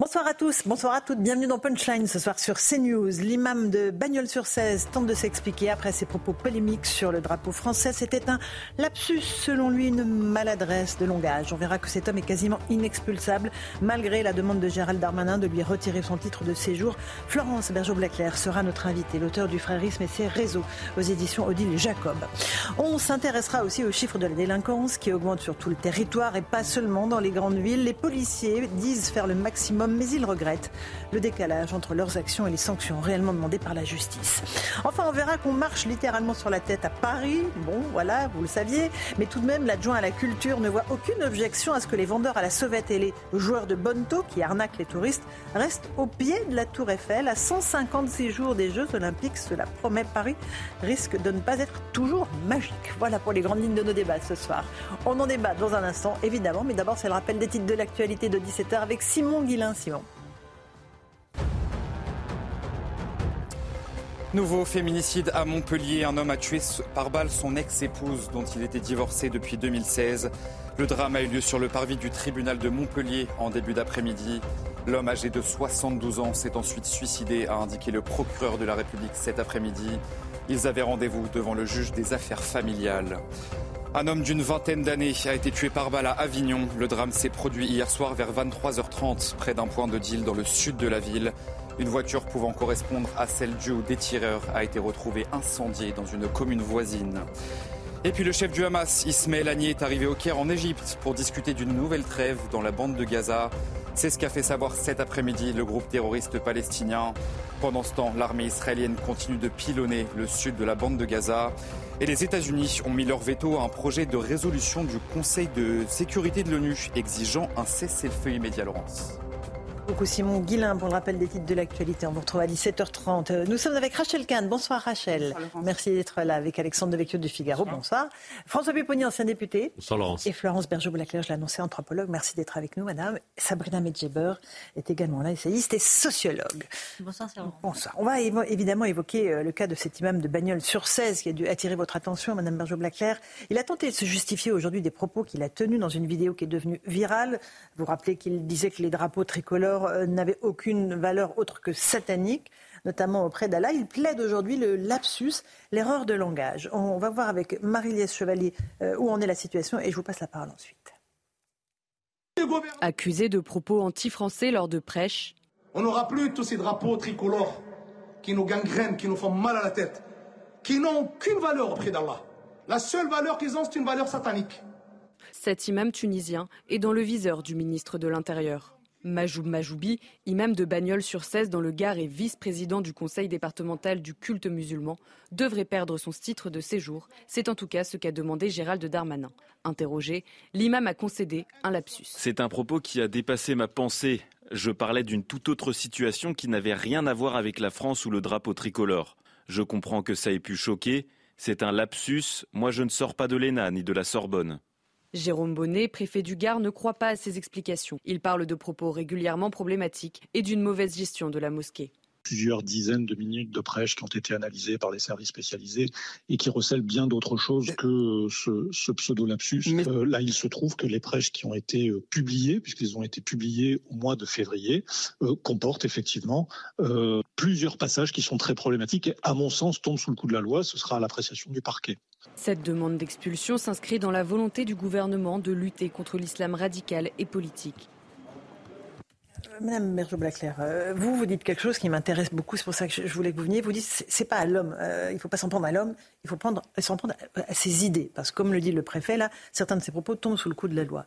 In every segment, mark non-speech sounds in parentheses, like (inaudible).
Bonsoir à tous, bonsoir à toutes, bienvenue dans Punchline ce soir sur CNews. L'imam de Bagnols-sur-Cèze tente de s'expliquer après ses propos polémiques sur le drapeau français. C'était un lapsus, selon lui, une maladresse de langage. On verra que cet homme est quasiment inexpulsable malgré la demande de Gérald Darmanin de lui retirer son titre de séjour. Florence Bergeau-Blaclair sera notre invitée, l'auteur du frérisme et ses réseaux aux éditions Odile Jacob. On s'intéressera aussi aux chiffres de la délinquance qui augmentent sur tout le territoire et pas seulement dans les grandes villes. Les policiers disent faire le maximum mais ils regrettent le décalage entre leurs actions et les sanctions réellement demandées par la justice. Enfin, on verra qu'on marche littéralement sur la tête à Paris. Bon, voilà, vous le saviez. Mais tout de même, l'adjoint à la culture ne voit aucune objection à ce que les vendeurs à la sauvette et les joueurs de bonneto qui arnaquent les touristes restent au pied de la Tour Eiffel à 156 jours des Jeux Olympiques. Cela promet Paris risque de ne pas être toujours magique. Voilà pour les grandes lignes de nos débats ce soir. On en débat dans un instant, évidemment, mais d'abord c'est le rappel des titres de l'actualité de 17h avec Simon Guillain. Nouveau féminicide à Montpellier. Un homme a tué par balle son ex-épouse dont il était divorcé depuis 2016. Le drame a eu lieu sur le parvis du tribunal de Montpellier en début d'après-midi. L'homme âgé de 72 ans s'est ensuite suicidé, a indiqué le procureur de la République cet après-midi. Ils avaient rendez-vous devant le juge des affaires familiales. Un homme d'une vingtaine d'années a été tué par balle à Avignon. Le drame s'est produit hier soir vers 23h30 près d'un point de deal dans le sud de la ville. Une voiture pouvant correspondre à celle du ou des tireurs a été retrouvée incendiée dans une commune voisine. Et puis le chef du Hamas, Ismaël Agnier, est arrivé au Caire en Égypte pour discuter d'une nouvelle trêve dans la bande de Gaza. C'est ce qu'a fait savoir cet après-midi le groupe terroriste palestinien. Pendant ce temps, l'armée israélienne continue de pilonner le sud de la bande de Gaza. Et les États-Unis ont mis leur veto à un projet de résolution du Conseil de sécurité de l'ONU exigeant un cessez-le-feu immédiat, Laurence beaucoup Simon Guillain pour le rappel des titres de l'actualité. On vous retrouve à 17h30. Nous sommes avec Rachel Kahn. Bonsoir Rachel. Merci d'être là avec Alexandre Devecchio du Figaro. Bonsoir. François Pupponi, ancien député. Bonsoir Laurence. Et Florence Berger-Blaclair, je l'annonçais, anthropologue. Merci d'être avec nous, madame. Sabrina Medjeber est également là, essayiste et sociologue. Bonsoir, Bonsoir. On va évidemment évoquer euh, le cas de cet imam de Bagnols sur 16 qui a dû attirer votre attention, madame Berger-Blaclair. Il a tenté de se justifier aujourd'hui des propos qu'il a tenus dans une vidéo qui est devenue virale. Vous rappelez qu'il disait que les drapeaux tricolores euh, n'avait aucune valeur autre que satanique, notamment auprès d'Allah. Il plaide aujourd'hui le lapsus, l'erreur de langage. On va voir avec Marie-Liesse Chevalier euh, où en est la situation et je vous passe la parole ensuite. Accusé de propos anti-français lors de prêches. On n'aura plus tous ces drapeaux tricolores qui nous gangrènent, qui nous font mal à la tête, qui n'ont aucune valeur auprès d'Allah. La seule valeur qu'ils ont, c'est une valeur satanique. Cet imam tunisien est dans le viseur du ministre de l'Intérieur. Majoub Majoubi, imam de Bagnols-sur-Cèze dans le Gard et vice-président du conseil départemental du culte musulman, devrait perdre son titre de séjour. C'est en tout cas ce qu'a demandé Gérald Darmanin. Interrogé, l'imam a concédé un lapsus. C'est un propos qui a dépassé ma pensée. Je parlais d'une toute autre situation qui n'avait rien à voir avec la France ou le drapeau tricolore. Je comprends que ça ait pu choquer. C'est un lapsus. Moi, je ne sors pas de l'ENA ni de la Sorbonne. Jérôme Bonnet, préfet du Gard, ne croit pas à ces explications. Il parle de propos régulièrement problématiques et d'une mauvaise gestion de la mosquée plusieurs dizaines de minutes de prêche qui ont été analysées par les services spécialisés et qui recèlent bien d'autres choses que ce, pseudo-lapsus. Euh, là, il se trouve que les prêches qui ont été euh, publiées, puisqu'ils ont été publiés au mois de février, euh, comportent effectivement plusieurs passages qui sont très problématiques et, à mon sens, tombent sous le coup de la loi. Ce sera à l'appréciation du parquet. Cette demande d'expulsion s'inscrit dans la volonté du gouvernement de lutter contre l'islam radical et politique. Euh, Madame Bergeau-Blaclair, euh, vous, vous dites quelque chose qui m'intéresse beaucoup, c'est pour ça que je voulais que vous veniez. Vous dites, c'est pas à l'homme, euh, il ne faut pas s'en prendre à l'homme, il faut s'en prendre à, ses idées. Parce que, comme le dit le préfet, là, certains de ses propos tombent sous le coup de la loi.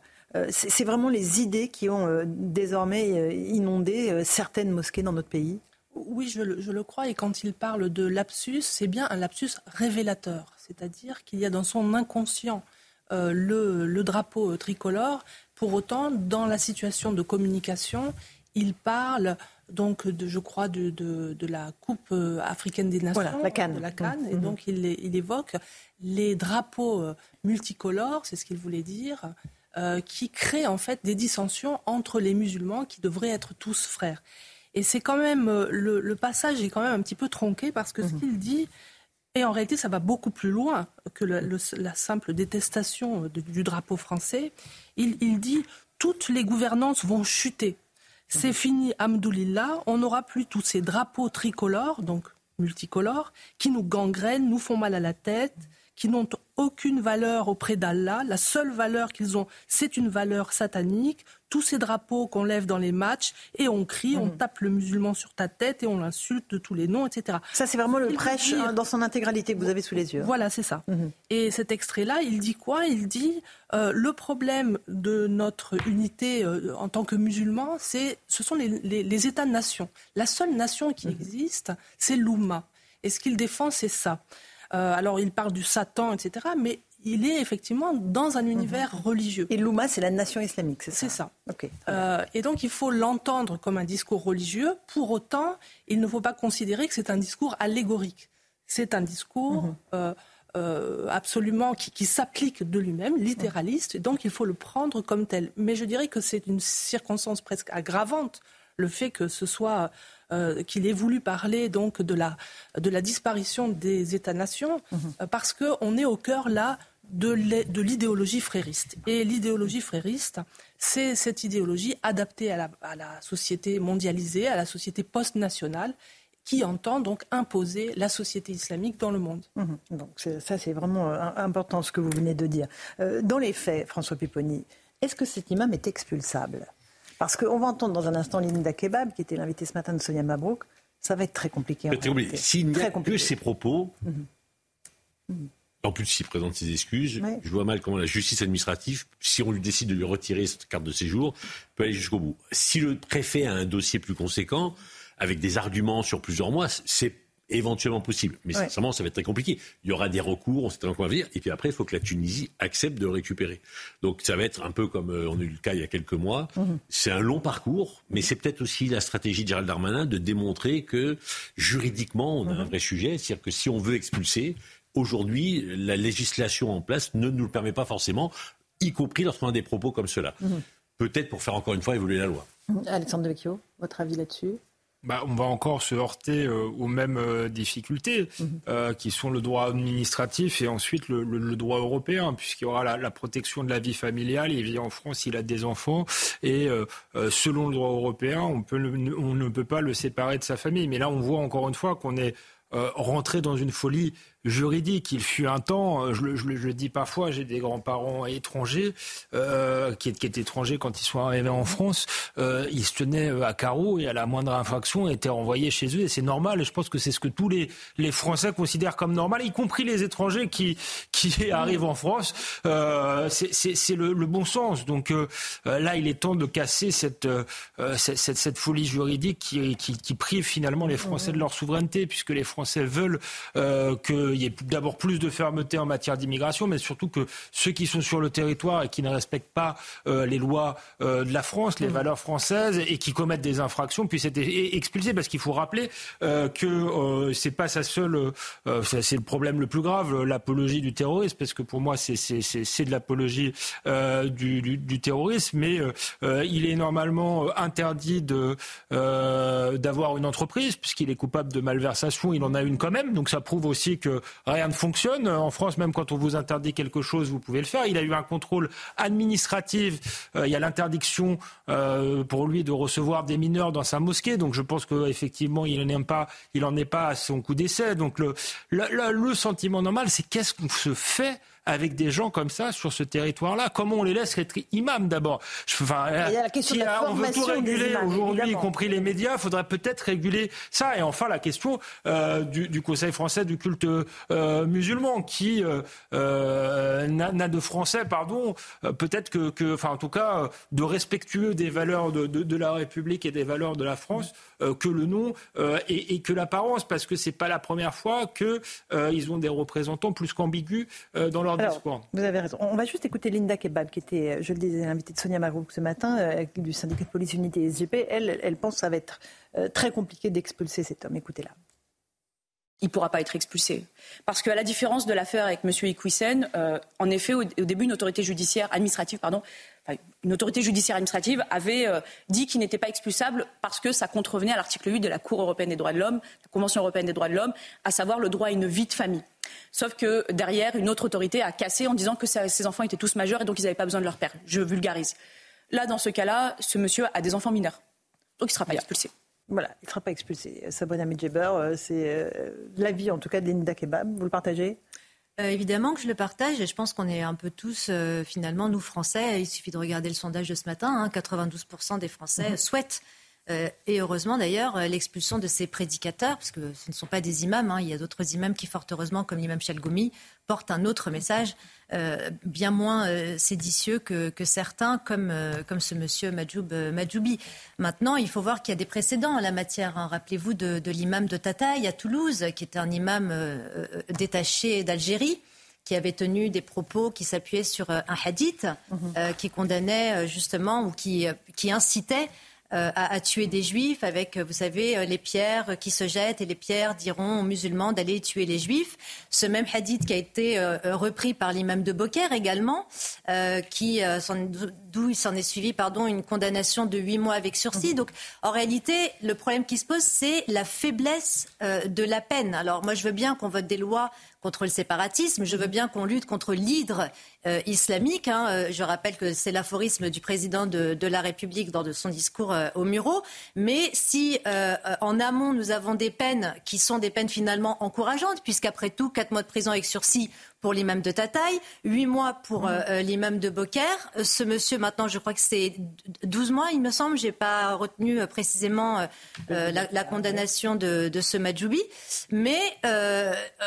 c'est vraiment les idées qui ont désormais inondé certaines mosquées dans notre pays? Oui, je le, crois. Et quand il parle de lapsus, c'est bien un lapsus révélateur. C'est-à-dire qu'il y a dans son inconscient le, drapeau tricolore, Pour autant, dans la situation de communication, il parle donc de, je crois, de, de, la Coupe euh, africaine des Nations, voilà, la Cannes, et mmh. donc il, il, évoque les drapeaux euh, multicolores, c'est ce qu'il voulait dire, euh, qui créent en fait des dissensions entre les musulmans qui devraient être tous frères. Et c'est quand même le, passage est quand même un petit peu tronqué parce que ce mmh. qu'il dit, et en réalité, ça va beaucoup plus loin que la simple détestation du drapeau français. Il, il dit toutes les gouvernances vont chuter c'est fini, Amdoulillah. On n'aura plus tous ces drapeaux tricolores, donc multicolores, qui nous gangrènent, nous font mal à la tête, qui n'ont aucune valeur auprès d'Allah. La seule valeur qu'ils ont, c'est une valeur satanique. Tous ces drapeaux qu'on lève dans les matchs et on crie, on mhm. tape le musulman sur ta tête et on l'insulte de tous les noms, etc. Ça, c'est vraiment le prêche hein, dans son intégralité que vous avez sous les yeux. Voilà, c'est ça. Mhm. Et cet extrait-là, il dit quoi? Il dit euh, le problème de notre unité euh, en tant que musulmans, c'est ce sont les, États-nations. La seule nation qui mhm. existe, c'est l'Oumma. Et ce qu'il défend, c'est ça. Euh, alors il parle du Satan, etc. Mais il est effectivement dans un univers mhm. religieux. Et l'Ouma, c'est la nation islamique, c'est ça C'est ça. Euh, et donc il faut l'entendre comme un discours religieux. Pour autant, il ne faut pas considérer que c'est un discours allégorique. C'est un discours mhm. euh, absolument qui, s'applique de lui-même, littéraliste. Donc il faut le prendre comme tel. Mais je dirais que c'est une circonstance presque aggravante le fait que ce soit euh, qu'il ait voulu parler donc de la, de la disparition des États-nations, mhm. euh, parce qu'on est au cœur là de l'idéologie frériste. Et l'idéologie frériste, c'est cette idéologie adaptée à la, à la, société mondialisée, à la société post-nationale, qui entend donc imposer la société islamique dans le monde. Mhm. Donc ça, c'est vraiment euh, important ce que vous venez de dire. dans les faits, François Pipponi, est-ce que cet imam est expulsable? Parce qu'on va entendre dans un instant Linda Kebab, qui était l'invitée ce matin de Sonia Mabrouk. Ça va être très compliqué. S'il n'y a que ces propos, mhm. Mhm. En plus s'il présente ses excuses, je vois mal comment la justice administrative, si on lui décide de lui retirer cette carte de séjour, peut aller jusqu'au bout. Si le préfet a un dossier plus conséquent, avec des arguments sur plusieurs mois, c'est éventuellement possible. Mais sincèrement, ça va être très compliqué. Il y aura des recours, on sait pas quoi dire. Et puis après, il faut que la Tunisie accepte de le récupérer. Donc ça va être un peu comme euh, on a eu le cas il y a quelques mois. Mhm. C'est un long parcours, mais c'est peut-être aussi la stratégie de Gérald Darmanin de démontrer que juridiquement, on a un mhm. vrai sujet. C'est-à-dire que si on veut expulser, aujourd'hui, la législation en place ne nous le permet pas forcément, y compris lorsqu'on a des propos comme cela. Mhm. Peut-être pour faire encore une fois évoluer la loi. Alexandre Devecchio, votre avis là-dessus? Bah, on va encore se heurter euh, aux mêmes euh, difficultés, mhm. euh, qui sont le droit administratif et ensuite le, droit européen, puisqu'il y aura la, protection de la vie familiale. Il vit en France, il a des enfants, et selon le droit européen, on, peut, on ne peut pas le séparer de sa famille. Mais là, on voit encore une fois qu'on est rentré dans une folie juridique. Il fut un temps, euh, je le, je le, dis parfois, j'ai des grands-parents étrangers euh, qui, étaient étrangers quand ils sont arrivés en France. Euh, ils se tenaient euh, à carreau et à la moindre infraction étaient renvoyés chez eux. Et c'est normal. Et je pense que c'est ce que tous les, les Français considèrent comme normal, y compris les étrangers qui, qui (laughs) arrivent en France. Euh, c'est le, le, bon sens. Donc euh, là, il est temps de casser cette, cette, cette, cette, folie juridique qui, qui, qui, prive finalement les Français de leur souveraineté, puisque les Français veulent que il y ait d'abord plus de fermeté en matière d'immigration, mais surtout que ceux qui sont sur le territoire et qui ne respectent pas euh, les lois euh, de la France, les mmh. valeurs françaises et qui commettent des infractions puissent être expulsés. Parce qu'il faut rappeler euh, que c'est pas sa seule, c'est le problème le plus grave, l'apologie du terrorisme, parce que pour moi c'est de l'apologie du, du, du, terrorisme, mais il est normalement interdit d'avoir une entreprise puisqu'il est coupable de malversation. Il en a une quand même, donc ça prouve aussi que rien ne fonctionne. En France, même quand on vous interdit quelque chose, vous pouvez le faire. Il a eu un contrôle administratif. Euh, il y a l'interdiction euh, pour lui de recevoir des mineurs dans sa mosquée. Donc je pense qu'effectivement, il n'en est pas, il est pas à son coup d'essai. Donc le, le sentiment normal, c'est qu'est-ce qu'on se fait avec des gens comme ça sur ce territoire-là. Comment on les laisse être imams d'abord enfin, Il y a la question si de la on veut tout réguler aujourd'hui, y compris les médias, il faudrait peut-être réguler ça. Et enfin, la question euh, du, du, Conseil français du culte euh, musulman, qui euh, euh n'a de français, pardon, euh, peut-être que, que, enfin en tout cas, de respectueux des valeurs de, de, de, la République et des valeurs de la France, que le nom et, et, que l'apparence, parce que c'est pas la première fois que ils ont des représentants plus qu'ambigus dans leur leur discours. Vous avez raison. On va juste écouter Linda Kebab, qui était, je le disais, l'invitée de Sonia Marouk ce matin, euh, du syndicat de police unité SGP. Elle, elle pense que ça va être euh, très compliqué d'expulser cet homme. Écoutez-la il ne pourra pas être expulsé. Parce qu'à la différence de l'affaire avec M. Iquissen, euh, en effet, au, début, une autorité judiciaire administrative, pardon, une autorité judiciaire administrative avait euh, dit qu'il n'était pas expulsable parce que ça contrevenait à l'article 8 de la Cour européenne des droits de l'homme, la Convention européenne des droits de l'homme, à savoir le droit à une vie de famille. Sauf que derrière, une autre autorité a cassé en disant que ces enfants étaient tous majeurs et donc ils n'avaient pas besoin de leur père. Je vulgarise. Là, dans ce cas-là, ce monsieur a des enfants mineurs. Donc il ne sera pas expulsé. Voilà, il ne sera pas expulsé. Sabrina Medjeber, euh, c'est euh, l'avis en tout cas de Linda Kebab. Vous le partagez? Euh, évidemment que je le partage et je pense qu'on est un peu tous, finalement, nous Français, il suffit de regarder le sondage de ce matin, 92% hein, des Français mhm. souhaitent euh, et heureusement d'ailleurs, euh, l'expulsion de ces prédicateurs, parce que ce ne sont pas des imams, hein, il y a d'autres imams qui, fort heureusement, comme l'imam Chalgoumi, portent un autre message, euh, bien moins séditieux que, certains, comme, comme ce monsieur Majoub, Majoubi. Maintenant, il faut voir qu'il y a des précédents en la matière. Hein. Rappelez-vous de, l'imam de Tataï à Toulouse, qui était un imam détaché d'Algérie qui avait tenu des propos qui s'appuyaient sur un hadith, mhm. qui condamnait justement ou qui, qui incitait euh, à, tuer des juifs avec, vous savez, euh, les pierres qui se jettent et les pierres diront aux musulmans d'aller tuer les juifs. Ce même hadith qui a été euh, repris par l'imam de Boker également, qui d'où il s'en est suivi pardon, une condamnation de huit mois avec sursis. Mhm. Donc en réalité, le problème qui se pose, c'est la faiblesse de la peine. Alors moi, je veux bien qu'on vote des lois contre le séparatisme. Je veux bien qu'on lutte contre l'hydre euh, islamique. Hein. Euh, je rappelle que c'est l'aphorisme du président de, la République dans de son discours euh, au Murau. Mais si en amont nous avons des peines qui sont des peines finalement encourageantes, puisqu'après tout, quatre mois de prison avec sursis pour l'imam de Tataï, 8 mois pour euh, euh, l'imam de Boker. Euh, ce monsieur, maintenant, je crois que c'est 12 mois, il me semble. Je n'ai pas retenu précisément la, condamnation de, de ce Majoubi. Mais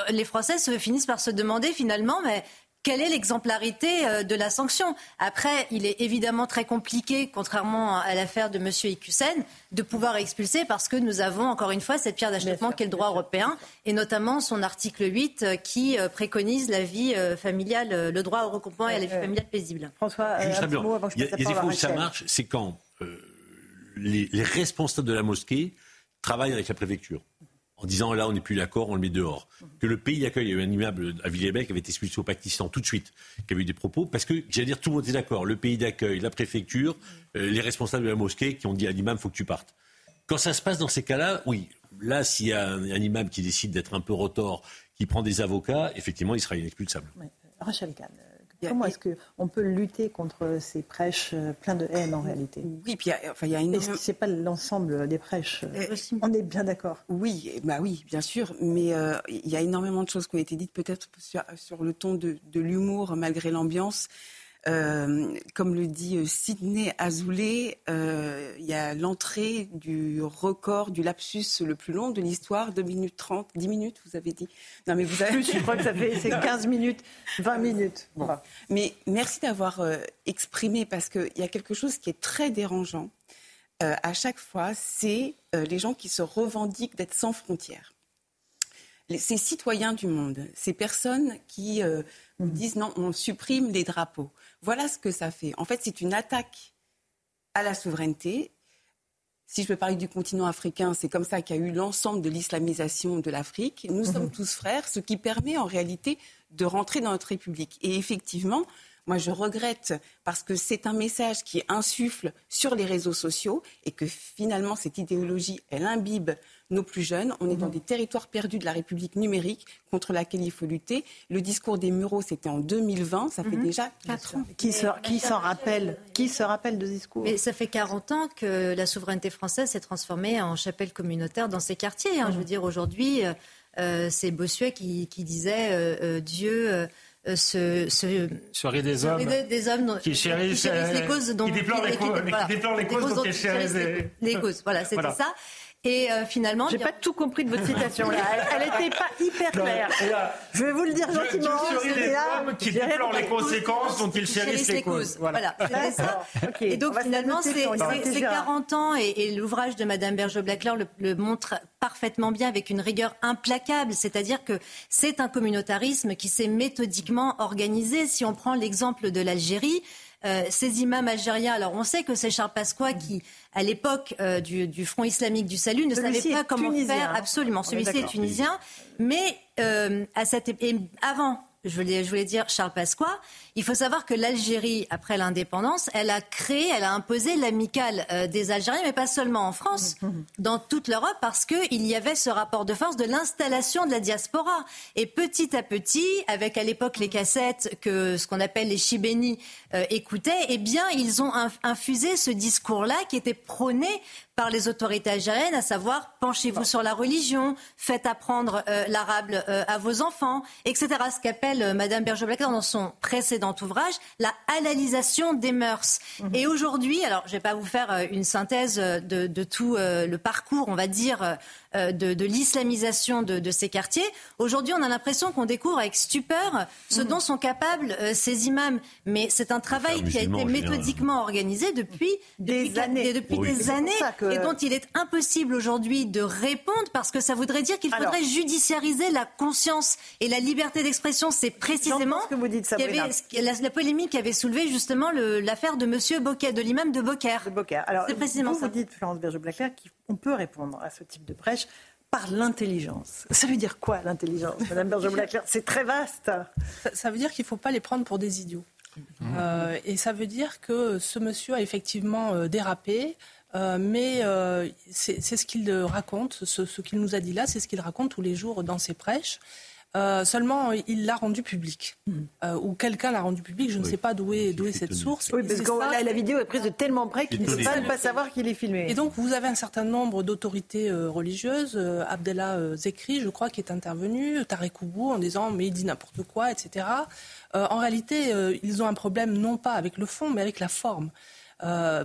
les Français se finissent par se demander finalement, mais quelle est l'exemplarité euh, de la sanction? Après, il est évidemment très compliqué, contrairement à l'affaire de M. Icusen, de pouvoir expulser parce que nous avons encore une fois cette pierre d'achoppement qu'est le droit européen et notamment son article 8 euh, qui euh, préconise la vie familiale, le droit au regroupement et à la vie familiale paisible. François, Juste un mot avant que je il y a, où ça marche, c'est quand les responsables de la mosquée travaillent avec la préfecture en disant là on n'est plus d'accord, on le met dehors. Que le pays d'accueil, il y a eu un immeuble à Villers-Bel qui avait été expulsé au Pakistan tout de suite, qui avait eu des propos, parce que j'allais dire tout le monde est d'accord, le pays d'accueil, la préfecture, euh, les responsables de la mosquée qui ont dit à l'imam faut que tu partes. Quand ça se passe dans ces cas-là, oui, là s'il y a un, imam qui décide d'être un peu rotor, qui prend des avocats, effectivement il sera inexpulsable. Rachel Kahn. Comment est-ce qu'on peut lutter contre ces prêches euh, pleins de haine en réalité? Oui, puis enfin, il y a une. Est-ce que c'est pas l'ensemble des prêches? Euh, On est bien d'accord. Oui, bah oui, bien sûr, mais euh, il y a énormément de choses qui ont été dites peut-être sur, le ton de l'humour malgré l'ambiance. Euh, comme le dit euh, Sidney Azoulay, euh, il y a l'entrée du record du lapsus le plus long de l'histoire, 2 minutes 30, 10 minutes, vous avez dit. Non, mais vous avez... Je crois que ça fait 15 minutes, 20 minutes. Mais merci d'avoir exprimé, parce qu'il y a quelque chose qui est très dérangeant à chaque fois, c'est les gens qui se revendiquent d'être sans frontières. ces citoyens du monde, ces personnes qui nous disent non, on supprime les drapeaux. Voilà ce que ça fait. En fait, c'est une attaque à la souveraineté. Si je peux parler du continent africain, c'est comme ça qu'il y a eu l'ensemble de l'islamisation de l'Afrique. Nous sommes mhm. tous frères, ce qui permet en réalité de rentrer dans notre République. Et effectivement, moi, je regrette parce que c'est un message qui insuffle sur les réseaux sociaux et que finalement, cette idéologie, elle imbibe nos plus jeunes. On est dans mhm. des territoires perdus de la République numérique contre laquelle il faut lutter. Le discours des Mureaux, c'était en 2020. Ça fait mhm. déjà 4 ans. Qui s'en rappelle Qui se rappelle de ce discours? Mais ça fait 40 ans que la souveraineté française s'est transformée en chapelle communautaire dans ces quartiers. Hein. Je veux dire, aujourd'hui, euh, euh, c'est Bossuet qui, disait euh, Dieu ce, ce des hommes, des, hommes qui chérissent, les causes dont, qui déplorent les, causes, dont chérissent (laughs) les, causes. Voilà, c'était ça. Et euh, finalement, j'ai pas tout compris de votre citation là. Elle n'était pas hyper claire. je vais vous le dire gentiment. C'est là qui déplore les conséquences dont il chérisse les causes. Voilà, voilà ça. et donc finalement, c'est 40 ans et, l'ouvrage de Madame Berger-Blackler le, le montre parfaitement bien avec une rigueur implacable. C'est-à-dire que c'est un communautarisme qui s'est méthodiquement organisé. Si on prend l'exemple de l'Algérie, euh, ces imams algériens, alors on sait que c'est Charles Pasqua qui, à l'époque euh, du, Front islamique du salut, ne savait pas comment faire. Absolument, celui-ci est tunisien. Mais euh, à cette, avant je voulais, je voulais dire Charles Pasqua. Il faut savoir que l'Algérie, après l'indépendance, elle a créé, elle a imposé l'amicale euh, des Algériens, mais pas seulement en France, mmh. dans toute l'Europe, parce qu'il y avait ce rapport de force de l'installation de la diaspora. Et petit à petit, avec à l'époque les cassettes que ce qu'on appelle les chibénis euh, écoutaient, eh bien, ils ont infusé ce discours-là qui était prôné par les autorités algériennes, à savoir penchez-vous sur la religion, faites apprendre euh, l'arabe euh, à vos enfants, etc. Ce qu'appelle euh, Madame Berger-Blacker dans son précédent ouvrage la halalisation des mœurs. Mhm. Et aujourd'hui, alors je ne vais pas vous faire une synthèse de, de tout le parcours, on va dire, euh, de, l'islamisation de, ces quartiers. Aujourd'hui, on a l'impression qu'on découvre avec stupeur ce mm. dont sont capables euh, ces imams. Mais c'est un travail qui a été méthodiquement organisé depuis des années, depuis des années et dont il est impossible aujourd'hui de répondre parce que ça voudrait dire qu'il faudrait judiciariser la conscience et la liberté d'expression. C'est précisément ce que vous dites, la, polémique qui avait soulevé justement l'affaire de Monsieur Bocquet, de l'imam de Beaucaire. C'est précisément vous, ça. Vous dites, Florence Berger-Blaclair, qu'on peut répondre à ce type de prêche par l'intelligence. Ça veut dire quoi l'intelligence, (laughs) Madame Berger-Blaclair C'est très vaste. Ça, veut dire qu'il ne faut pas les prendre pour des idiots. Mmh. Euh, et ça veut dire que ce monsieur a effectivement euh, dérapé. Euh, mais c'est ce qu'il raconte, ce, ce qu'il nous a dit là, c'est ce qu'il raconte tous les jours dans ses prêches. Euh, seulement, il l'a rendu public. Hmm. Euh, ou quelqu'un l'a rendu public. Je ne sais pas d'où est, cette source. Oui, parce que la, vidéo est prise de tellement près qu'il ne peut pas, pas savoir qu'il est filmé. Et donc, vous avez un certain nombre d'autorités euh, religieuses. Abdallah Zekri, je crois, qui est intervenu. Tarek Oubou, en disant mais il dit n'importe quoi, etc. en réalité, ils ont un problème non pas avec le fond, mais avec la forme.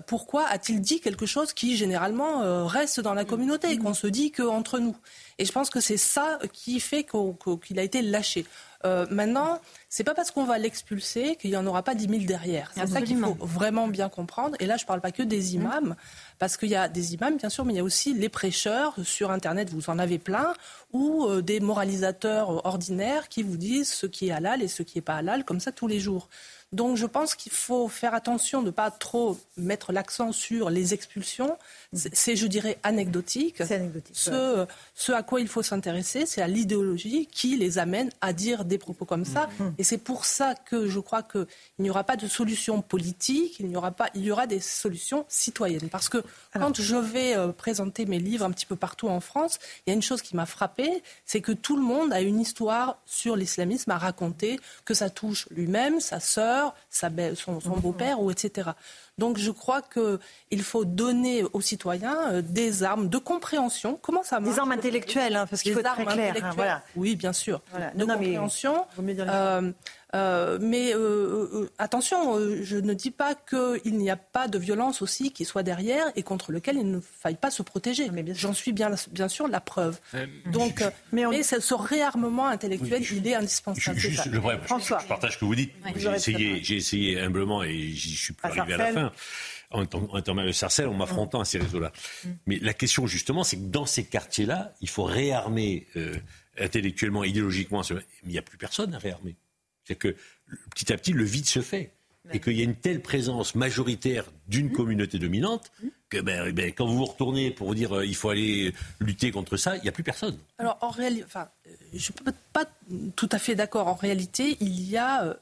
Pourquoi a-t-il dit quelque chose qui généralement reste dans la communauté et qu'on se dit qu'entre nous? Et je pense que c'est ça qui fait qu'il a été lâché. Euh, maintenant, c'est pas parce qu'on va l'expulser qu'il n'y en aura pas 10 000 derrière. C'est ça qu'il faut vraiment bien comprendre. Et là, je ne parle pas que des imams, parce qu'il y a des imams, bien sûr, mais il y a aussi les prêcheurs sur Internet, vous en avez plein, ou euh, des moralisateurs ordinaires qui vous disent ce qui est halal et ce qui n'est pas halal, comme ça tous les jours. Donc je pense qu'il faut faire attention de ne pas trop mettre l'accent sur les expulsions. C'est, je dirais, anecdotique. C'est anecdotique. Ce, ce, à quoi il faut s'intéresser, c'est à l'idéologie qui les amène à dire des propos comme ça. Mm. Et c'est pour ça que je crois qu'il n'y aura pas de solution politique, il n'y aura pas, il y aura des solutions citoyennes. Parce que quand je vais euh, présenter mes livres un petit peu partout en France, il y a une chose qui m'a frappée, c'est que tout le monde a une histoire sur l'islamisme à raconter, que ça touche lui-même, sa sœur, sa son, son mm. beau-père, ou etc. Donc je crois qu'il faut donner aux citoyens euh, des armes de compréhension. Comment ça marche Des armes intellectuelles, hein, parce qu'il faut être très clair. Hein, voilà. Oui, bien sûr. De compréhension. Euh, mais euh, euh, attention, je ne dis pas qu'il n'y a pas de violence aussi qui soit derrière et contre lequel il ne faille pas se protéger. J'en suis bien, bien sûr la preuve. Donc, mais, ce, réarmement intellectuel, il est indispensable. François. Je, partage ce que vous dites. J'ai essayé, humblement et j'y suis plus arrivé à la fin en termes de Sarcelles, en m'affrontant à ces réseaux-là. Mm. Mais la question, justement, c'est que dans ces quartiers-là, il faut réarmer intellectuellement, idéologiquement, mais il n'y a plus personne à réarmer. C'est que petit à petit, le vide se fait. Et qu'il y a une telle présence majoritaire d'une mmh. communauté dominante mmh. que ben, eh ben, quand vous vous retournez pour vous dire qu'il euh, il faut aller lutter contre ça, il n'y a plus personne. Alors en réalité, enfin, euh, je ne suis pas tout à fait d'accord. En réalité, il y a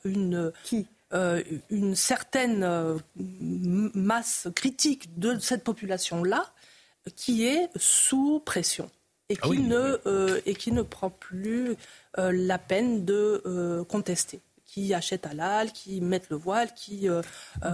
euh, une. certaine masse critique de cette population-là qui est sous pression et ah qui, ne, et qui ne prend plus euh, la peine de euh, contester qui achètent halal, qui mettent le voile, qui, euh,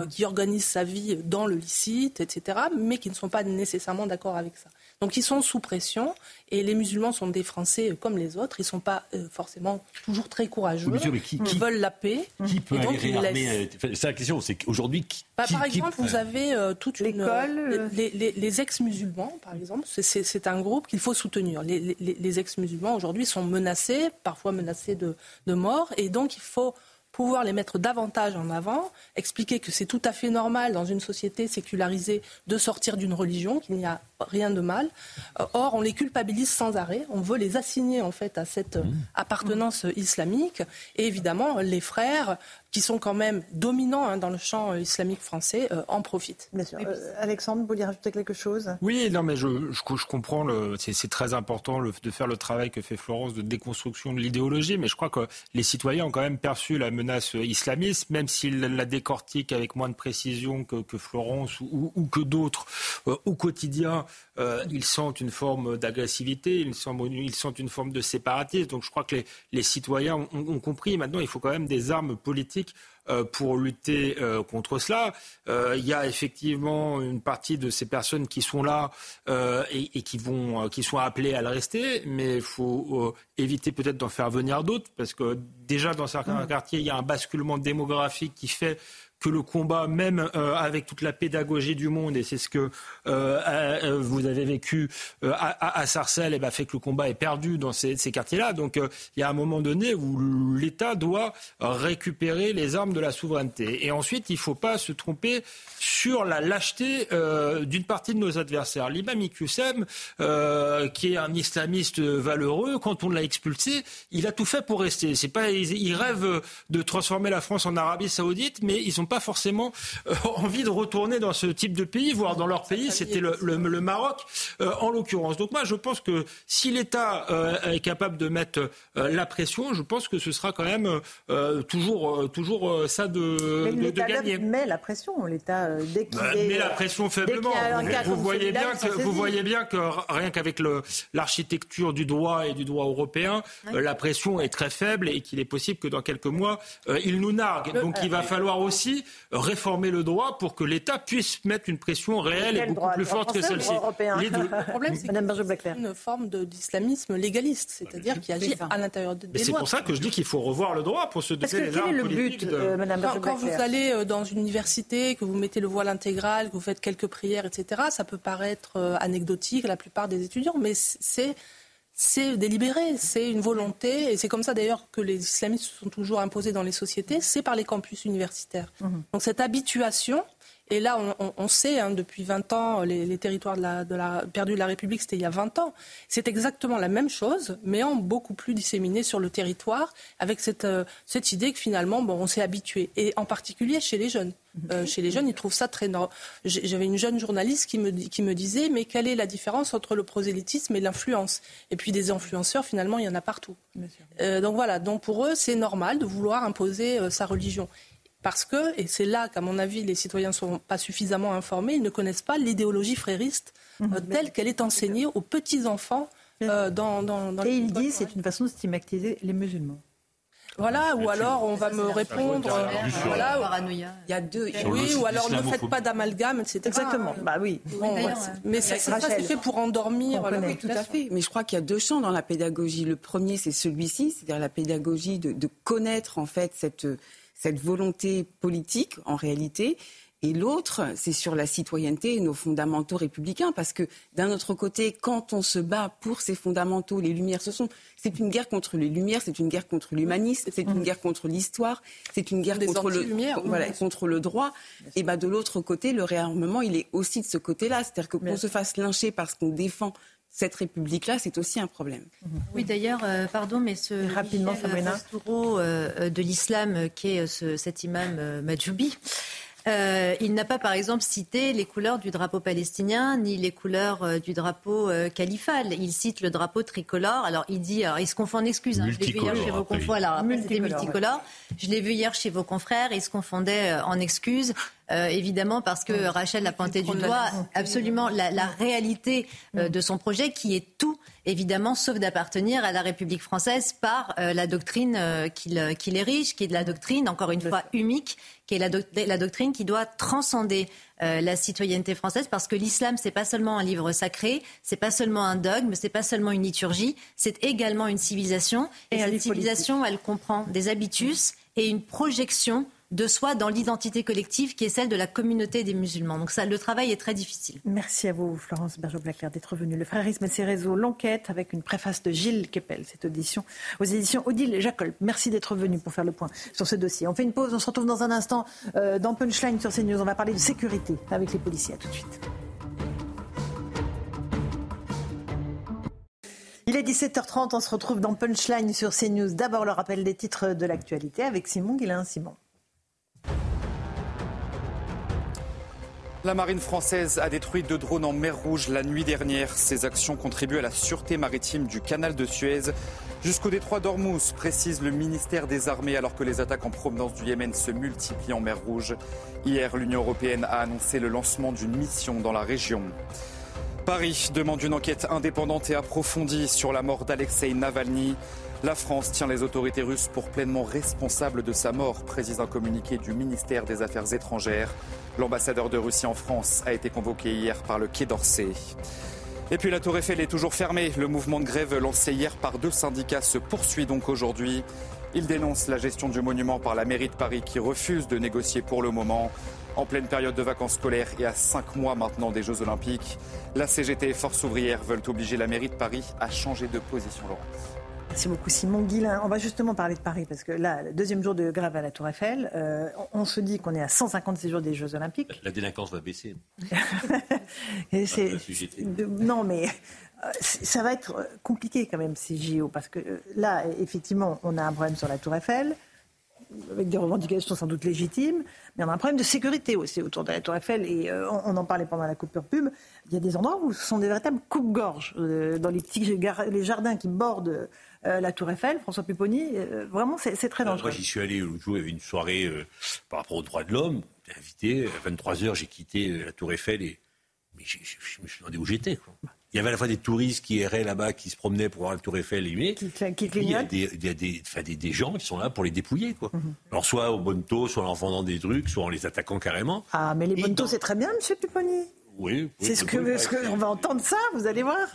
qui organisent sa vie dans le licite, etc., mais qui ne sont pas nécessairement d'accord avec ça. Donc ils sont sous pression et les musulmans sont des Français comme les autres. Ils ne sont pas forcément toujours très courageux. qui, ils veulent la paix. Qui peut aller réarmer C'est la question. C'est qu'aujourd'hui, Bah, par exemple, vous avez euh, toute l'école, les, les, ex-musulmans, par exemple, c'est un groupe qu'il faut soutenir. Les, les ex-musulmans aujourd'hui sont menacés, parfois menacés de, de mort, et donc il faut pouvoir les mettre davantage en avant, expliquer que c'est tout à fait normal dans une société sécularisée de sortir d'une religion, qu'il n'y a rien de mal. Euh, or, on les culpabilise sans arrêt. On veut les assigner en fait à cette mmh. appartenance islamique. Et évidemment, les frères qui sont quand même dominants hein, dans le champ euh, islamique français, euh, en profitent. Bien sûr. Euh, Alexandre, vous voulez rajouter quelque chose? Oui, non, mais je, je, comprends, c'est très important le, de faire le travail que fait Florence de déconstruction de l'idéologie, mais je crois que les citoyens ont quand même perçu la menace islamiste, même s'ils la décortiquent avec moins de précision que, que Florence ou, ou que d'autres au quotidien. Ils sentent une forme d'agressivité, ils, ils, sentent une forme de séparatisme. Donc je crois que les, les citoyens ont, ont compris. Maintenant, il faut quand même des armes politiques euh, pour lutter euh, contre cela. Euh, il y a effectivement une partie de ces personnes qui sont là et, qui vont, qui sont appelées à le rester, mais il faut éviter peut-être d'en faire venir d'autres parce que déjà dans certains mmh. quartiers, il y a un basculement démographique qui fait que le combat, même euh, avec toute la pédagogie du monde, et c'est ce que euh, euh, vous avez vécu à, à, Sarcelles, eh ben, fait que le combat est perdu dans ces, quartiers-là. Donc il y a un moment donné où l'État doit récupérer les armes de la souveraineté. Et ensuite, il ne faut pas se tromper sur la lâcheté d'une partie de nos adversaires. L'imam Iqsem, qui est un islamiste valeureux, quand on l'a expulsé, il a tout fait pour rester. C'est pas, il, rêve de transformer la France en Arabie Saoudite, mais ils pas forcément euh, envie de retourner dans ce type de pays, voire dans leur pays. C'était le, Maroc, euh, en l'occurrence. Donc moi, je pense que si l'État euh, est capable de mettre la pression, je pense que ce sera quand même toujours, toujours ça de, mais de, gagner. met la pression, l'État, dès qu'il bah, met la pression faiblement. Vous, voyez bien que, vous voyez bien que rien qu'avec l'architecture du droit et du droit européen, la pression est très faible et qu'il est possible que dans quelques mois, il nous nargue. Donc il va falloir aussi réformer le droit pour que l'État puisse mettre une pression réelle et, beaucoup plus forte que celle-ci. (laughs) Le problème, c'est une forme d'islamisme légaliste, c'est-à-dire qui agit à l'intérieur des Mais C'est pour ça que je dis qu'il faut revoir le droit pour se doter les armes politiques. Euh, quand, quand vous allez euh, dans une université, que vous mettez le voile intégral, que vous faites quelques prières, etc., ça peut paraître euh, anecdotique à la plupart des étudiants, mais c'est c'est délibéré, c'est une volonté, et c'est comme ça d'ailleurs que les islamistes se sont toujours imposés dans les sociétés, c'est par les campus universitaires. Mhm. Donc cette habituation, et là on, sait, hein, depuis 20 ans, les, territoires de la, de la, perdus de la République, c'était il y a 20 ans, c'est exactement la même chose, mais en beaucoup plus disséminé sur le territoire, avec cette, euh, cette idée que finalement, bon, on s'est habitué, et en particulier chez les jeunes. Euh, chez les jeunes, ils trouvent ça très normal. J'avais une jeune journaliste qui me, qui me disait Mais quelle est la différence entre le prosélytisme et l'influence? Et puis des influenceurs, finalement, il y en a partout. Euh, donc voilà, donc pour eux, c'est normal de vouloir imposer euh, sa religion. Parce que, et c'est là qu'à mon avis, les citoyens ne sont pas suffisamment informés, ils ne connaissent pas l'idéologie frériste mhm. telle qu'elle est enseignée aux petits-enfants dans, dans, dans, Et il dit c'est une façon de stigmatiser les musulmans. Voilà, ou alors on va me répondre. Euh, voilà, il y a deux. Oui, ou alors ne faites pas d'amalgame, etc. Exactement. Bah oui. mais ça, c'est fait pour endormir. Oui, tout à fait. Mais je crois qu'il y a deux champs dans la pédagogie. Le premier, c'est celui-ci, c'est-à-dire la pédagogie de, de, connaître en fait cette cette volonté politique en réalité et l'autre, c'est sur la citoyenneté et nos fondamentaux républicains, parce que d'un autre côté, quand on se bat pour ces fondamentaux, les Lumières, ce sont, c'est une guerre contre les Lumières, c'est une guerre contre l'humanisme, c'est une guerre contre l'histoire, c'est une guerre contre le, voilà, contre le droit. Et ben de l'autre côté, le réarmement, il est aussi de ce côté-là, c'est-à-dire que qu'on se fasse lyncher parce qu'on défend cette République-là, c'est aussi un problème. Oui, d'ailleurs, euh, pardon, mais ce rapidement, Michel euh, de l'islam, qui est ce, cet imam Majoubi, euh, il n'a pas, par exemple, cité les couleurs du drapeau palestinien ni les couleurs euh, du drapeau euh, califal. Il cite le drapeau tricolore. Alors, il dit, il se confond en excuses. Hein. je l'ai vu hier chez vos confrères. Alors, c'était multicolore. Je l'ai vu hier chez vos confrères. Il se confondait en excuses. Euh, évidemment parce que Rachel l'a pointé du doigt, absolument la, la réalité euh, de son projet qui est tout, évidemment, sauf d'appartenir à la République française par euh, la doctrine qu'il érige, qui est de la doctrine, encore une fois, unique, qui est la, la doctrine qui doit transcender la citoyenneté française parce que l'islam c'est pas seulement un livre sacré, c'est pas seulement un dogme, c'est pas seulement une liturgie, c'est également une civilisation. Et, et cette civilisation elle comprend des habitus et une projection de soi dans l'identité collective qui est celle de la communauté des musulmans. Donc ça, le travail est très difficile. Merci à vous, Florence Bergeau-Blaclair, d'être venue. Le frérisme et ses réseaux, l'enquête avec une préface de Gilles Kepel, cette audition aux éditions Odile Jacob. Merci d'être venu pour faire le point sur ce dossier. On fait une pause, on se retrouve dans un instant euh, dans Punchline sur CNews. On va parler de sécurité avec les policiers. À tout de suite. Il est 17h30, on se retrouve dans Punchline sur CNews. D'abord le rappel des titres de l'actualité avec Simon Guillain. La marine française a détruit deux drones en mer Rouge la nuit dernière. Ces actions contribuent à la sûreté maritime du canal de Suez jusqu'au détroit d'Ormuz, précise le ministère des Armées, alors que les attaques en provenance du Yémen se multiplient en mer Rouge. Hier, l'Union européenne a annoncé le lancement d'une mission dans la région. Paris demande une enquête indépendante et approfondie sur la mort d'Alexei Navalny. La France tient les autorités russes pour pleinement responsables de sa mort, précise un communiqué du ministère des Affaires étrangères. L'ambassadeur de Russie en France a été convoqué hier par le Quai d'Orsay. Et puis la Tour Eiffel est toujours fermée. Le mouvement de grève lancé hier par deux syndicats se poursuit donc aujourd'hui. Il dénonce la gestion du monument par la mairie de Paris qui refuse de négocier pour le moment. En pleine période de vacances scolaires et à cinq mois maintenant des Jeux Olympiques, la CGT et Force ouvrière veulent obliger la mairie de Paris à changer de position. Merci beaucoup Simon Guillain. On va justement parler de Paris parce que là, le deuxième jour de grève à la Tour Eiffel, euh, on se dit qu'on est à 156 jours des Jeux Olympiques. La délinquance va baisser. (laughs) non mais euh, ça va être compliqué quand même ces JO parce que euh, là, effectivement, on a un problème sur la Tour Eiffel avec des revendications sans doute légitimes, mais on a un problème de sécurité aussi autour de la Tour Eiffel. Et euh, on, en parlait pendant la coupure pub. Il y a des endroits où ce sont des véritables coupes-gorges. Euh, dans les petits les jardins qui bordent euh, la Tour Eiffel, François Pupponi, vraiment, c'est très dangereux. moi, j'y suis allé l'autre jour, il y avait une soirée par rapport aux droits de l'homme. J'étais invité. À 23h, j'ai quitté la Tour Eiffel et mais je, me suis demandé où j'étais. Il y avait à la fois des touristes qui erraient là-bas, qui se promenaient pour voir la Tour Eiffel et qui, qui il y a, des, il y a des, enfin, des, des, gens qui sont là pour les dépouiller. Quoi. Mhm. Alors soit au bonneto, soit en vendant des trucs, soit en les attaquant carrément. Ah, mais les bonnetos, c'est très bien, Monsieur Pupponi. Oui. oui c'est ce que, ce que on va entendre ça, vous allez voir.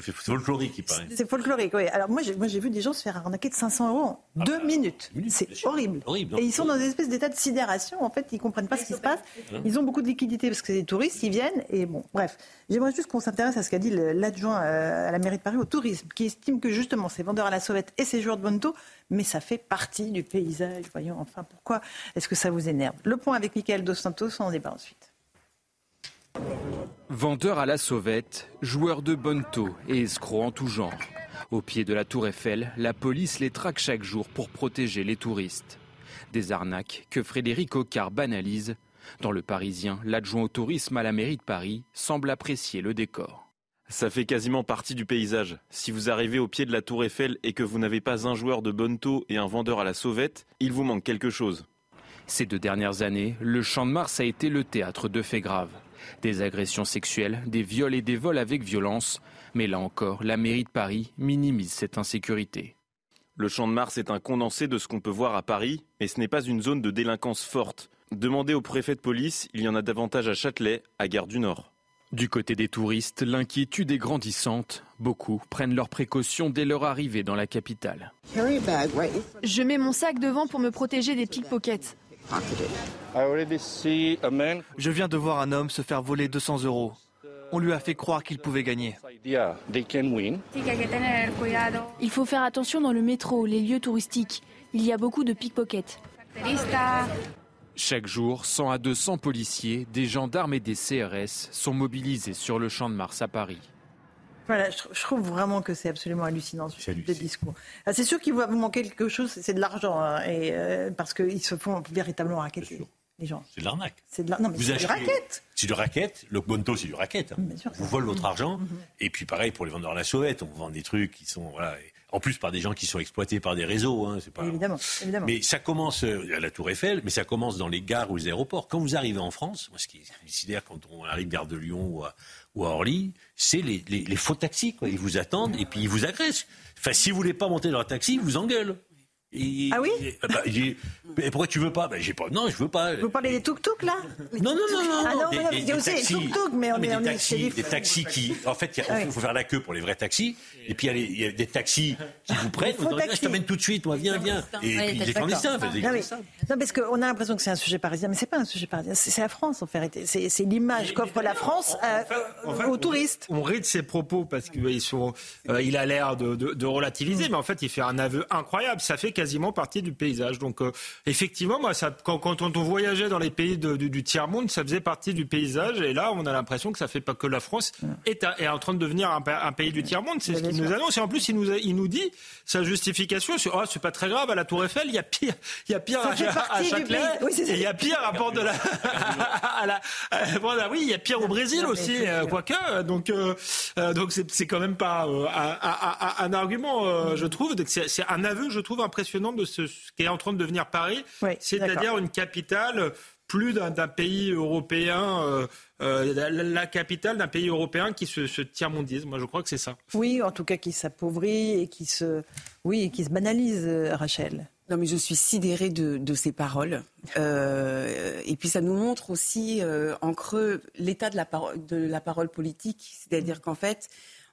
C'est folklorique, il paraît. C'est folklorique, oui. Alors moi, j'ai vu des gens se faire arnaquer de 500 euros en ah deux bah, minutes. C'est horrible. horrible. Et ils sont dans une espèce d'état de sidération. En fait, ils comprennent pas ce qui se passe. Ils ont beaucoup de liquidités parce que c'est des touristes, ils viennent. Et bon, bref. J'aimerais juste qu'on s'intéresse à ce qu'a dit l'adjoint euh, à la mairie de Paris au tourisme, qui estime que justement ces vendeurs à la sauvette et ces joueurs de bonneto, mais ça fait partie du paysage. Voyons, enfin, pourquoi est-ce que ça vous énerve? Le point avec Michael Dos Santos, on en débat ensuite. Vendeurs à la sauvette, joueurs de bonneto et escrocs en tout genre. Au pied de la tour Eiffel, la police les traque chaque jour pour protéger les touristes. Des arnaques que Frédéric Ocard banalise. Dans le Parisien, l'adjoint au tourisme à la mairie de Paris semble apprécier le décor. Ça fait quasiment partie du paysage. Si vous arrivez au pied de la tour Eiffel et que vous n'avez pas un joueur de bonneto et un vendeur à la sauvette, il vous manque quelque chose. Ces deux dernières années, le Champ de Mars a été le théâtre de faits graves. Des agressions sexuelles, des viols et des vols avec violence. Mais là encore, la mairie de Paris minimise cette insécurité. Le Champ de Mars est un condensé de ce qu'on peut voir à Paris, mais ce n'est pas une zone de délinquance forte. Demandez au préfet de police, il y en a davantage à Châtelet, à Gare du Nord. Du côté des touristes, l'inquiétude est grandissante. Beaucoup prennent leurs précautions dès leur arrivée dans la capitale. Je mets mon sac devant pour me protéger des pickpockets. Je viens de voir un homme se faire voler 200 euros. On lui a fait croire qu'il pouvait gagner. Il faut faire attention dans le métro, les lieux touristiques. Il y a beaucoup de pickpockets. Chaque jour, 100 à 200 policiers, des gendarmes et des CRS sont mobilisés sur le champ de Mars à Paris. Voilà, je, trouve vraiment que c'est absolument hallucinant ce type de discours. Ah, c'est sûr qu'il va vous manquer quelque chose, c'est de l'argent, hein, et euh, parce qu'ils se font véritablement raqueter. Les gens. C'est de l'arnaque. C'est de la... non, mais c'est du racket. C'est du racket. Le bonto, c'est du racket. Hein. vous volez votre argent. Mhm. Et puis pareil pour les vendeurs à la sauvette, on vend des trucs qui sont voilà, en plus par des gens qui sont exploités par des réseaux. Hein, c'est pas... Évidemment, évidemment. Mais ça commence euh, à la Tour Eiffel, mais ça commence dans les gares ou les aéroports. Quand vous arrivez en France, moi ce qui est décidère quand on arrive gare de Lyon ou à, ou à Orly, c'est les, faux taxis. Quoi. Ils vous attendent et puis ils vous agressent. Enfin, si vous voulez pas monter dans un taxi, ils vous engueulent. Ah oui ah bah, Et pourquoi tu veux pas? Ben, j'ai pas Non, je veux pas. Vous parlez des tuk-tuk là? Non, non, non, non. Ah non, des, il y a aussi des tuk-tuk, mais on est, des taxis, des taxis qui, en fait, il ah faut faire la queue pour les vrais taxis. Et puis il y, a des taxis qui vous prennent. Vous je t'amène tout de suite, moi, viens, viens. Et puis des clandestins. Non, parce qu'on a l'impression que c'est un sujet parisien, mais c'est pas un sujet parisien. C'est la France en fait. C'est l'image qu'offre la France euh, aux touristes. On rit de ses propos parce qu'il sont, euh, il a l'air de relativiser, mais en fait, il fait un aveu incroyable. Ça fait quasiment partie du paysage. Donc, euh, effectivement, moi, ça, quand, quand, on voyageait dans les pays du, tiers-monde, ça faisait partie du paysage. Et là, on a l'impression que ça fait pas que la France est, est en train de devenir un, pays du tiers-monde. C'est ce qu'il nous annonce. Et en plus, il nous, il nous dit sa justification. C'est, oh, c'est pas très grave, à la Tour Eiffel, il y a pire, il y a pire à, Châtelet. il y a pire à Port de la, (laughs) à la, oui, il y a pire au Brésil aussi, euh, quoique. Donc, euh, donc c'est, quand même pas un, un, argument, je trouve. C'est un aveu, je trouve, impressionnant de ce, qui est en train de devenir Paris, c'est-à-dire une capitale plus d'un pays européen, euh, euh, la, capitale d'un pays européen qui se, se tient mondise. Moi, je crois que c'est ça. Oui, en tout cas, qui s'appauvrit et qui se, oui, et qui se banalise, euh, Rachel. Non, mais je suis sidérée de, ces paroles. et puis, ça nous montre aussi en creux l'état de la, de la parole politique. C'est-à-dire qu'en fait,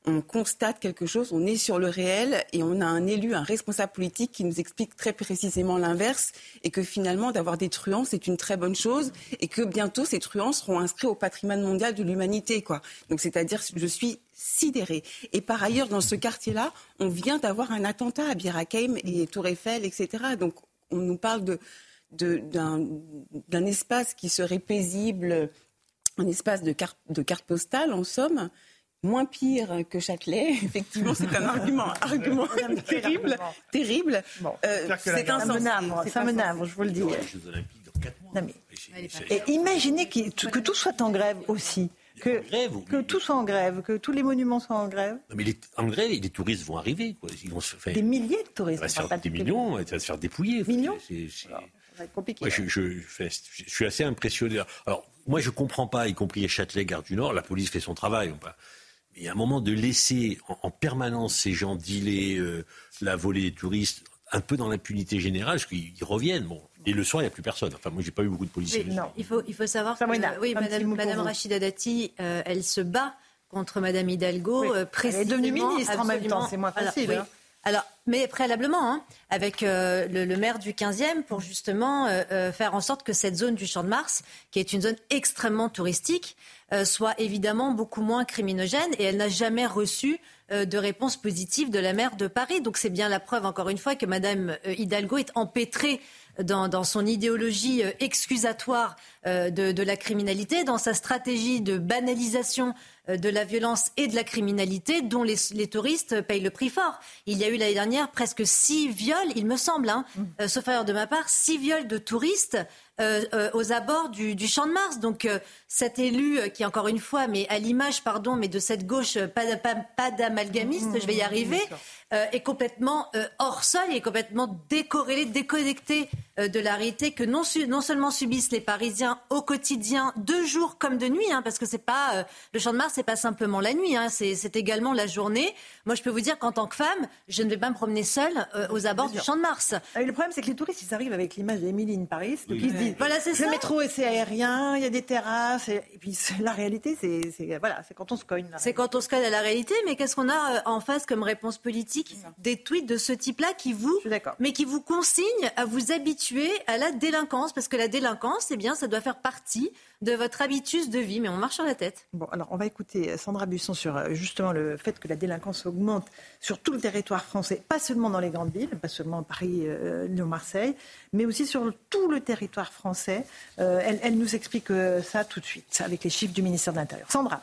on constate quelque chose, on est sur le réel et on a un élu, un responsable politique qui nous explique très précisément l'inverse et que finalement d'avoir des truands c'est une très bonne chose et que bientôt ces truands seront inscrits au patrimoine mondial de l'humanité quoi. Donc c'est-à-dire je suis sidérée. Et par ailleurs dans ce quartier-là, on vient d'avoir un attentat à Bir Hakeim et Tour Eiffel etc. Donc on nous parle d'un espace qui serait paisible, un espace de de carte postale en somme moins pire que Châtelet. (laughs) Effectivement, c'est un argument, argument terrible, terrible. Euh, c'est un ça me navre, je vous le dis. et imaginez que, tout soit en grève aussi. Que, que tout soit en grève, que tous les monuments soient en grève. Non, mais les, en grève, les touristes vont arriver. Quoi. Ils vont se faire... Des milliers de touristes. Ça va des millions, ça va se faire dépouiller. Millions Ça va être compliqué. je, je, suis assez impressionné. Alors, moi, je ne comprends pas, y compris Châtelet, Gare du Nord, la police fait son travail. On il y a un moment de laisser en, permanence ces gens dealer euh, la volée des touristes un peu dans l'impunité générale, parce qu'ils reviennent. Bon, et le soir, il n'y a plus personne. Enfin, moi, j'ai pas eu beaucoup de policiers. non, il faut, il faut savoir que oui, Madame, Rachida Dati, euh, elle se bat contre Madame Hidalgo. Euh, elle est devenue ministre en même temps, c'est moins facile. Hein. Alors, mais préalablement, hein, avec euh, le, maire du 15e, pour justement euh, euh, faire en sorte que cette zone du Champ de Mars, qui est une zone extrêmement touristique, soit évidemment beaucoup moins criminogène. Et elle n'a jamais reçu de réponse positive de la maire de Paris. Donc c'est bien la preuve, encore une fois, que Madame Hidalgo est empêtrée dans, son idéologie excusatoire de, la criminalité, dans sa stratégie de banalisation euh, de la violence et de la criminalité dont les, touristes payent le prix fort. Il y a eu l'année dernière presque six viols, il me semble, hein, mm. euh, sauf erreur de ma part, six viols de touristes euh, aux abords du, Champ de Mars. Donc cet élu qui, encore une fois, mais à l'image, pardon, mais de cette gauche pas, pas, d'amalgamiste, je vais y arriver, est complètement hors sol, est complètement décorrélé, déconnecté de la réalité que non, non, seulement subissent les Parisiens au quotidien, de jour comme de nuit, hein, parce que c'est pas le Champ de Mars, c'est pas simplement la nuit, hein, c'est également la journée. Moi, je peux vous dire qu'en tant que femme, je ne vais pas me promener seule euh, aux abords du Champ de Mars. Le problème, c'est que les touristes, ils arrivent avec l'image d'Emily in Paris, donc ils se disent, voilà, c'est le métro, c'est aérien, il y a des terrasses, et, puis la réalité, c'est voilà, c'est quand on se cogne. C'est quand on se cogne à la réalité, mais qu'est-ce qu'on a euh, en face comme réponse politique Des tweets de ce type-là qui vous, mais qui vous consignent à vous habituer à la délinquance, parce que la délinquance, eh bien, ça doit faire partie de votre habitus de vie, mais on marche sur la tête. Bon, alors on va écouter Sandra Busson sur euh, justement le fait que la délinquance augmente sur tout le territoire français, pas seulement dans les grandes villes, pas seulement Paris, euh, Lyon, Marseille, mais aussi sur tout le territoire français. Euh, elle, elle, nous explique ça tout de suite avec les chiffres du ministère de l'Intérieur. Sandra.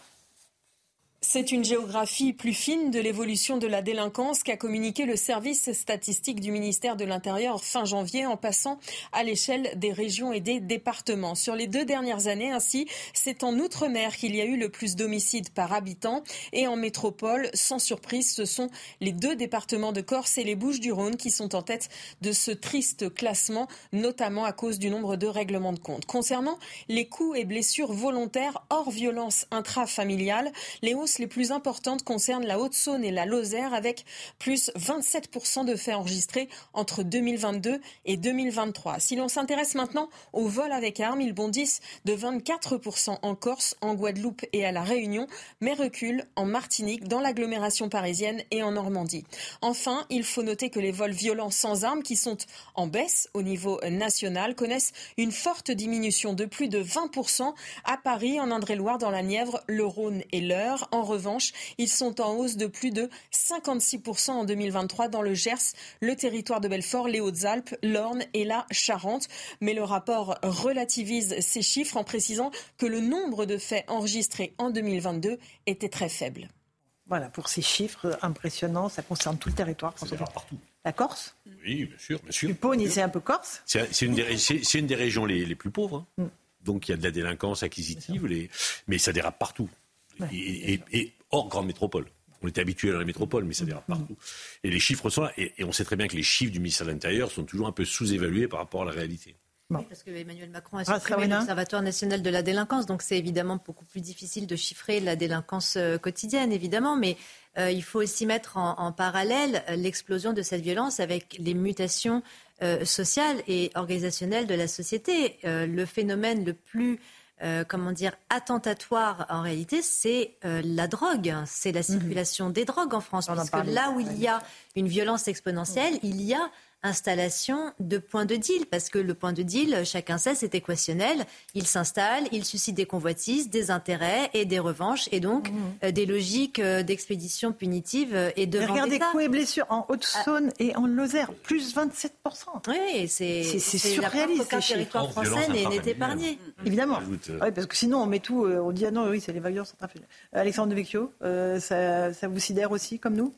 C'est une géographie plus fine de l'évolution de la délinquance qu'a communiqué le service statistique du ministère de l'Intérieur fin janvier en passant à l'échelle des régions et des départements. Sur les deux dernières années, ainsi, c'est en Outre-mer qu'il y a eu le plus d'homicides par habitant et en métropole, sans surprise, ce sont les deux départements de Corse et les Bouches-du-Rhône qui sont en tête de ce triste classement, notamment à cause du nombre de règlements de compte. Concernant les coups et blessures volontaires hors violence intrafamiliale, les hausses les plus importantes concernent la Haute-Saône et la Lozère avec plus 27% de faits enregistrés entre 2022 et 2023. Si l'on s'intéresse maintenant au vol avec armes, ils bondissent de 24% en Corse, en Guadeloupe et à La Réunion, mais reculent en Martinique, dans l'agglomération parisienne et en Normandie. Enfin, il faut noter que les vols violents sans armes, qui sont en baisse au niveau national, connaissent une forte diminution de plus de 20% à Paris, en Indre-et-Loire, dans la Nièvre, le Rhône et l'Eure. En revanche, ils sont en hausse de plus de 56% en 2023 dans le Gers, le territoire de Belfort, les Hautes-Alpes, l'Orne et la Charente. Mais le rapport relativise ces chiffres en précisant que le nombre de faits enregistrés en 2022 était très faible. Voilà, pour ces chiffres impressionnants, ça concerne tout le territoire. partout. La Corse? Oui, bien sûr. Bien sûr. C'est un peu Corse? C'est une, une, des régions les, plus pauvres. Hein. Mm. Donc il y a de la délinquance acquisitive, les... mais ça dérape partout. Et, hors grande métropole. On était habitué à la métropole, mais ça dérape mm. partout. Et les chiffres sont là. Et, on sait très bien que les chiffres du ministère de l'Intérieur sont toujours un peu sous-évalués par rapport à la réalité. Oui, parce que Emmanuel Macron a supprimé l'Observatoire national de la délinquance, donc c'est évidemment beaucoup plus difficile de chiffrer la délinquance euh, quotidienne, évidemment, mais euh, il faut aussi mettre en, parallèle euh, l'explosion de cette violence avec les mutations sociales et organisationnelles de la société. le phénomène le plus comment dire, attentatoire en réalité, c'est la drogue, c'est la mhm. circulation des drogues en France. Parce que là où il y a une violence exponentielle, il y a installation de points de deal, parce que le point de deal, chacun sait, c'est équationnel. Il s'installe, il suscite des convoitises, des intérêts et des revanches, et donc mmh. euh, des logiques euh, d'expédition punitive euh, et de Regardez coups et blessures en Haute-Saône et en Lozère, plus 27%. Oui, c'est surréaliste. Aucun territoire français n'est épargné. Évidemment. Oui, parce que sinon, on met tout, on dit ah non, oui, c'est les vaillants Alexandre de Vecchio, ça, ça vous sidère aussi, comme nous?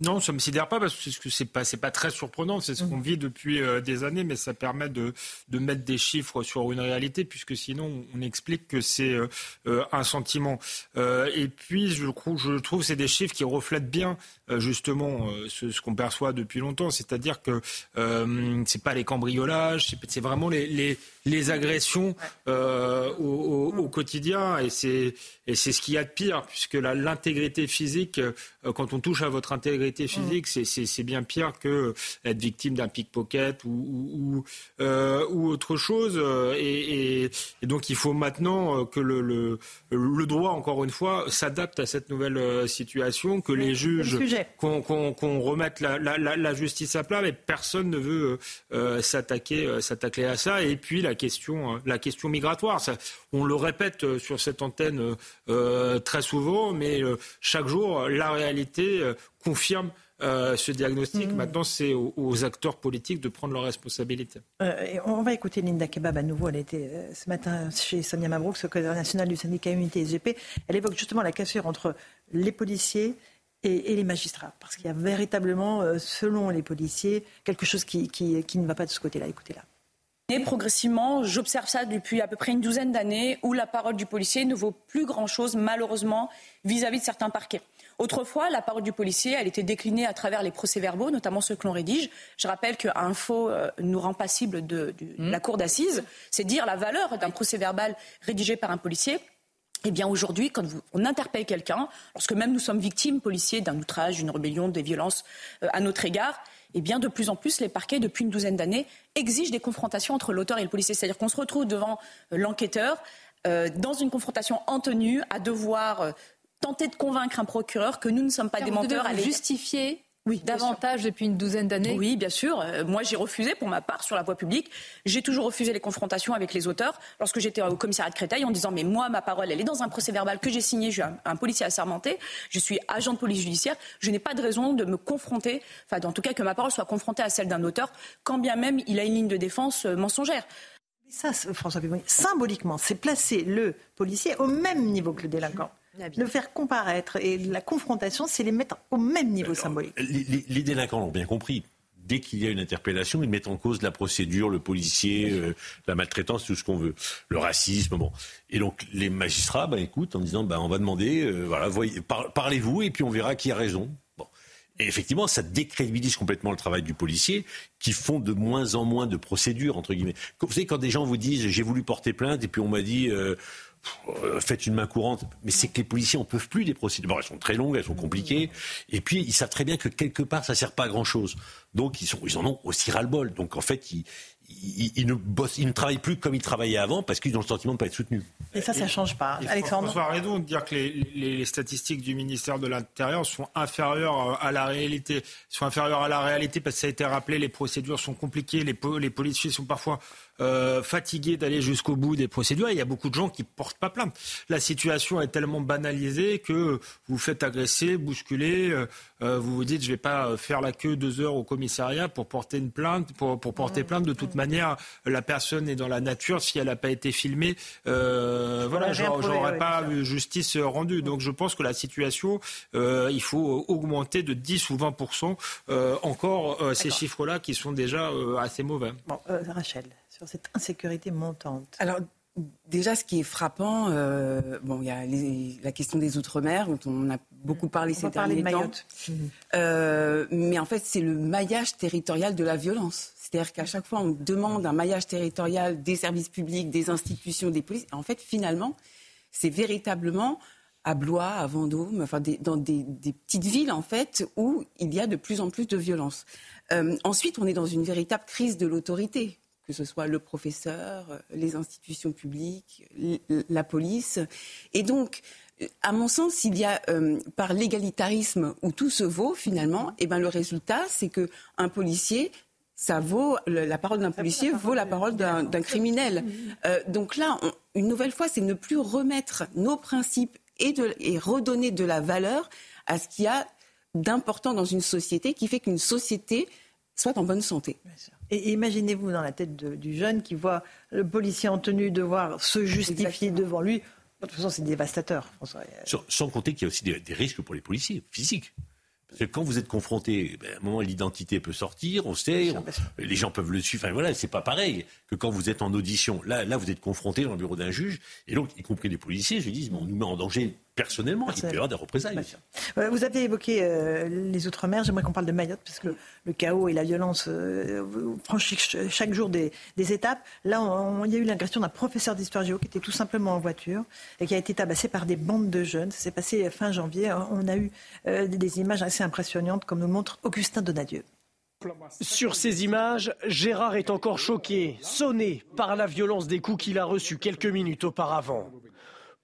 Non, ça me sidère pas parce que pas c'est pas très surprenant. C'est ce qu'on vit depuis euh, des années, mais ça permet de de mettre des chiffres sur une réalité puisque sinon on explique que c'est euh, euh, un sentiment. et puis je trouve je trouve c'est des chiffres qui reflètent bien justement ce, ce qu'on perçoit depuis longtemps, c'est-à-dire que c'est pas les cambriolages, c'est vraiment les, les les agressions au, au, au, quotidien. Et c'est, ce qu'il y a de pire, puisque l'intégrité physique, quand on touche à votre intégrité physique, c'est, bien pire que être victime d'un pickpocket ou, ou, euh, ou autre chose. Et, et, et, donc il faut maintenant que le, le, le, droit, encore une fois, s'adapte à cette nouvelle situation, que les juges, qu'on, remette la, la, la, justice à plat, mais personne ne veut s'attaquer, à ça. Et puis la question, euh, la question migratoire. on le répète euh, sur cette antenne euh, très souvent, mais chaque jour, la réalité confirme ce diagnostic. Mm. Maintenant, c'est aux, acteurs politiques de prendre leurs responsabilités. on va écouter Linda Kebab à nouveau. Elle était ce matin chez Sonia Mabrouk, secrétaire nationale du syndicat Unité SGP. Elle évoque justement la cassure entre les policiers et, les magistrats. Parce qu'il y a véritablement, selon les policiers, quelque chose qui, qui, qui ne va pas de ce côté-là. Écoutez-la. Et progressivement, j'observe ça depuis à peu près une douzaine d'années, où la parole du policier ne vaut plus grand-chose, malheureusement, vis-à-vis de certains parquets. Autrefois, la parole du policier, elle était déclinée à travers les procès-verbaux, notamment ceux que l'on rédige. Je rappelle qu'un faux euh, nous rend passible de, mmh. la cour d'assises. C'est dire la valeur d'un procès-verbal rédigé par un policier. Eh bien, aujourd'hui, quand on interpelle quelqu'un, lorsque même nous sommes victimes, policiers, d'un outrage, d'une rébellion, des violences euh, à notre égard, eh bien, de plus en plus, les parquets, depuis une douzaine d'années, exigent des confrontations entre l'auteur et le policier. C'est-à-dire qu'on se retrouve devant euh, l'enquêteur euh, dans une confrontation en tenue à devoir tenter de convaincre un procureur que nous ne sommes pas des menteurs. à justifier oui, davantage depuis une douzaine d'années Oui, bien sûr. Euh, moi, j'ai refusé pour ma part sur la voie publique. J'ai toujours refusé les confrontations avec les auteurs. Lorsque j'étais au commissariat de Créteil, en disant mais moi, ma parole, elle est dans un procès verbal que j'ai signé. Je suis un, policier assermenté. Je suis agent de police judiciaire. Je n'ai pas de raison de me confronter, enfin, en tout cas, que ma parole soit confrontée à celle d'un auteur, quand bien même il a une ligne de défense euh, mensongère. Ça, François symboliquement, c'est placer le policier au même niveau que le délinquant le faire comparaître et la confrontation, c'est les mettre au même niveau symbolique. Les, délinquants l'ont bien compris dès qu'il y a une interpellation, ils mettent en cause la procédure, le policier, euh, la maltraitance, tout ce qu'on veut, le racisme, bon. Et donc les magistrats, bah, écoutent en disant, bah, on va demander, euh, voilà, parlez-vous et puis on verra qui a raison. Bon. Et effectivement, ça décrédibilise complètement le travail du policier, qui font de moins en moins de procédures entre guillemets. Vous savez, quand des gens vous disent, j'ai voulu porter plainte et puis on m'a dit. Euh, euh, faites une main courante, mais c'est que les policiers en peuvent plus des procédures. elles sont très longues, elles sont compliquées, et puis ils savent très bien que quelque part ça sert pas à grand chose. Donc ils, sont, ils en ont aussi ras-le-bol. Donc en fait, ils, ils, ne bossent, ils ne travaillent plus comme ils travaillaient avant parce qu'ils ont le sentiment de ne pas être soutenus. Et ça, ça ne change pas. Alexandre François raison de dire que les, statistiques du ministère de l'Intérieur sont inférieures euh, à la réalité. sont inférieures à la réalité parce que ça a été rappelé, les procédures sont compliquées, les, les policiers sont parfois euh, fatigués d'aller jusqu'au bout des procédures. il y a beaucoup de gens qui ne portent pas plainte. La situation est tellement banalisée que vous faites agresser, bousculer, euh, euh, vous vous dites je ne vais pas faire la queue deux heures au commissariat pour porter une plainte, pour, pour porter plainte. De toute manière, la personne est dans la nature. Si elle n'a pas été filmée, voilà, j'aurais pas eu justice rendue. Donc je pense que la situation, il faut augmenter de 10 ou 20 encore ces chiffres-là qui sont déjà assez mauvais. Bon, Rachel sur cette insécurité montante Alors, déjà, ce qui est frappant, euh, bon, il y a la question des Outre-mer, dont on a beaucoup parlé ces derniers temps. Euh, mais en fait, c'est le maillage territorial de la violence. C'est-à-dire qu'à chaque fois, on demande un maillage territorial des services publics, des institutions, des polices. En fait, finalement, c'est véritablement à Blois, à Vendôme, enfin dans des, petites villes en fait où il y a de plus en plus de violence. Euh, ensuite, on est dans une véritable crise de l'autorité que ce soit le professeur, euh, les institutions publiques, la police. Et donc, à mon sens, il y a euh, par l'égalitarisme où tout se vaut finalement, et eh ben le résultat, c'est que un policier ça vaut la parole d'un policier vaut la parole d'un criminel. Euh, donc là, une nouvelle fois, c'est ne plus remettre nos principes et, de, et redonner de la valeur à ce qu'il y a d'important dans une société qui fait qu'une société soit en bonne santé. Et imaginez-vous dans la tête du jeune qui voit le policier en tenue devoir se justifier devant lui. De toute façon, c'est dévastateur. Sans, compter qu'il y a aussi des, risques pour les policiers physiques. Parce que quand vous êtes confronté, ben, à un moment, l'identité peut sortir, on sait, les gens peuvent le suivre. Enfin voilà, c'est pas pareil que quand vous êtes en audition. Là, là, vous êtes confronté dans le bureau d'un juge, et donc, y compris les policiers, je dis, bon, on nous met en danger personnellement, il peut y avoir des représailles. Vous avez évoqué euh, les Outre-mer, j'aimerais qu'on parle de Mayotte, parce que le, chaos et la violence euh, franchissent chaque jour des, étapes. Là, il y a eu l'agression d'un professeur d'histoire géo qui était tout simplement en voiture et qui a été tabassé par des bandes de jeunes. Ça s'est passé fin janvier. On a eu euh, des images assez impressionnantes, comme nous montre Augustin Donadieu. Sur ces images, Gérard est encore choqué, sonné par la violence des coups qu'il a reçus quelques minutes auparavant.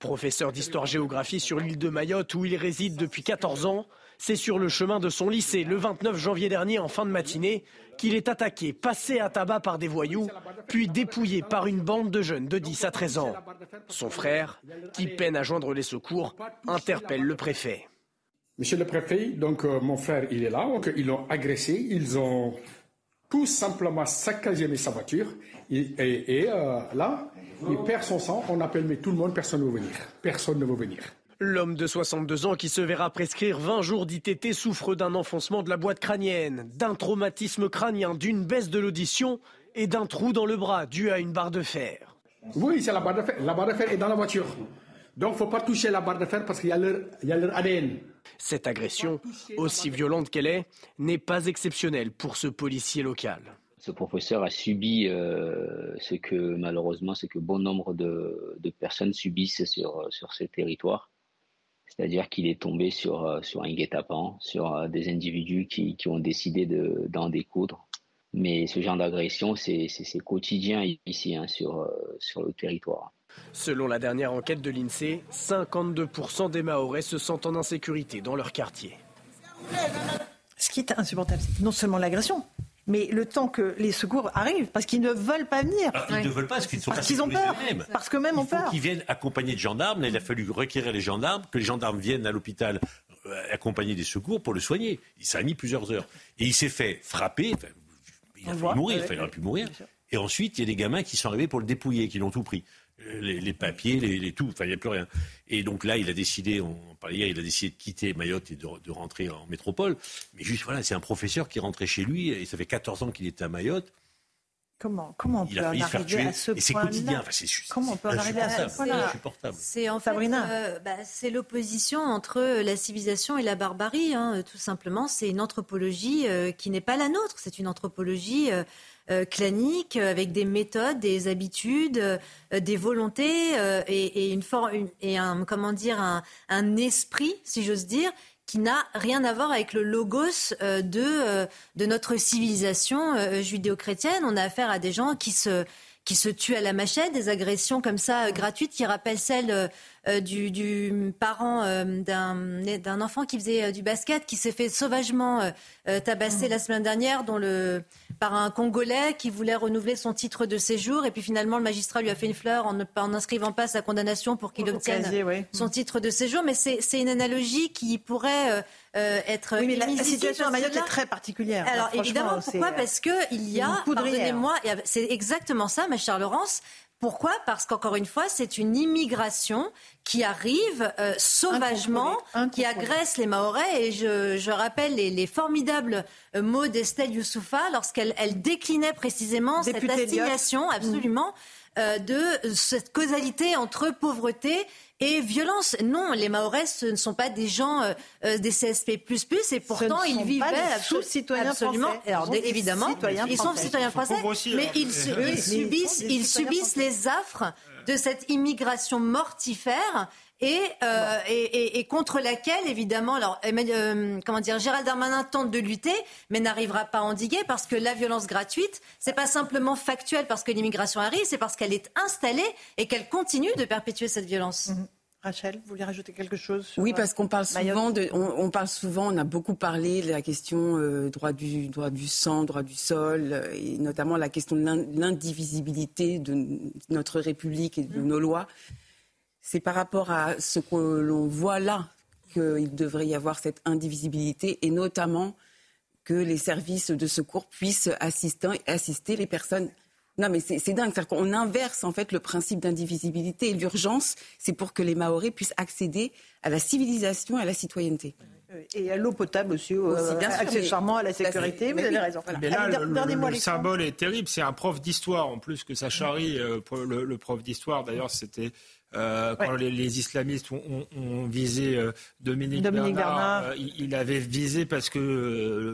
Professeur d'histoire-géographie sur l'île de Mayotte où il réside depuis 14 ans, c'est sur le chemin de son lycée le 29 janvier dernier en fin de matinée qu'il est attaqué, passé à tabac par des voyous, puis dépouillé par une bande de jeunes de 10 à 13 ans. Son frère, qui peine à joindre les secours, interpelle le préfet. Monsieur le préfet, donc euh, mon frère, il est là, ils l'ont agressé, ils ont tout simplement saccagé sa voiture, et, euh, là, il perd son sang, on appelle mais tout le monde, personne ne veut venir. Personne ne veut venir. L'homme de 62 ans qui se verra prescrire 20 jours d'ITT souffre d'un enfoncement de la boîte crânienne, d'un traumatisme crânien, d'une baisse de l'audition et d'un trou dans le bras dû à une barre de fer. Oui, c'est la barre de fer. La barre de fer est dans la voiture. Donc il ne faut pas toucher la barre de fer parce qu'il y a leur ADN. Cette agression, aussi violente qu'elle est, n'est pas exceptionnelle pour ce policier local ce professeur a subi euh, ce que malheureusement ce que bon nombre de, personnes subissent sur, sur ces territoires. C'est-à-dire qu'il est tombé sur, euh, sur un guet-apens, sur euh, des individus qui, ont décidé d'en découdre. Mais ce genre d'agression, c'est quotidien ici hein, sur, sur le territoire. Selon la dernière enquête de l'INSEE, 52% des Mahorais se sentent en insécurité dans leur quartier. Ce qui est insupportable, c'est non seulement l'agression, mais le temps que les secours arrivent, parce qu'ils ne veulent pas venir. ils ne veulent pas, parce qu'ils sont parce qu'ils ont peur. Parce que même on peur. Qu'ils viennent accompagnés de gendarmes. il a fallu requérir les gendarmes, que les gendarmes viennent à l'hôpital euh, accompagner des secours pour le soigner. Ça a mis plusieurs heures. Et il s'est fait frapper. il a failli mourir, il aurait pu mourir. Et ensuite, il y a des gamins qui sont arrivés pour le dépouiller, qui l'ont tout pris les, papiers, les, tout, enfin il n'y a plus rien. Et donc là, il a décidé, on parlait hier, il a décidé de quitter Mayotte et de, rentrer en métropole. Mais juste voilà, c'est un professeur qui rentrait chez lui et ça fait 14 ans qu'il était à Mayotte. Comment, comment on peut en arriver à ce point-là Comment on peut en arriver à ce point-là C'est en fait, euh, bah, c'est l'opposition entre la civilisation et la barbarie, hein, tout simplement. C'est une anthropologie euh, qui n'est pas la nôtre. C'est une anthropologie euh, clanique avec des méthodes, des habitudes, des volontés et, et, une, et un comment dire un, un esprit, si j'ose dire, qui n'a rien à voir avec le logos euh, de, euh, de notre civilisation euh, judéo-chrétienne. On a affaire à des gens qui se, qui se tuent à la machette, des agressions comme ça gratuites qui rappellent celles euh, du, du, parent euh, d'un enfant qui faisait euh, du basket, qui s'est fait sauvagement tabasser la semaine dernière dont le, par un Congolais qui voulait renouveler son titre de séjour. Et puis finalement, le magistrat lui a fait une fleur en n'inscrivant pas sa condamnation pour qu'il obtienne son titre de séjour. Mais c'est une analogie qui pourrait... être oui, mais la, situation à Mayotte est très particulière. Alors évidemment, pourquoi? Parce que il y a, pardonnez-moi, c'est exactement ça, ma chère Laurence. Pourquoi? Parce qu'encore une fois, c'est une immigration qui arrive euh, sauvagement, qui agresse les Mahorais. Et je, rappelle les, formidables euh, mots d'Estelle Youssoufa lorsqu'elle elle déclinait précisément cette assignation, absolument, euh, de cette causalité entre pauvreté et violence. Non, les Mahorais, ce ne sont pas des gens euh, des CSP++, et pourtant ils vivaient sous citoyens absolument. Alors, évidemment, ils sont citoyens français, mais ils, subissent, ils subissent les affres de cette immigration mortifère euh, et, et, contre laquelle, évidemment, alors, euh, comment dire, Gérald Darmanin tente de lutter, mais n'arrivera pas à endiguer parce que la violence gratuite, c'est pas simplement factuel parce que l'immigration arrive, c'est parce qu'elle est installée et qu'elle continue de perpétuer cette violence. Mhm. Rachel, vous voulez rajouter quelque chose Oui, parce qu'on parle souvent, de, on, parle souvent, on a beaucoup parlé de la question euh, droit du droit du sang, droit du sol, et notamment la question de l'indivisibilité de notre République et de mhm. nos lois c'est par rapport à ce que l'on voit là qu'il devrait y avoir cette indivisibilité et notamment que les services de secours puissent assister, assister les personnes. Non, mais c'est dingue. C'est-à-dire qu'on inverse en fait le principe d'indivisibilité et l'urgence, c'est pour que les Maoris puissent accéder à la civilisation et à la citoyenneté. Et à l'eau potable aussi, euh, accessoirement à la sécurité, vous avez raison. Mais là, le, symbole est terrible. C'est un prof d'histoire, en plus que ça charrie. Euh, le, prof d'histoire, d'ailleurs, c'était euh, quand les, islamistes ont, visé euh, Dominique, Bernard, euh, il, avait visé parce que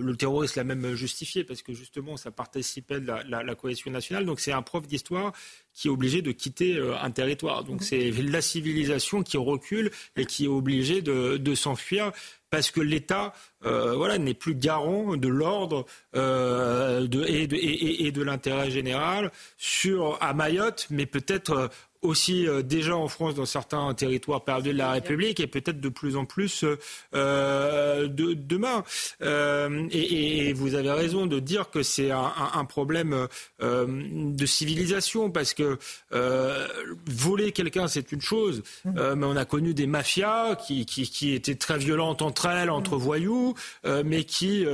le terrorisme l'a même justifié, parce que justement ça participait de la, cohésion nationale. Donc c'est un prof d'histoire qui est obligé de quitter un territoire. Donc mhm. c'est la civilisation qui recule et qui est obligée de, s'enfuir parce que l'État voilà, n'est plus garant de l'ordre de, et de, et de l'intérêt général sur à Mayotte, mais peut-être aussi euh, déjà en France dans certains territoires perdus de la République et peut-être de plus en plus euh, de, demain. Euh, et, vous avez raison de dire que c'est un, problème de civilisation parce que voler quelqu'un c'est une chose, mmh. mais on a connu des mafias qui, qui, étaient très violentes entre elles, entre mmh. voyous, mais qui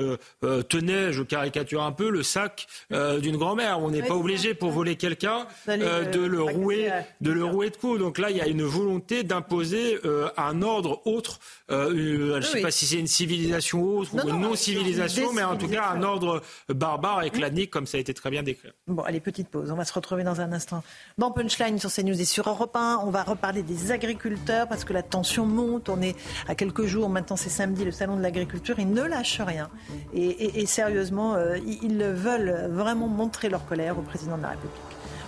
tenaient, je caricature un peu, le sac d'une grand-mère. On n'est pas obligé pour voler quelqu'un de le rouer de le rouer de coups. Donc là, il y a une volonté d'imposer euh, un ordre autre. Euh, euh, je ne sais pas si c'est une civilisation autre ou une non-civilisation, mais en tout cas un ordre barbare et clanique, comme ça a été très bien décrit. Bon, allez, petite pause. On va se retrouver dans un instant dans Punchline sur CNews et sur Europe 1. On va reparler des agriculteurs parce que la tension monte. On est à quelques jours, maintenant c'est samedi, le salon de l'agriculture. Ils ne lâchent rien. Et, sérieusement, ils veulent vraiment montrer leur colère au président de la République.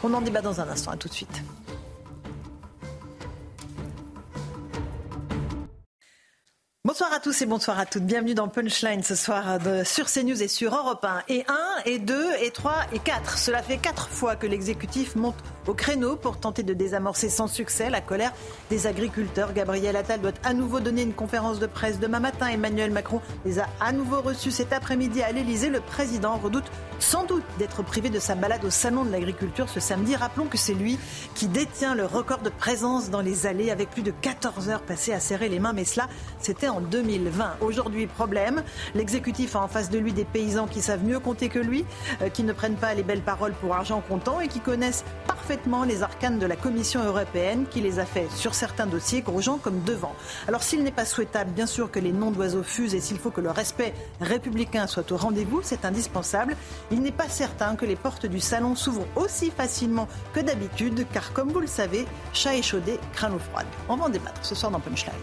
On en débat dans un instant. À tout de suite. Bonsoir à tous et bonsoir à toutes. Bienvenue dans Punchline ce soir de, sur CNews et sur Europe 1. Et 1, et 2, et 3, et 4. Cela fait 4 fois que l'exécutif monte au créneau pour tenter de désamorcer sans succès la colère des agriculteurs. Gabriel Attal doit à nouveau donner une conférence de presse demain matin. Emmanuel Macron les a à nouveau reçus cet après-midi à l'Elysée. Le président redoute sans doute d'être privé de sa balade au Salon de l'agriculture ce samedi. Rappelons que c'est lui qui détient le record de présence dans les allées avec plus de 14 heures passées à serrer les mains. Mais cela, c'était en 2020. Aujourd'hui, problème, l'exécutif a en face de lui des paysans qui savent mieux compter que lui, euh, qui ne prennent pas les belles paroles pour argent comptant et qui connaissent parfaitement les arcanes de la Commission européenne qui les a fait sur certains dossiers, Grosjean comme devant. Alors s'il n'est pas souhaitable, bien sûr, que les noms d'oiseaux fusent et s'il faut que le respect républicain soit au rendez-vous, c'est indispensable. Il n'est pas certain que les portes du salon s'ouvrent aussi facilement que d'habitude, car comme vous le savez, chat échaudé craint l'eau froide. On va en débattre ce soir dans Punchline.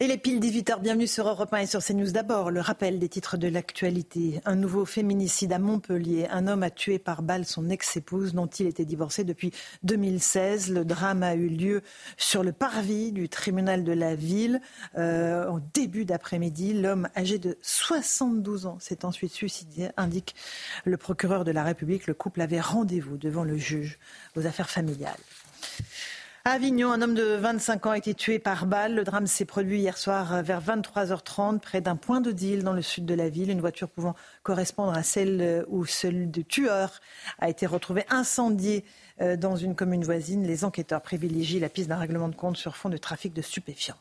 Et les piles 18h, bienvenue sur Europe 1 et sur CNews. D'abord, le rappel des titres de l'actualité. Un nouveau féminicide à Montpellier. Un homme a tué par balle son ex-épouse dont il était divorcé depuis 2016. Le drame a eu lieu sur le parvis du tribunal de la ville euh, en début d'après-midi. L'homme âgé de 72 ans s'est ensuite suicidé, indique le procureur de la République. Le couple avait rendez-vous devant le juge aux affaires familiales. À Avignon, un homme de 25 ans a été tué par balle. Le drame s'est produit hier soir vers 23h30 près d'un point de deal dans le sud de la ville. Une voiture pouvant correspondre à celle où celle du tueur a été retrouvée incendiée euh, dans une commune voisine. Les enquêteurs privilégient la piste d'un règlement de compte sur fond de trafic de stupéfiants.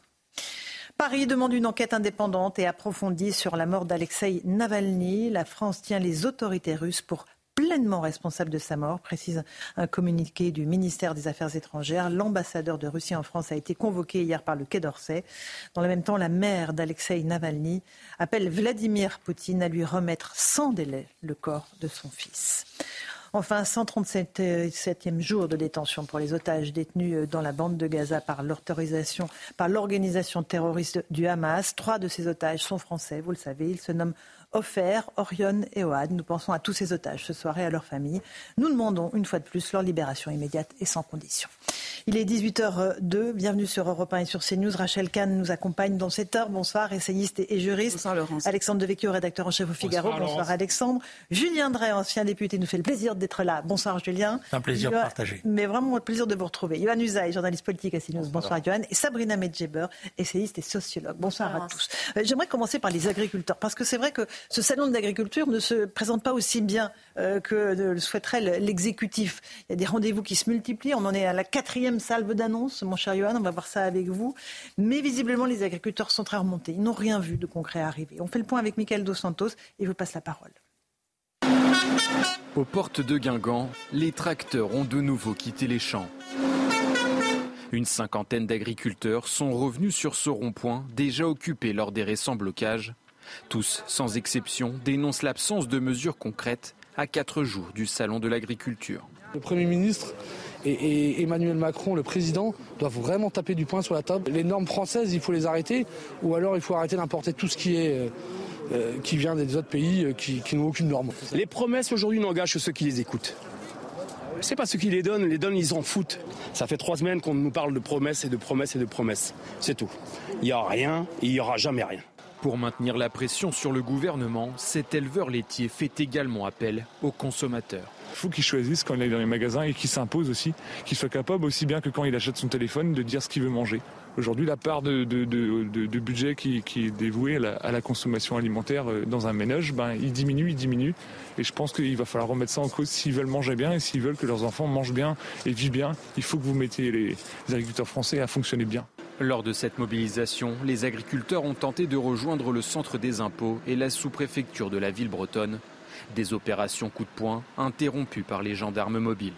Paris demande une enquête indépendante et approfondie sur la mort d'Alexei Navalny. La France tient les autorités russes pour pleinement responsable de sa mort, précise un communiqué du ministère des Affaires étrangères. L'ambassadeur de Russie en France a été convoqué hier par le Quai d'Orsay. Dans le même temps, la mère d'Alexei Navalny appelle Vladimir Poutine à lui remettre sans délai le corps de son fils. Enfin, 137e jour de détention pour les otages détenus dans la bande de Gaza par par l'organisation terroriste du Hamas. Trois de ces otages sont français, vous le savez. Ils se nomment Offert, Orion et Oad. Nous pensons à tous ces otages ce soir et à leurs familles. Nous demandons une fois de plus leur libération immédiate et sans condition. Il est 18h02. Bienvenue sur Europe 1 et sur CNews. Rachel Kahn nous accompagne dans cette heure. Bonsoir, essayiste et juriste. Bonsoir, Laurence. Alexandre Devecchio, rédacteur en chef au Figaro. Bonsoir, Bonsoir Alexandre. Julien Drey, ancien député, nous fait le plaisir d'être là. Bonsoir, Julien. C'est un plaisir partagé. Mais vraiment un plaisir de vous retrouver. Johan Usaï, journaliste politique à CNews. Bonsoir, Johan. Et Sabrina Medjeber, essayiste et sociologue. Bonsoir, Bonsoir. à tous. Euh, J'aimerais commencer par les agriculteurs, parce que c'est vrai que ce salon de l'agriculture ne se présente pas aussi bien euh, que le souhaiterait l'exécutif. Il y a des rendez-vous qui se multiplient. On en est à la quatrième salve d'annonces, mon cher Johan. On va voir ça avec vous. Mais visiblement, les agriculteurs sont très remontés. Ils n'ont rien vu de concret arriver. On fait le point avec Michael Dos Santos et je vous passe la parole. Aux portes de Guingamp, les tracteurs ont de nouveau quitté les champs. Une cinquantaine d'agriculteurs sont revenus sur ce rond-point déjà occupé lors des récents blocages tous, sans exception, dénoncent l'absence de mesures concrètes à quatre jours du Salon de l'agriculture. Le Premier ministre et, Emmanuel Macron, le président, doivent vraiment taper du poing sur la table. Les normes françaises, il faut les arrêter, ou alors il faut arrêter d'importer tout ce qui est... Euh, qui vient des autres pays qui, qui n'ont aucune norme. Les promesses aujourd'hui n'engagent que ceux qui les écoutent. C'est pas ceux qui les donnent, les donnent, ils en foutent. Ça fait trois semaines qu'on nous parle de promesses et de promesses et de promesses. C'est tout. Il n'y a rien et il n'y aura jamais rien. Pour maintenir la pression sur le gouvernement, cet éleveur laitier fait également appel aux consommateurs. Il faut qu'il choisisse quand il est dans les magasins et qu'il s'impose aussi, qu'il soit capable aussi bien que quand il achète son téléphone de dire ce qu'il veut manger. Aujourd'hui, la part de, budget qui, est dévouée à la, consommation alimentaire dans un ménage, ben, il diminue, il diminue. Et je pense qu'il va falloir remettre ça en cause s'ils veulent manger bien et s'ils veulent que leurs enfants mangent bien et vivent bien. Il faut que vous mettiez les agriculteurs français à fonctionner bien. Lors de cette mobilisation, les agriculteurs ont tenté de rejoindre le centre des impôts et la sous-préfecture de la ville bretonne. Des opérations coup de poing interrompues par les gendarmes mobiles.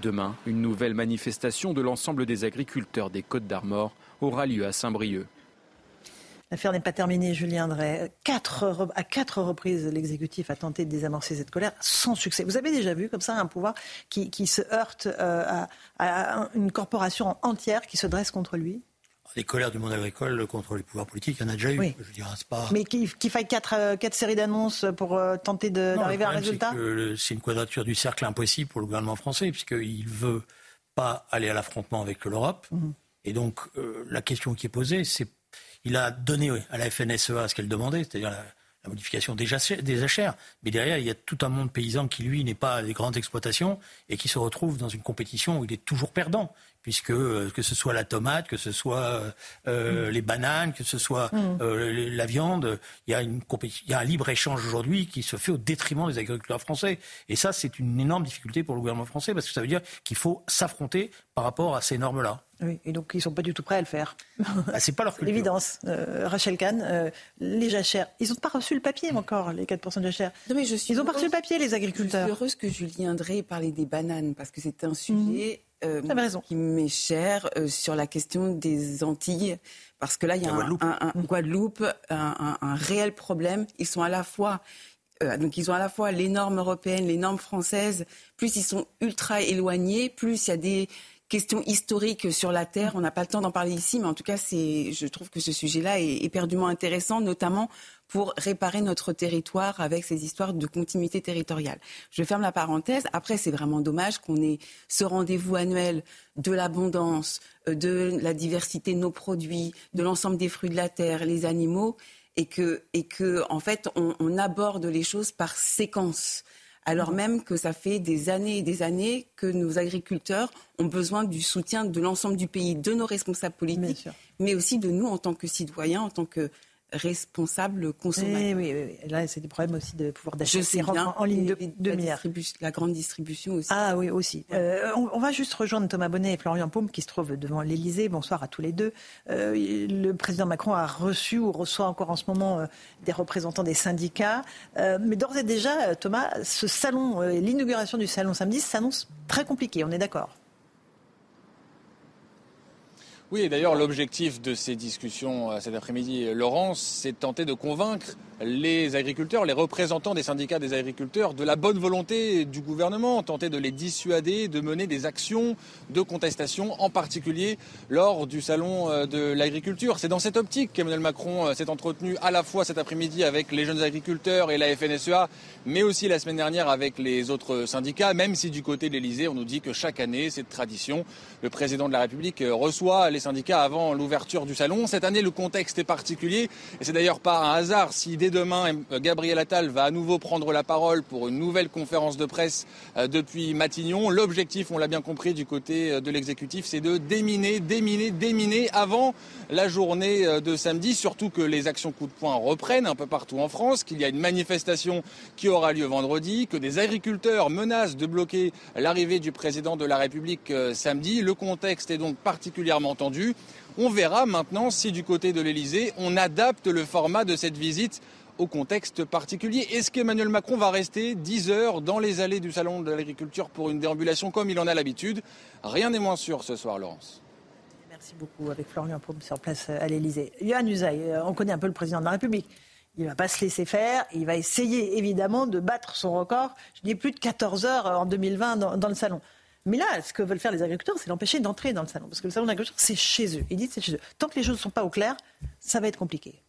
Demain, une nouvelle manifestation de l'ensemble des agriculteurs des Côtes d'Armor aura lieu à Saint-Brieuc. L'affaire n'est pas terminée, Julien Drey. Quatre, à quatre reprises, l'exécutif a tenté de désamorcer cette colère sans succès. Vous avez déjà vu comme ça un pouvoir qui, qui se heurte euh, à, à, une corporation entière qui se dresse contre lui? Les colères du monde agricole contre les pouvoirs politiques, il y en a déjà eu. Oui. Je dirais, pas... Mais qu'il qu faille quatre, euh, quatre, séries d'annonces pour euh, tenter d'arriver à un résultat? C'est une quadrature du cercle impossible pour le gouvernement français, puisqu'il ne veut pas aller à l'affrontement avec l'Europe. Mmh. Et donc, euh, la question qui est posée, c'est il a donné à la FNSEA ce qu'elle demandait, c'est-à-dire la, la, modification des des jachères. Mais derrière, il y a tout un monde paysan qui, lui, n'est pas des grandes exploitations et qui se retrouve dans une compétition où il est toujours perdant puisque euh, que ce soit la tomate, que ce soit euh, mmh. les bananes, que ce soit euh, la viande, il y, a une, il y a un libre échange aujourd'hui qui se fait au détriment des agriculteurs français. Et ça, c'est une énorme difficulté pour le gouvernement français parce que ça veut dire qu'il faut s'affronter par rapport à ces normes-là. Oui, et donc ils ne sont pas du tout prêts à le faire. Ah, c'est pas leur (laughs) culture. Évidence. Euh, Rachel Kahn, euh, les jachères, ils n'ont pas reçu le papier encore, les 4% de jachères. Non, mais je suis ils n'ont pas reçu le papier, les agriculteurs. Je suis heureuse que Julien Drey parlait des bananes, parce que c'est un sujet euh, raison. qui m'est cher euh, sur la question des Antilles. Parce que là, il y a un, Guadeloupe. un- un- Guadeloupe, un, un- un réel problème. Ils sont à la fois euh, donc ils ont à la fois les normes européennes, les normes françaises, plus ils sont ultra éloignés, plus il y a des questions historiques sur la terre. On n'a pas le temps d'en parler ici, mais en tout cas, c'est, je trouve que ce sujet-là est éperdument intéressant, notamment pour réparer notre territoire avec ces histoires de continuité territoriale. Je ferme la parenthèse. Après, c'est vraiment dommage qu'on ait ce rendez-vous annuel de l'abondance, euh, de la diversité de nos produits, de l'ensemble des fruits de la terre, les animaux, et que, et que en fait, on, on aborde les choses par séquence. Alors même que ça fait des années et des années que nos agriculteurs ont besoin du soutien de l'ensemble du pays, de nos responsables politiques, mais aussi de nous en tant que citoyens, en tant que responsables consommateurs. Eh oui, oui, oui. Là, c'est des problèmes aussi de pouvoir d'achat. Je sais bien. en ligne de, de la, mire. distribu- la grande distribution aussi. Ah oui, aussi. Euh, on, on va juste rejoindre Thomas Bonnet et Florian Paume qui se trouvent devant l'Elysée. Bonsoir à tous les deux. Euh, le président Macron a reçu ou reçoit encore en ce moment euh, des représentants des syndicats. Mais d'ores et déjà, Thomas, ce salon, l'inauguration du salon samedi s'annonce très compliqué, on est d'accord? Oui, et d'ailleurs, l'objectif de ces discussions euh, cet après-midi, Laurence, c'est de tenter de convaincre les agriculteurs, les représentants des syndicats des agriculteurs, de la bonne volonté du gouvernement, tenter de les dissuader de mener des actions de contestation, en particulier lors du salon euh, de l'agriculture. C'est dans cette optique qu'Emmanuel Macron euh, s'est entretenu à la fois cet après-midi avec les jeunes agriculteurs et la FNSEA, mais aussi la semaine dernière avec les autres syndicats, même si du côté de l'Elysée, on nous dit que chaque année, c'est de tradition. Le président de la République euh, reçoit les syndicats avant l'ouverture du salon. Cette année, le contexte est particulier et c'est d'ailleurs pas un hasard si dès demain, euh, Gabriel Attal va à nouveau prendre la parole pour une nouvelle conférence de presse euh, depuis Matignon. L'objectif, on l'a bien compris du côté euh, de l'exécutif, c'est de déminer, déminer, déminer avant la journée de samedi, surtout que les actions coup de poing reprennent un peu partout en France, qu'il y a une manifestation qui aura lieu vendredi, que des agriculteurs menacent de bloquer l'arrivée du président de la République samedi. Le contexte est donc particulièrement tendu. On verra maintenant si du côté de l'Elysée, on adapte le format de cette visite au contexte particulier. Est-ce qu'Emmanuel Macron va rester 10 heures dans les allées du Salon de l'agriculture pour une déambulation comme il en a l'habitude? Rien n'est moins sûr ce soir, Laurence. Merci beaucoup avec Florian Paume sur place euh, à l'Elysée. Yann Usaï, euh, on connaît un peu le président de la République. Il ne va pas se laisser faire. Il va essayer évidemment de battre son record. Je dis plus de 14 heures euh, en 2020 dans, le salon. Mais là, ce que veulent faire les agriculteurs, c'est l'empêcher d'entrer dans le salon. Parce que le salon d'agriculture, c'est chez eux. Ils disent c'est chez eux. Tant que les choses ne sont pas au clair, ça va être compliqué.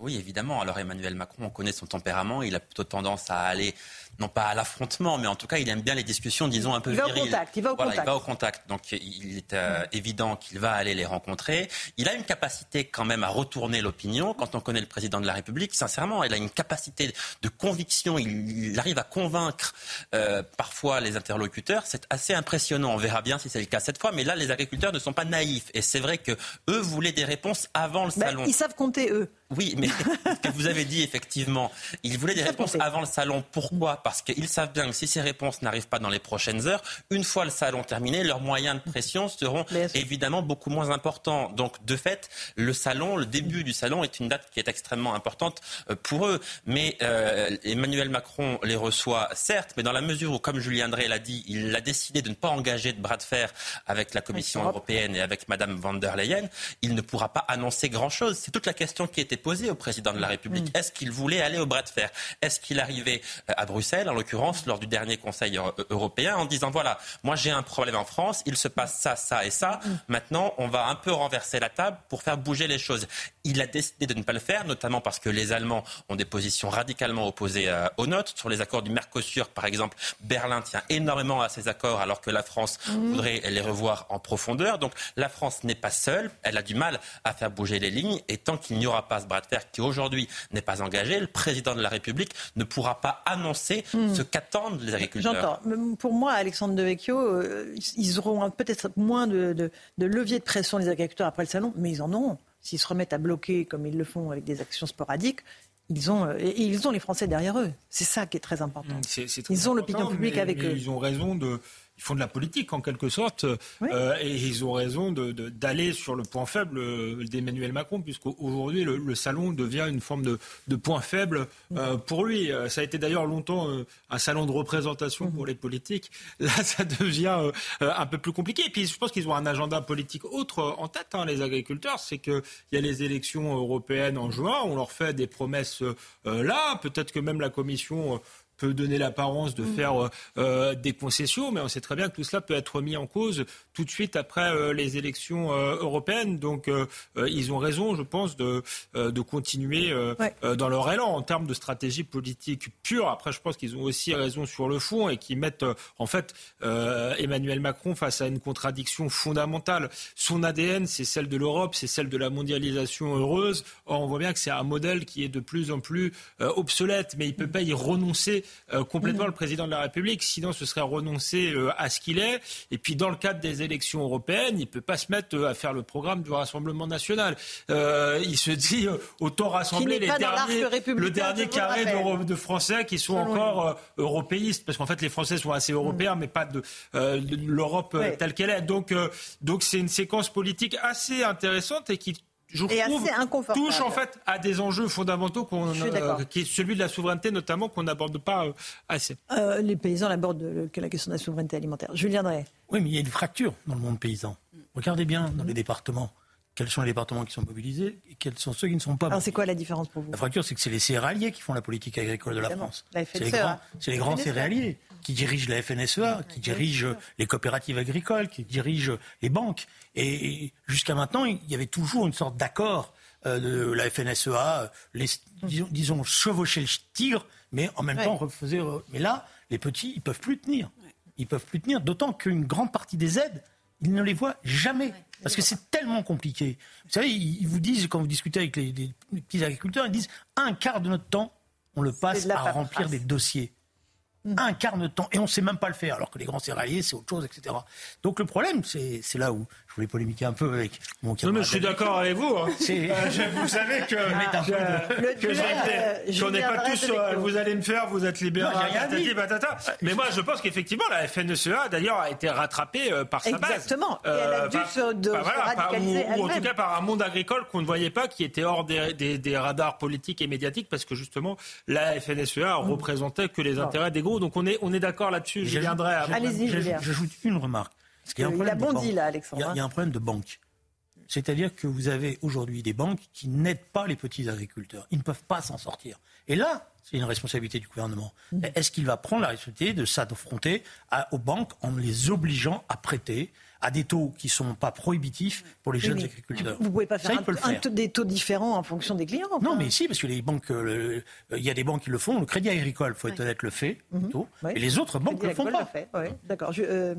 Oui, évidemment. Alors Emmanuel Macron, on connaît son tempérament. Il a plutôt tendance à aller, non pas à l'affrontement, mais en tout cas, il aime bien les discussions, disons, un peu Il va au contact, il va au Voilà, contact. Il va au contact. Donc il est euh, évident qu'il va aller les rencontrer. Il a une capacité quand même à retourner l'opinion. Quand on connaît le président de la République, sincèrement, il a une capacité de conviction. Il, il arrive à convaincre euh, parfois les interlocuteurs. C'est assez impressionnant. On verra bien si c'est le cas cette fois. Mais là, les agriculteurs ne sont pas naïfs. Et c'est vrai que eux voulaient des réponses avant le Ben, salon. ils savent compter, eux. Oui, mais ce que vous avez dit, effectivement, ils voulaient des réponses avant le salon. Pourquoi? Parce qu'ils savent bien que si ces réponses n'arrivent pas dans les prochaines heures, une fois le salon terminé, leurs moyens de pression seront évidemment beaucoup moins importants. Donc, de fait, le salon, le début du salon est une date qui est extrêmement importante euh, pour eux. Mais euh, Emmanuel Macron les reçoit, certes, mais dans la mesure où, comme Julien Drey l'a dit, il a décidé de ne pas engager de bras de fer avec la Commission européenne et avec Madame van der Leyen, il ne pourra pas annoncer grand-chose. C'est toute la question qui était posée au président de la République. Est-ce qu'il voulait aller au bras de fer? Est-ce qu'il arrivait euh, à Bruxelles, en l'occurrence, lors du dernier Conseil euro- européen, en disant voilà, moi j'ai un problème en France, il se passe ça, ça et ça. Maintenant, on va un peu renverser la table pour faire bouger les choses. Il a décidé de ne pas le faire, notamment parce que les Allemands ont des positions radicalement opposées euh, aux nôtres. Sur les accords du Mercosur, par exemple, Berlin tient énormément à ces accords, alors que la France voudrait les revoir en profondeur. Donc la France n'est pas seule, elle a du mal à faire bouger les lignes, et tant qu'il n'y aura pas ce bras de fer qui aujourd'hui n'est pas engagé, le président de la République ne pourra pas annoncer ce qu'attendent les agriculteurs. J'entends. Pour moi, Alexandre Devecchio, euh, ils auront peut-être moins de, de, de levier de pression les agriculteurs après le salon, mais ils en auront. S'ils se remettent à bloquer comme ils le font avec des actions sporadiques, ils ont, euh, et ils ont les Français derrière eux. C'est ça qui est très important. Très Ils ont l'opinion publique mais- avec mais eux. Ils ont raison de. Ils font de la politique en quelque sorte, euh, et ils ont raison d'aller sur le point faible euh, d'Emmanuel Macron, puisqu'aujourd'hui le, le, salon devient une forme de, point faible euh, pour lui. Ça a été d'ailleurs longtemps un salon de représentation pour les politiques. (laughs) Là, ça devient un peu plus compliqué. Et puis, je pense qu'ils ont un agenda politique autre en tête, hein, les agriculteurs. C'est qu'il y a les élections européennes en juin. On leur fait des promesses là. Peut-être que même la Commission peut donner l'apparence de mm. faire euh, euh, des concessions, mais on sait très bien que tout cela peut être mis en cause tout de suite après euh, les élections européennes. Donc ils ont raison, je pense, de, de continuer dans leur élan en termes de stratégie politique pure. Après, je pense qu'ils ont aussi raison sur le fond et qu'ils mettent en fait Emmanuel Macron face à une contradiction fondamentale. Son ADN, c'est celle de l'Europe, c'est celle de la mondialisation heureuse. Or, on voit bien que c'est un modèle qui est de plus en plus obsolète, mais il ne peut pas y renoncer euh, complètement le président de la République, sinon ce serait renoncer euh, à ce qu'il est. Et puis dans le cadre des élections européennes, il ne peut pas se mettre euh, à faire le programme du Rassemblement national. il se dit autant rassembler les derniers, le dernier carré de, de, Français qui sont encore européistes, parce qu'en fait les Français sont assez européens, mm. mais pas de, l'Europe telle qu'elle est. Donc donc c'est une séquence politique assez intéressante et qui je et trouve, touche en fait à des enjeux fondamentaux qu'on, euh, qui est celui de la souveraineté notamment qu'on n'aborde pas euh, assez. Euh, les paysans l'abordent la question de la souveraineté alimentaire. Julien Drey. Oui, mais il y a une fracture dans le monde paysan. Regardez bien dans les départements. Quels sont les départements qui sont mobilisés et quels sont ceux qui ne sont pas Alors c'est quoi la différence pour vous La fracture, c'est que c'est les céréaliers qui font la politique agricole de la France. c'est les grands, c'est les grands céréaliers qui dirigent la FNSEA, qui dirigent les coopératives agricoles, qui dirigent les banques. Et jusqu'à maintenant, il y avait toujours une sorte d'accord euh, de la FNSEA, les, disons, chevaucher le tigre, mais en même temps refaisait. Mais là, les petits, ils peuvent plus tenir. Ils peuvent plus tenir, d'autant qu'une grande partie des aides, ils ne les voient jamais. Parce que c'est tellement compliqué. Vous savez, ils vous disent, quand vous discutez avec les, petits agriculteurs, ils disent un quart de notre temps, on le passe à remplir des dossiers. Mm. temps, et on sait même pas le faire, alors que les grands céréaliers, c'est autre chose, etc. Donc le problème, c'est là où je voulais polémiquer un peu avec mon Non, mais je suis d'accord avec vous. Hein. Euh, vous savez que, que qu'on n'est pas tous. Euh, vous allez me faire, vous êtes libéral. Mais moi, je pense qu'effectivement, la FNSEA, d'ailleurs, a été rattrapée euh, par sa base. Exactement. et elle a dû se, de, radicaliser ou, en tout cas par un monde agricole qu'on ne voyait pas, qui était hors des, des, radars politiques et médiatiques, parce que justement, la FNSEA mm. représentait que les intérêts des gros. Donc on est, on est d'accord là-dessus. Je viendrai à. Allez-y, J'ajoute une remarque. Il, y a bondi là, Alexandre. Il y, a, un problème de banque. C'est-à-dire que vous avez aujourd'hui des banques qui n'aident pas les petits agriculteurs. Ils ne peuvent pas s'en sortir. Et là, c'est une responsabilité du gouvernement. Mm. Est-ce qu'il va prendre la responsabilité de s'affronter aux banques en les obligeant à prêter à des taux qui ne sont pas prohibitifs pour les jeunes agriculteurs. Vous ne pouvez pas faire des taux différents en fonction des clients. Non, mais si, parce que les banques, euh, il y a des banques qui le font. Le Crédit Agricole, il faut être honnête, le fait, mhm. et les autres banques ne le font pas. D'accord. Euh,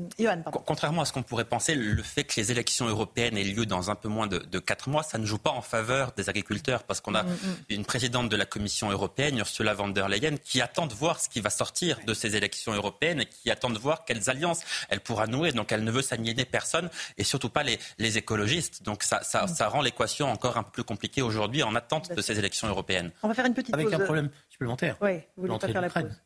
Contrairement à ce qu'on pourrait penser, le fait que les élections européennes aient lieu dans un peu moins de, quatre mois, ça ne joue pas en faveur des agriculteurs, parce qu'on a mm, mm. une présidente de la Commission européenne, Ursula von der Leyen, qui attend de voir ce qui va sortir de ces élections européennes et qui attend de voir quelles alliances elle pourra nouer. Donc elle ne veut s'aliéner personne et surtout pas les, les écologistes. Donc ça, ça, ça rend l'équation encore un peu plus compliquée aujourd'hui en attente de ces élections européenires. On va faire une petite Avec un problème supplémentaire. Oui, vous voulez pas faire la pause.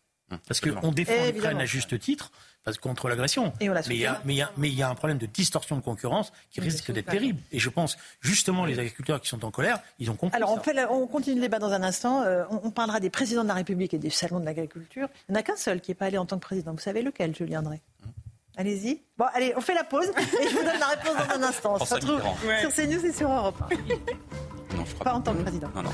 Parce qu'on défend l'Ukraine à juste titre parce, contre l'agression. Mais il y, a, mais, mais il y a un problème de distorsion de concurrence qui risque d'être terrible. Et je pense justement les agriculteurs qui sont en colère, ils ont compris. Alors on, fait on continue le débat dans un instant. Euh, on, parlera des présidents de la République et des salons de l'agriculture. Il n'y en a qu'un seul qui n'est pas allé en tant que président. Vous savez lequel, Julien Drey? Allez-y. Bon, allez, on fait la pause et je vous donne la réponse dans un (laughs) instant. On se retrouve sur CNews et sur Europe. Non, je pas. en tant que président. Non, non,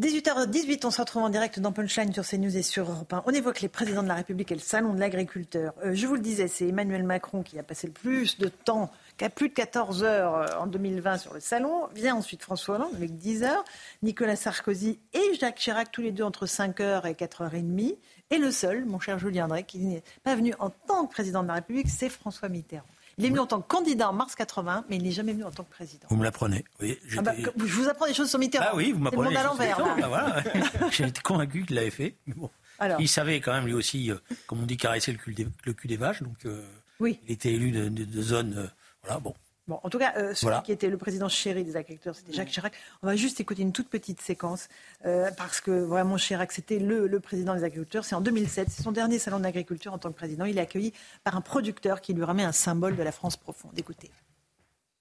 18h18, on se retrouve en direct dans Punchline sur CNews et sur Europe 1. On évoque les présidents de la République et le salon de l'agriculteur. Euh, je vous le disais, c'est Emmanuel Macron qui a passé le plus de temps, qui a plus de 14 heures euh, en 2020 sur le salon. Vient ensuite François Hollande avec 10 heures, Nicolas Sarkozy et Jacques Chirac, tous les deux entre 5 heures et 4h30. Et le seul, mon cher Julien Drey, qui n'est pas venu en tant que président de la République, c'est François Mitterrand. Il est venu en tant que candidat en mars 80, mais il n'est jamais venu en tant que président. Vous me l'apprenez. Oui, ah bah, je vous apprends des choses sur Mitterrand. Ah oui, vous m'apprenez. À l'envers. Bah (laughs) J'ai été convaincu qu'il l'avait fait. Il savait quand même lui aussi, euh, comme on dit, caresser le cul des, le cul des vaches. Donc, euh, oui. il était élu de, de, zone. Euh, voilà, bon. Bon, en tout cas, euh, celui qui était le président chéri des agriculteurs, c'était Jacques Chirac. On va juste écouter une toute petite séquence, euh, parce que vraiment Chirac, c'était le, le, président des agriculteurs. C'est en 2007, c'est son dernier salon d'agriculture en tant que président. Il est accueilli par un producteur qui lui remet un symbole de la France profonde. Écoutez.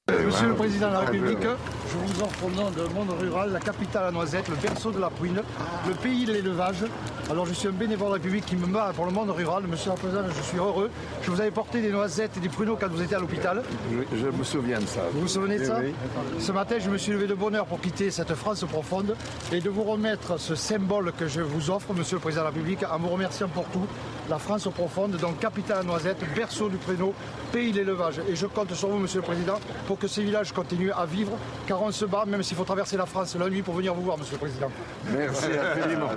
Monsieur le Président de la République, je vous offre au nom de monde rural la capitale à Noisette, le berceau de la Pruine, le pays de l'élevage. Alors je suis un bénévole de la République qui me bat pour le monde rural. Monsieur le Président, je suis heureux. Je vous avais porté des noisettes et des pruneaux quand vous étiez à l'hôpital. Je, me souviens de ça. Vous vous souvenez de ça Ce matin, je me suis levé de bonheur pour quitter cette France profonde et de vous remettre ce symbole que je vous offre, Monsieur le Président de la République, en vous remerciant pour tout. La France profonde, donc capitale à Noisette, berceau du pruneau, pays de l'élevage. Et je compte sur vous, Monsieur le Président, pour que ces villages continuent à vivre, car on se bat, même s'il faut traverser la France la nuit pour venir vous voir, Monsieur le Président. Merci infiniment.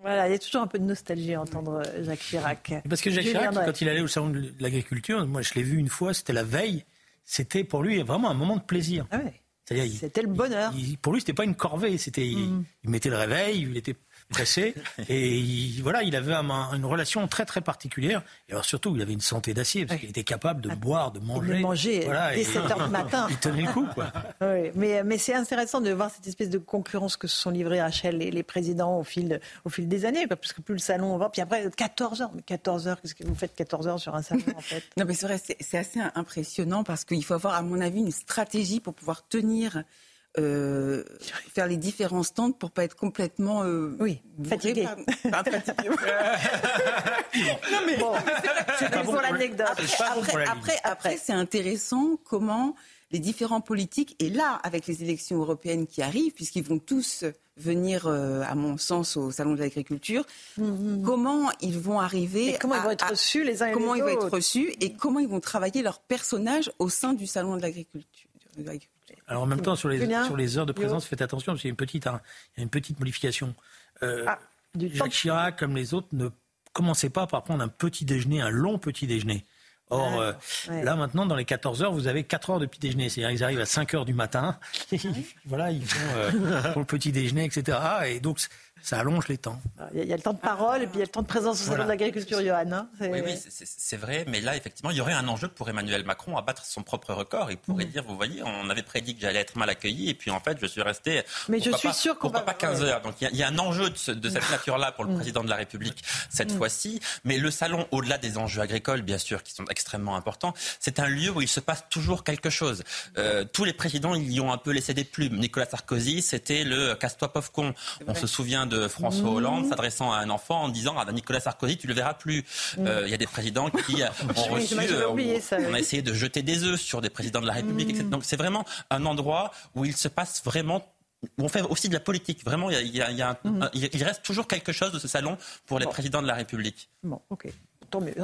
Voilà, il y a toujours un peu de nostalgie à entendre euh, Jacques Chirac. Parce que Jacques Chirac, quand il allait au salon de l'agriculture, moi je l'ai vu une fois, c'était la veille, c'était pour lui vraiment un moment de plaisir. Ah C'était le bonheur. pour lui, c'était pas une corvée, c'était mm. il, mettait le réveil, il était pressé. (laughs) et voilà, il avait une relation très très particulière. Et alors surtout, il avait une santé d'acier parce qu'il était capable de boire, de manger. De manger voilà, dès 7 heures du matin. Il tenait le coup, quoi. (laughs) oui, mais, mais c'est intéressant de voir cette espèce de concurrence que se sont livrés Rachel et les présidents au fil, au fil des années, parce que plus le salon va. Puis après, 14 heures. Mais 14 heures, qu'est-ce que vous faites 14 heures sur un salon, en fait? Non, mais c'est vrai, c'est assez impressionnant parce qu'il faut avoir, à mon avis, une stratégie pour pouvoir tenir euh, (laughs) faire les différents stands pour pas être complètement euh, oui fatigué. (laughs) (laughs) non mais bon, c'est pour l'anecdote. Après, après, après, c'est intéressant comment les différents politiques et là avec les élections européennes qui arrivent puisqu'ils vont tous venir euh, à mon sens au salon de l'agriculture mm-hmm. comment ils vont arriver et comment ils vont être reçus les uns et comment les ils vont être reçus et comment ils vont travailler leur personnage au sein du salon de l'agriculture alors en même temps, sur les, sur les heures de présence, faites attention, parce qu'il y a une petite, hein, une petite modification. Euh, ah, Jacques Chirac, comme les autres, ne commençait pas par prendre un petit déjeuner, un long petit déjeuner. Or, euh, là maintenant, dans les 14 heures, vous avez 4 heures de petit déjeuner. C'est-à-dire qu'ils arrivent à 5 heures du matin. (laughs) voilà, ils font euh, (laughs) pour le petit déjeuner, etc. Et donc, ça allonge les temps. Il y, a le temps de parole et puis il y a le temps de présence au salon de l'agriculture, Johan. Hein. oui, oui c'est vrai, mais là, effectivement, il y aurait un enjeu pour Emmanuel Macron à battre son propre record. Il pourrait mm. dire, vous voyez, on avait prédit que j'allais être mal accueilli et puis en fait, je suis resté. Mais je suis sûr qu'on va pas 15 heures. Donc il y, a un enjeu de, cette nature-là pour le mm. président de la République cette mm. fois-ci. Mais le salon, au-delà des enjeux agricoles, bien sûr, qui sont extrêmement importants, c'est un lieu où il se passe toujours quelque chose. Euh, tous les présidents, ils y ont un peu laissé des plumes. Nicolas Sarkozy, c'était le casse-toi pauvre con. On se souvient de François Hollande s'adressant à un enfant en disant à Nicolas Sarkozy, tu le verras plus. Mm. Euh, il y a des présidents qui (laughs) ont reçu, euh, on, a essayé de jeter des œufs sur des présidents de la République, etc. Donc c'est vraiment un endroit où il se passe vraiment on fait aussi de la politique. Vraiment, il, y a, mm. il reste toujours quelque chose de ce salon pour les présidents de la République. Bon, ok.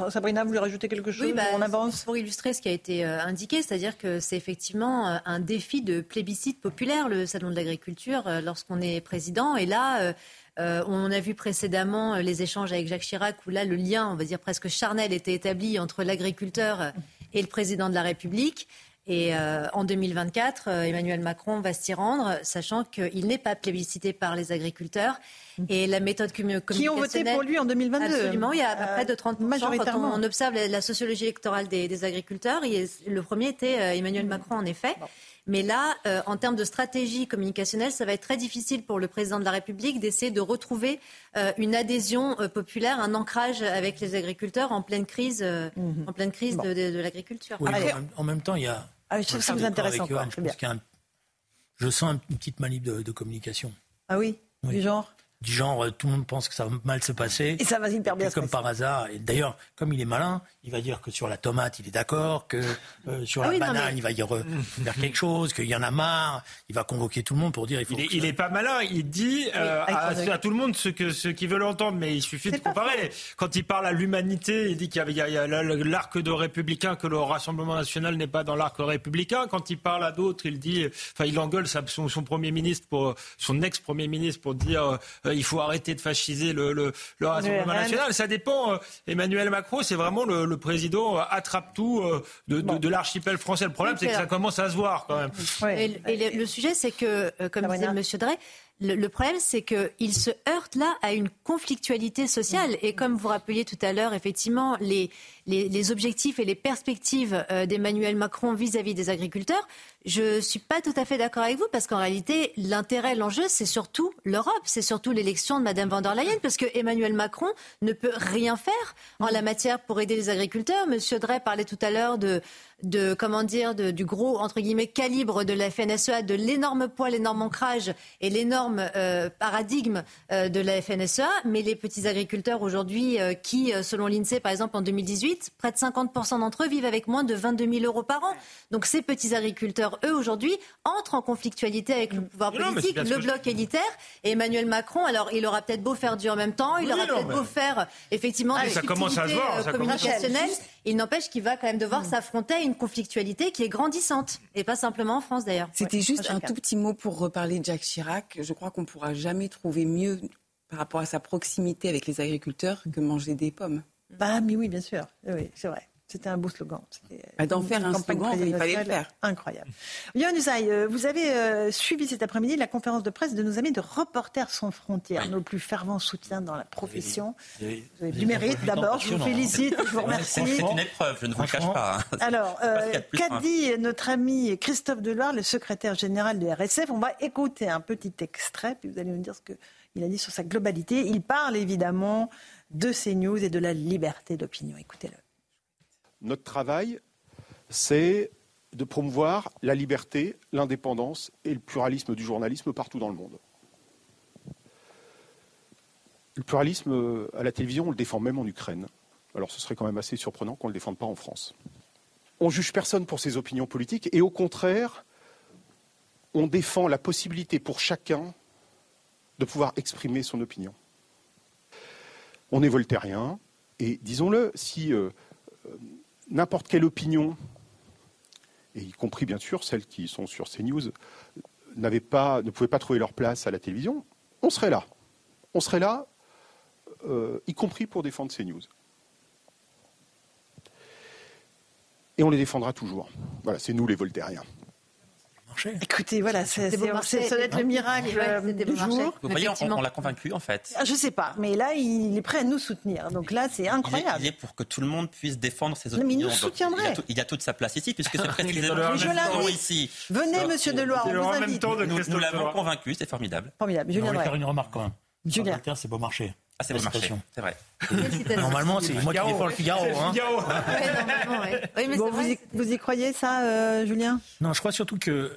Sabrina, vous voulez rajouter quelque chose oui, bah, On avance? Pour illustrer ce qui a été euh, indiqué, c'est-à-dire que c'est effectivement un défi de plébiscite populaire, le Salon de l'agriculture, lorsqu'on est président. Et là, euh, on a vu précédemment euh, les échanges avec Jacques Chirac où là, le lien, on va dire presque charnel, était établi entre l'agriculteur et le président de la République. Et euh, en 2024, Emmanuel Macron va s'y rendre, sachant qu'il n'est pas plébiscité par les agriculteurs. Et la méthode communicationnelle... Qui ont voté pour lui en 2022 Absolument, il y a à près de 30 majoritairement. Quand on, observe la, sociologie électorale des, agriculteurs, le premier était Emmanuel Macron, en effet. Mais là, euh, en termes de stratégie communicationnelle, ça va être très difficile pour le président de la République d'essayer de retrouver euh, une adhésion euh, populaire, un ancrage avec les agriculteurs en pleine crise, mhm. en pleine crise de, l'agriculture. en, même temps, il y a. Ah, je trouve ça intéressant. je, sens une petite manip de, communication. Ah oui, oui. du genre du genre euh, tout le monde pense que ça va mal se passer. Et ça va hyper bien. comme par hasard. Et d'ailleurs, comme il est malin, il va dire que sur la tomate, il est d'accord, que euh, sur ah la banane, il va y (laughs) faire quelque chose, qu'il y en a marre. Il va convoquer tout le monde pour dire. Il, faut il, est, pas malin. Il dit euh, à, tout le monde ce que ce qu'il veut l'entendre, mais il suffit de comparer. Quand il parle à l'humanité, il dit qu'il y a, l'arc de républicain que le Rassemblement national n'est pas dans l'arc républicain. Quand il parle à d'autres, il dit, enfin, il engueule son, son premier ministre pour son ex premier ministre pour dire euh, il faut arrêter de fasciser le, le, le Rassemblement national. Ça dépend. Euh, Emmanuel Macron, c'est vraiment le, président euh, attrape-tout de, de, l'archipel français. Le problème, c'est que ça commence à se voir quand même. Et, le, sujet, c'est que, comme disait M. Drey, Le, problème, c'est qu'il se heurte là à une conflictualité sociale. Et comme vous rappeliez tout à l'heure, effectivement, les, les, objectifs et les perspectives euh, d'Emmanuel Macron vis-à-vis des agriculteurs, je ne suis pas tout à fait d'accord avec vous parce qu'en réalité, l'intérêt, l'enjeu, c'est surtout l'Europe, c'est surtout l'élection de Mme van der Leyen parce que Emmanuel Macron ne peut rien faire en la matière pour aider les agriculteurs. Monsieur Drey parlait tout à l'heure de, de comment dire du gros entre guillemets calibre de la FNSEA, de l'énorme poids, l'énorme ancrage et l'énorme euh, paradigme euh, de la FNSEA, mais les petits agriculteurs aujourd'hui euh, qui, selon l'Insee par exemple en 2018, près de 50% d'entre eux vivent avec moins de 22 000 euros par an. Donc ces petits agriculteurs, eux aujourd'hui, entrent en conflictualité avec le pouvoir politique, le bloc élitaire et Emmanuel Macron. Alors il aura peut-être beau faire du en même temps, il aura peut-être beau faire effectivement ah, des ça commence à se voir, communicationnelles. Il n'empêche qu'il va quand même devoir s'affronter à une conflictualité qui est grandissante, et pas simplement en France d'ailleurs. C'était juste un tout petit mot pour reparler de Jacques Chirac. Je crois qu'on ne pourra jamais trouver mieux par rapport à sa proximité avec les agriculteurs que manger des pommes. Bah, mais oui, bien sûr. Oui, c'est vrai. C'était un beau slogan. Bah, d'en faire un slogan, il fallait le faire. Incroyable. Yann Usaï, euh, vous avez euh, suivi cet après-midi la conférence de presse de nos amis de Reporters sans frontières, nos plus fervents soutiens dans la profession. Vous avez du mérite d'abord, je vous félicite, je vous remercie. C'est une épreuve, je ne vous le cache pas. Hein. (laughs) Alors, euh, qu'a dit notre ami Christophe Deloire, le secrétaire général de RSF On va écouter un petit extrait, puis vous allez nous dire ce qu'il a dit sur sa globalité. Il parle évidemment de CNews et de la liberté d'opinion. Écoutez-le. Notre travail, c'est de promouvoir la liberté, l'indépendance et le pluralisme du journalisme partout dans le monde. Le pluralisme euh, à la télévision, on le défend même en Ukraine. Alors ce serait quand même assez surprenant qu'on ne le défende pas en France. On juge personne pour ses opinions politiques et au contraire, on défend la possibilité pour chacun de pouvoir exprimer son opinion. On est voltairien et disons-le, si euh, n'importe quelle opinion, et y compris bien sûr celles qui sont sur CNews, pas, ne pouvaient pas trouver leur place à la télévision, on serait là. On serait là, euh, y compris pour défendre CNews. Et on les défendra toujours. Voilà, c'est nous les Voltairiens. Écoutez, voilà, c'est le miracle euh, du jour. Vous voyez, on, l'a convaincu en fait. Ah, je sais pas, mais là, il est prêt à nous soutenir. Donc là, c'est incroyable. Il est, pour que tout le monde puisse défendre ses opinions. mais il nous soutiendrait. Il, a toute sa place ici, puisque c'est précisément ici. Venez, Monsieur Deloire, on vous invite. Nous, l'avons convaincu, c'est formidable. Formidable. Julien, je faire une remarque quand même. Julien, c'est beau marché. Ah, c'est marché, c'est vrai. (laughs) Normalement, c'est moi qui défends le Figaro. Hein. vous, y, croyez, ça, euh, Julien? Non, je crois surtout que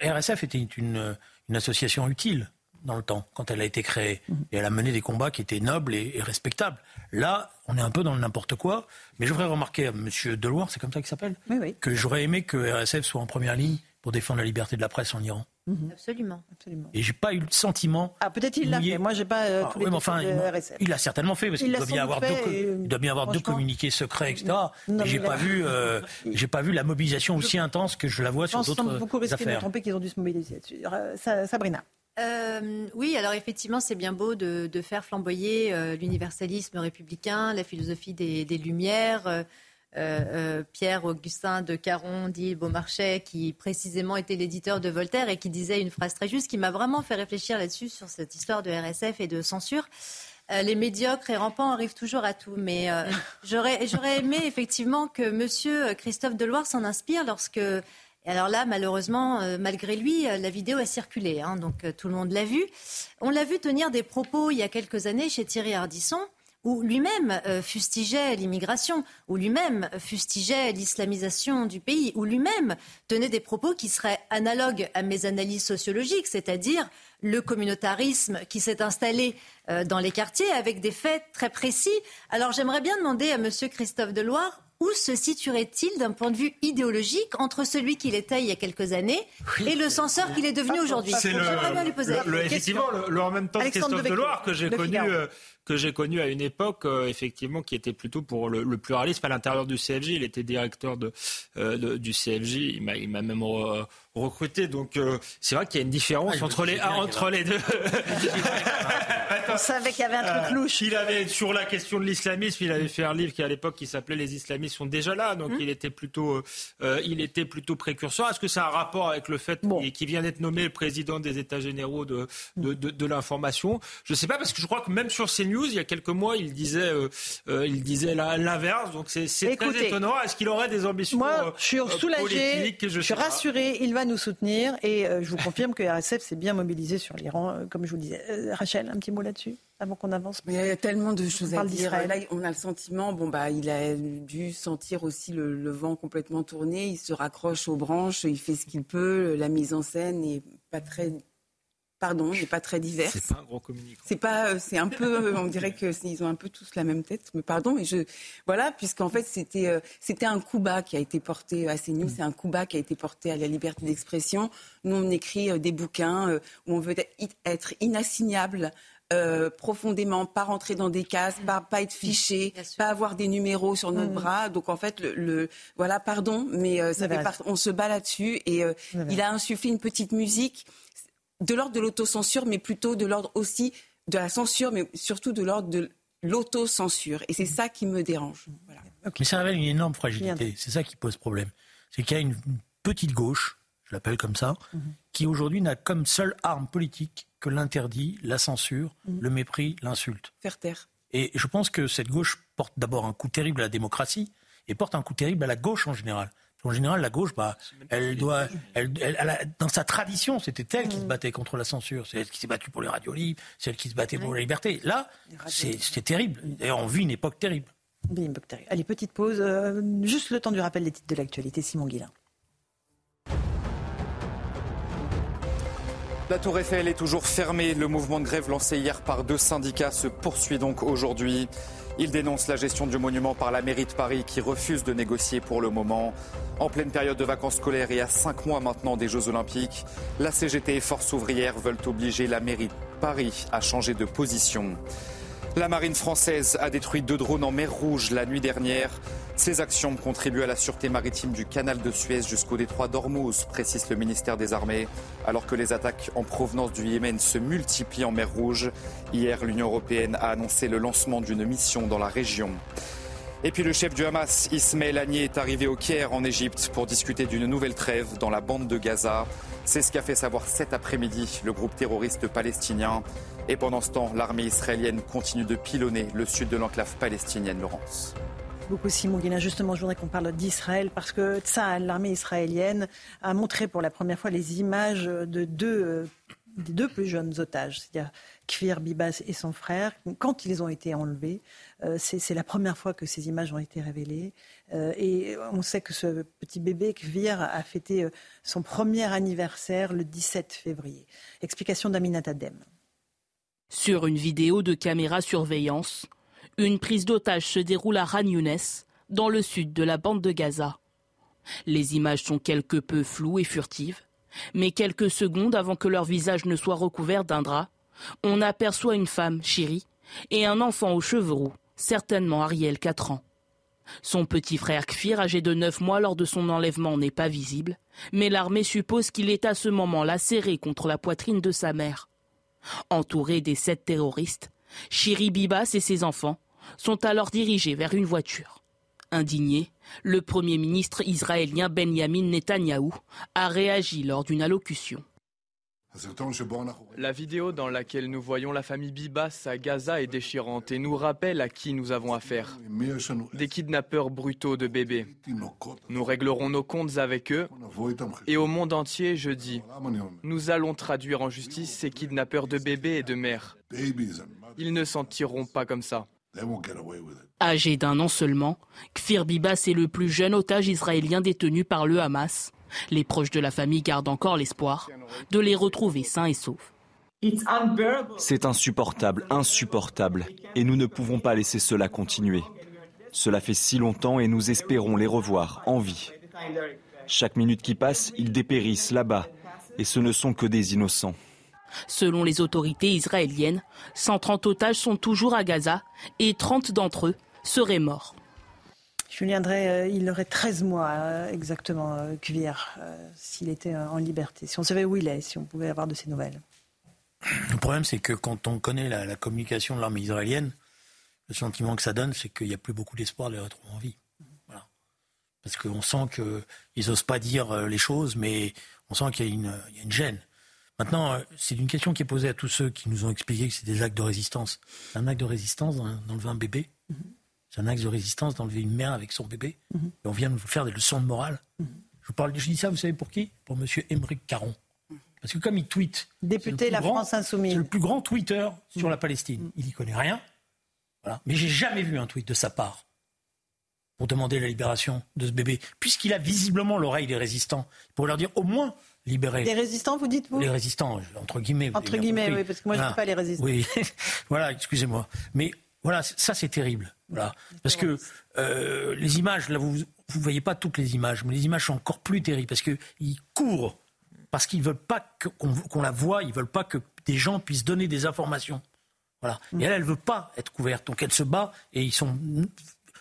RSF était une, association utile dans le temps, quand elle a été créée. Mhm. Et elle a mené des combats qui étaient nobles et, respectables. Là, on est un peu dans le n'importe quoi. Mais je voudrais remarquer à M. Deloire, c'est comme ça qu'il s'appelle, que j'aurais aimé que RSF soit en première ligne pour défendre la liberté de la presse en Iran. Mhm. Absolument. Absolument. Et j'ai pas eu le sentiment. Ah, peut-être il l'a fait. Moi, j'ai pas euh, ah, tous les enfin, il, l'a certainement fait parce qu'il doit bien avoir deux, il doit bien avoir deux communiqués secrets, etc. mais j'ai pas vu, euh, j'ai pas vu la mobilisation aussi intense que je la vois sur d'autres affaires. beaucoup risqué de tromper qu'ils ont dû se mobiliser. Euh, Sabrina. oui, alors effectivement, c'est bien beau de, faire flamboyer l'universalisme républicain, la philosophie des, des Lumières, euh, euh, Pierre-Augustin de Caron, dit Beaumarchais, qui précisément était l'éditeur de Voltaire et qui disait une phrase très juste qui m'a vraiment fait réfléchir là-dessus, sur cette histoire de RSF et de censure. Euh, les médiocres et rampants arrivent toujours à tout. Mais (laughs) j'aurais, j'aurais aimé effectivement que Monsieur Christophe Deloire s'en inspire lorsque. alors là, malheureusement, malgré lui, la vidéo a circulé, hein, donc tout le monde l'a vu. On l'a vu tenir des propos il y a quelques années chez Thierry Ardisson, où lui-même euh, fustigeait l'immigration, où lui-même fustigeait l'islamisation du pays, où lui-même tenait des propos qui seraient analogues à mes analyses sociologiques, c'est-à-dire le communautarisme qui s'est installé euh, dans les quartiers avec des faits très précis. Alors j'aimerais bien demander à M. Christophe Deloire où se situerait-il d'un point de vue idéologique entre celui qu'il était il y a quelques années et le censeur qu'il est devenu aujourd'hui? C'est le, effectivement le, en même temps Christophe Deloire que j'ai connu que j'ai connu à une époque, euh, effectivement, qui était plutôt pour le, pluralisme à l'intérieur du CFJ. Il était directeur de, euh, du CFJ. Il m'a même recruter. Donc euh, c'est vrai qu'il y a une différence ah, entre, les, entre les deux. (laughs) On savait qu'il y avait un truc euh, louche. Il avait sur la question de l'islamisme, il avait fait un livre qui à l'époque qui s'appelait Les islamistes sont déjà là, donc hum. il était plutôt, euh, il était plutôt précurseur. Est-ce que ça a un rapport avec le fait qu'il vient d'être nommé le président des États généraux de de, de, l'information? Je ne sais pas parce que je crois que même sur CNews il y a quelques mois il disait il disait l'inverse, donc c'est très étonnant. Est-ce qu'il aurait des ambitions Moi, je suis soulagé, je, je suis rassuré. Il va nous soutenir. Et euh, je vous confirme que RSF s'est bien mobilisé sur l'Iran, euh, comme je vous le disais. Euh, Rachel, un petit mot là-dessus avant qu'on avance? il y a tellement de choses à dire. Là, on a le sentiment, bon bah, il a dû sentir aussi le, vent complètement tourner. Il se raccroche aux branches, il fait ce qu'il peut. La mise en scène n'est pas très pardon, n'est pas très diverse. C'est pas un gros communicant. C'est pas, euh, c'est un peu, euh, on dirait que ils ont un peu tous la même tête. Mais pardon, mais je, voilà, puisqu'en fait c'était, euh, c'était un coup bas qui a été porté à CNews, c'est un coup bas qui a été porté à la liberté d'expression. Nous on écrit des bouquins où on veut être inassignable. profondément, pas rentrer dans des cases, pas, pas être fiché, pas avoir des numéros sur notre mmh. bras. Donc en fait, le, voilà, pardon, mais ça fait on se bat là-dessus et il a insufflé une petite musique de l'ordre de l'autocensure, mais plutôt de l'ordre aussi de la censure, mais surtout de l'ordre de l'autocensure. Et c'est ça qui me dérange. Mais ça révèle une énorme fragilité. C'est ça qui pose problème. C'est qu'il y a une petite gauche, je l'appelle comme ça, mhm. qui aujourd'hui n'a comme seule arme politique que l'interdit, la censure, mhm. le mépris, l'insulte. Faire taire. Et je pense que cette gauche porte d'abord un coup terrible à la démocratie et porte un coup terrible à la gauche en général. En général, la gauche, bah, elle doit, elle, dans sa tradition, c'était elle qui se mm. battait contre la censure. C'est elle qui s'est battue pour les radios libres, c'est elle qui se battait pour la liberté. Là, c'est terrible. D'ailleurs, on vit une époque terrible. Une époque terrible. Allez, petite pause. Euh, juste le temps du rappel des titres de l'actualité. Simon Guillain. La Tour Eiffel est toujours fermée. Le mouvement de grève lancé hier par deux syndicats se poursuit donc aujourd'hui. Il dénonce la gestion du monument par la mairie de Paris qui refuse de négocier pour le moment. En pleine période de vacances scolaires et à cinq mois maintenant des Jeux Olympiques, la CGT et Force ouvrière veulent obliger la mairie de Paris à changer de position. La marine française a détruit deux drones en mer Rouge la nuit dernière. Ces actions contribuent à la sûreté maritime du canal de Suez jusqu'au détroit d'Ormuz, précise le ministère des Armées. Alors que les attaques en provenance du Yémen se multiplient en mer Rouge, hier l'Union européenne a annoncé le lancement d'une mission dans la région. Et puis le chef du Hamas, Ismaël Agnier, est arrivé au Caire en Égypte pour discuter d'une nouvelle trêve dans la bande de Gaza. C'est ce qu'a fait savoir cet après-midi le groupe terroriste palestinien. Et pendant ce temps, l'armée israélienne continue de pilonner le sud de l'enclave palestinienne, Laurence. Beaucoup Simon Guillain. Justement, je voudrais qu'on parle d'Israël parce que ça, l'armée israélienne, a montré pour la première fois les images de deux, des deux plus jeunes otages, Kfir Bibas et son frère, quand ils ont été enlevés. Euh, c'est la première fois que ces images ont été révélées. Euh, et on sait que ce petit bébé, Kfir, a fêté euh, son premier anniversaire le 17 février. Explication d'Aminat Adem. Sur une vidéo de caméra surveillance, une prise d'otage se déroule à Ran Younes, dans le sud de la bande de Gaza. Les images sont quelque peu floues et furtives, mais quelques secondes avant que leur visage ne soit recouvert d'un drap, on aperçoit une femme, Chérie, et un enfant aux cheveux roux, certainement Ariel, 4 ans. Son petit frère Kfir, âgé de 9 mois lors de son enlèvement, n'est pas visible, mais l'armée suppose qu'il est à ce moment-là contre la poitrine de sa mère. Entouré des sept terroristes, Shiri Bibas et ses enfants sont alors dirigés vers une voiture. Indigné, le Premier ministre israélien Benjamin Netanyahou a réagi lors d'une allocution. La vidéo dans laquelle nous voyons la famille Bibas à Gaza est déchirante et nous rappelle à qui nous avons affaire. Des kidnappeurs brutaux de bébés. Nous réglerons nos comptes avec eux et au monde entier, je dis, nous allons traduire en justice ces kidnappeurs de bébés et de mères. Ils ne s'en tireront pas comme ça. Âgé d'un an seulement, Kfir Bibas est le plus jeune otage israélien détenu par le Hamas. Les proches de la famille gardent encore l'espoir de les retrouver sains et saufs. C'est insupportable, insupportable, et nous ne pouvons pas laisser cela continuer. Cela fait si longtemps et nous espérons les revoir en vie. Chaque minute qui passe, ils dépérissent là-bas, et ce ne sont que des innocents. Selon les autorités israéliennes, 130 otages sont toujours à Gaza et 30 d'entre eux seraient morts. Julien Drey, il aurait 13 mois exactement, Cuvier, s'il était en liberté. Si on savait où il est, si on pouvait avoir de ses nouvelles. Le problème, c'est que quand on connaît la, communication de l'armée israélienne, le sentiment que ça donne, c'est qu'il n'y a plus beaucoup d'espoir de les retrouver en vie. Voilà. Parce qu'on sent qu'ils n'osent pas dire euh, les choses, mais on sent qu'il y, a une gêne. Maintenant, euh, c'est une question qui est posée à tous ceux qui nous ont expliqué que c'est des actes de résistance. Un acte de résistance d'enlever un bébé. C'est un acte de résistance d'enlever une mère avec son bébé. Et on vient de vous faire des leçons de morale. Je, vous parle, je dis ça, vous savez pour qui? Pour M. Émeric Caron. Parce que comme il tweet. Député La France Insoumise. C'est le plus grand tweeter sur la Palestine. Il n'y connaît rien. Voilà. Mais j'ai jamais vu un tweet de sa part pour demander la libération de ce bébé. Puisqu'il a visiblement l'oreille des résistants. Pour leur dire au moins libérer. Les résistants, vous dites, vous Les résistants, entre guillemets. Entre guillemets, oui, parce que moi, je ne dis pas les résistants. Oui, (laughs) voilà, excusez-moi. Mais voilà, ça, c'est terrible. Voilà. Parce que euh, les images, là, vous ne voyez pas toutes les images, mais les images sont encore plus terribles parce qu'ils courent parce qu'ils veulent pas qu'on la voie, ils veulent pas que des gens puissent donner des informations. Voilà. Et elle, elle veut pas être couverte, donc elle se bat et ils sont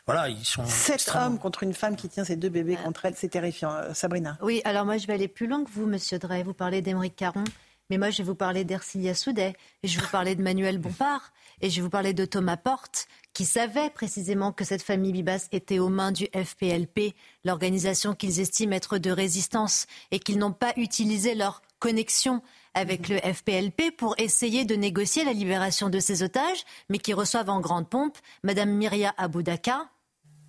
voilà, ils sont. Sept hommes contre une femme qui tient ses deux bébés contre elle, c'est terrifiant. Euh, Sabrina. Oui, alors moi je vais aller plus loin que vous, Monsieur Drey. Vous parlez d'Émeric Caron, mais moi je vais vous parler d'Ercilia Soudet, et je vais vous parler de Manuel Bompard, et je vais vous parler de Thomas Porte, qui savait précisément que cette famille Bibas était aux mains du FPLP, l'organisation qu'ils estiment être de résistance, et qu'ils n'ont pas utilisé leur connexion avec le FPLP pour essayer de négocier la libération de ces otages, mais qui reçoivent en grande pompe Madame Myria Aboudaka,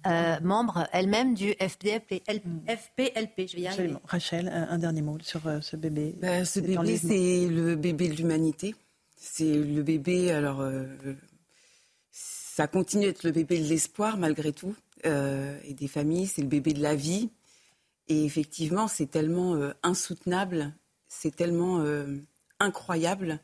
euh, membre elle-même du FPLP. FPLP je vais y arriver. Rachel, un, dernier mot sur euh, ce bébé. Bah, ce bébé, c'est le bébé de l'humanité. C'est le bébé, alors, euh, ça continue d'être le bébé de l'espoir malgré tout, euh, et des familles, c'est le bébé de la vie. Et effectivement, c'est tellement euh, insoutenable, c'est tellement incroyable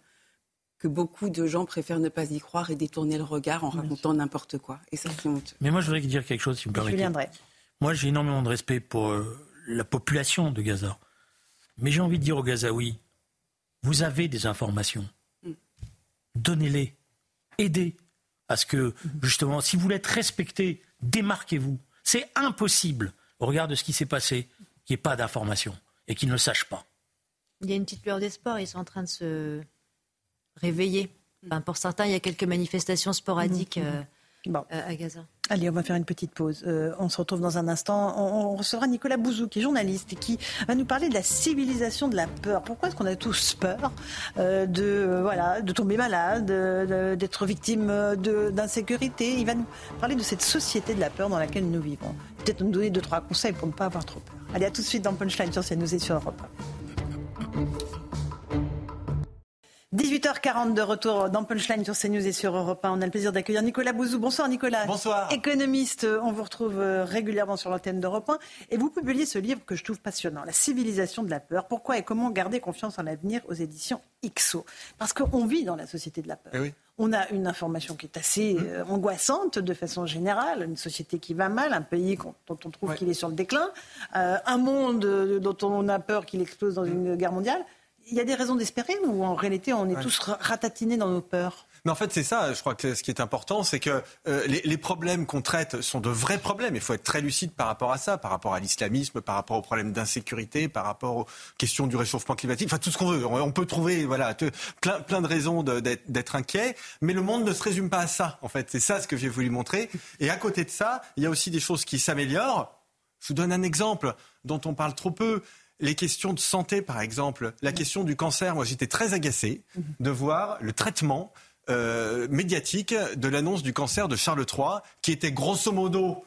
que beaucoup de gens préfèrent ne pas y croire et détourner le regard en racontant n'importe quoi. Et ça, c'est honteux. Mais moi, je voudrais dire quelque chose, si vous me permettez. Moi, j'ai énormément de respect pour la population de Gaza. Mais j'ai envie de dire aux Gazaouis, vous avez des informations. Mm. Donnez-les. Aidez à ce que, justement, si vous voulez être respecté, démarquez-vous. C'est impossible, au regard de ce qui s'est passé, qu'il n'y ait pas d'information et qu'ils ne le sachent pas. Il y a une petite lueur d'espoir, ils sont en train de se réveiller. pour certains, il y a quelques manifestations sporadiques. Mmh. Euh, bon. Euh, à Gaza. Allez, on va faire une petite pause. Euh, on se retrouve dans un instant. On, recevra Nicolas Bouzou, qui est journaliste et qui va nous parler de la civilisation de la peur. Pourquoi est-ce qu'on a tous peur euh, de, voilà, de tomber malade, d'être victime d'insécurité? Il va nous parler de cette société de la peur dans laquelle nous vivons. Peut-être nous donner deux, trois conseils pour ne pas avoir trop peur. Allez, à tout de suite dans Punchline sur CNews et sur Europe 18h40 de retour dans Punchline sur CNews et sur Europe 1. On a le plaisir d'accueillir Nicolas Bouzou. Bonsoir Nicolas. Bonsoir. Économiste, on vous retrouve euh, régulièrement sur l'antenne d'Europe 1 et vous publiez ce livre que je trouve passionnant, La civilisation de la peur. Pourquoi et comment garder confiance en l'avenir aux éditions XO Parce qu'on vit dans la société de la peur. Eh on a une information qui est assez mmh. euh, angoissante de façon générale, une société qui va mal, un pays dont on trouve qu'il est sur le déclin, euh, un monde dont on a peur qu'il explose dans une guerre mondiale il y a des raisons d'espérer ou en réalité on est tous ratatinés dans nos peurs? Mais en fait, c'est ça, je crois que ce qui est important, c'est que euh, les, problèmes qu'on traite sont de vrais problèmes. Il faut être très lucide par rapport à ça, par rapport à l'islamisme, par rapport aux problèmes d'insécurité, par rapport aux questions du réchauffement climatique, enfin tout ce qu'on veut. On, peut trouver voilà, plein, plein de raisons d'être inquiet, mais le monde ne se résume pas à ça, en fait. C'est ça ce que j'ai voulu montrer. Et à côté de ça, il y a aussi des choses qui s'améliorent. Je vous donne un exemple dont on parle trop peu les questions de santé, par exemple, la question du cancer, moi j'étais très agacé de voir le traitement euh, médiatique de l'annonce du cancer de Charles III, qui était grosso modo,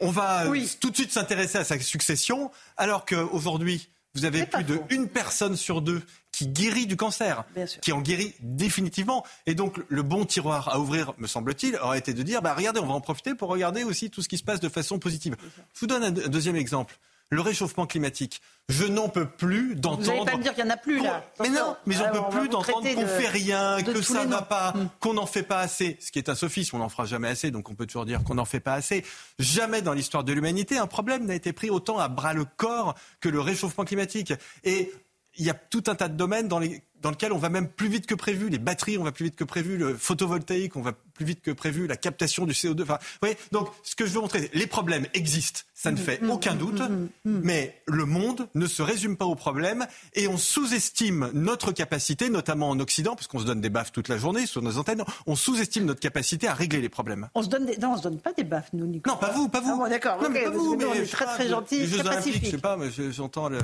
on va tout de suite s'intéresser à sa succession, alors qu'aujourd'hui, vous avez plus de une personne sur deux qui guérit du cancer, qui en guérit définitivement. Et donc, le bon tiroir à ouvrir, me semble-t-il, aurait été de dire, bah, regardez, on va en profiter pour regarder aussi tout ce qui se passe de façon positive. Je vous donne un deuxième exemple le réchauffement climatique. Je n'en peux plus d'entendre. Vous n'allez pas me dire qu'il n'y en a plus là. Mais non, mais j'en peux plus d'entendre qu'on ne fait rien, que ça ne va pas, mm. qu'on n'en fait pas assez. Ce qui est un sophisme, on n'en fera jamais assez, donc on peut toujours dire qu'on n'en fait pas assez. Jamais dans l'histoire de l'humanité, un problème n'a été pris autant à bras le corps que le réchauffement climatique. Et il y a tout un tas de domaines dans, les, dans lesquels on va même plus vite que prévu. Les batteries, on va plus vite que prévu. Le photovoltaïque, on va plus vite que prévu. La captation du CO2. Enfin, vous voyez, donc, ce que je veux montrer, les problèmes existent. Ça ne fait aucun doute. Mais le monde ne se résume pas aux problèmes et on sous-estime notre capacité, notamment en Occident, parce qu'on se donne des baffes toute la journée sur nos antennes. On sous-estime notre capacité à régler les problèmes. On se donne des... Non, on se donne pas des baffes, nous, Nicolas. Non, pas vous, pas vous. Ah d'accord. Non, mais pas vous, mais on est très, très gentils, très pacifiques. Je sais pas, mais j'entends le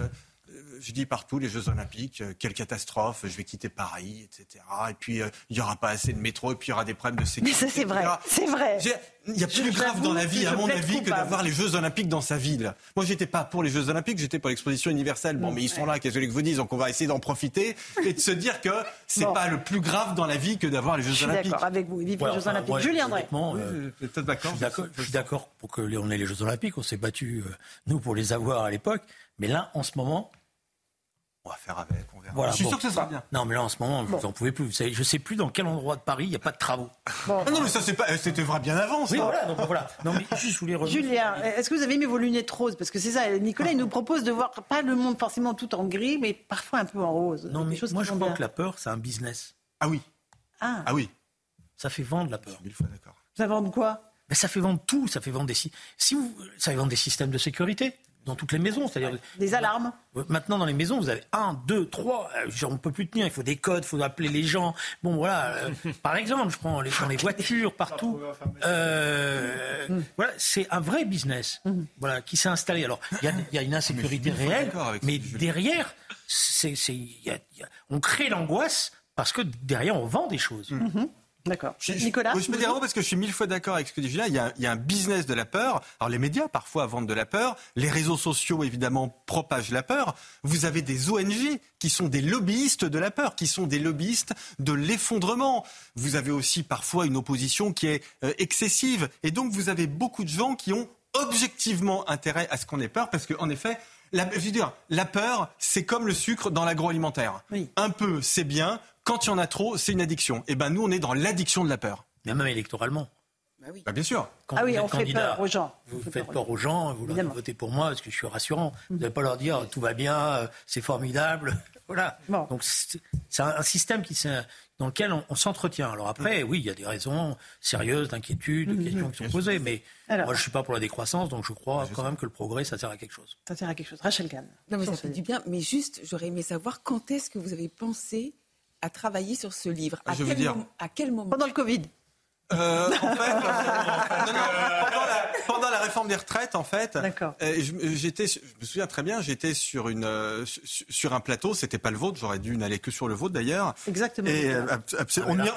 je dis partout les Jeux Olympiques, euh, quelle catastrophe, je vais quitter Paris, etc. Et puis euh, il n'y aura pas assez de métro, et puis il y aura des problèmes de sécurité. Mais ça c'est vrai, c'est vrai. Il y a plus grave dans la vie, à mon avis, que d'avoir les Jeux Olympiques dans sa ville. Moi, j'étais pas pour les Jeux Olympiques, j'étais pour l'exposition universelle. Bon, mais ils sont là, qu'est-ce que je vous dise? Donc, on va essayer d'en profiter et de se dire que c'est pas le plus grave dans la vie que d'avoir les Jeux Olympiques. D'accord avec vous. Vive les Jeux Olympiques. Julien Drey. Euh. Je suis d'accord pour que on ait les Jeux Olympiques. On s'est battu nous pour les avoir à l'époque, mais là, en ce moment, on va faire avec, on verra. Voilà, je suis sûr que ce sera bien. Non, mais là, en ce moment, vous n'en pouvez plus. Vous savez, je ne sais plus dans quel endroit de Paris il n'y a pas de travaux. Ah non, mais ça, c'est pas, c'était vrai bien avant, ça. Oui, voilà, donc voilà. Non, mais juste, je voulais revenir. Julien, est-ce que vous avez mis vos lunettes roses? Parce que c'est ça, Nicolas, il nous propose de voir pas le monde forcément tout en gris, mais parfois un peu en rose. Non, mais moi, je crois que la peur, c'est un business. Ah oui. Ah. Ah oui. Ça fait vendre la peur. Mille fois d'accord. Ça vend quoi? Mais ça fait vendre tout, ça fait vendre des si vous, ça fait vendre des systèmes de sécurité dans toutes les maisons. C'est-à-dire des alarmes. Maintenant, dans les maisons, vous avez un, deux, trois. Euh, on ne peut plus tenir. Il faut des codes, il faut appeler les gens. Bon, voilà. Euh, par exemple, je prends les, dans les voitures partout. (laughs) Euh, voilà, c'est un vrai business. Mm. Voilà, qui s'est installé. Alors, il y, a une insécurité réelle, mais derrière, c'est, on crée l'angoisse parce que derrière, on vend des choses. Mm-hmm. D'accord. Nicolas Je peux dire un mot parce que je suis mille fois d'accord avec ce que dit Julien. Il y, a, il y, a, un business de la peur. Alors les médias parfois vendent de la peur. Les réseaux sociaux évidemment propagent la peur. Vous avez des ONG qui sont des lobbyistes de la peur, qui sont des lobbyistes de l'effondrement. Vous avez aussi parfois une opposition qui est euh, excessive. Et donc vous avez beaucoup de gens qui ont objectivement intérêt à ce qu'on ait peur parce qu'en effet, la, je veux dire, la peur, c'est comme le sucre dans l'agroalimentaire. Un peu, c'est bien. Quand il y en a trop, c'est une addiction. Et eh ben nous, on est dans l'addiction de la peur. Mais même électoralement. Bah oui. Bah bien sûr. ah oui, on fait peur aux gens. Vous faites peur aux gens, vous leur votez pour moi parce que je suis rassurant. Vous n'allez pas leur dire tout va bien, euh, c'est formidable. (laughs) voilà. Donc c'est un système qui dans lequel on, s'entretient. Alors après, oui, il y a des raisons sérieuses d'inquiétude, de questions qui sont posées, mais moi je ne suis pas pour la décroissance, donc je crois quand même que le progrès, ça sert à quelque chose. Ça sert à quelque chose. Rachel Kahn. Non, mais ça fait du bien, mais juste, j'aurais aimé savoir quand est-ce que vous avez pensé à travailler sur ce livre à, quel, dire... à quel moment Pendant le Covid. Euh, en fait, (laughs) non, non, pendant, la, pendant, la, réforme des retraites, en fait, euh, j'étais, je me souviens très bien, j'étais sur une euh, sur un plateau, c'était pas le vôtre, j'aurais dû n'aller que sur le vôtre d'ailleurs. Exactement. Et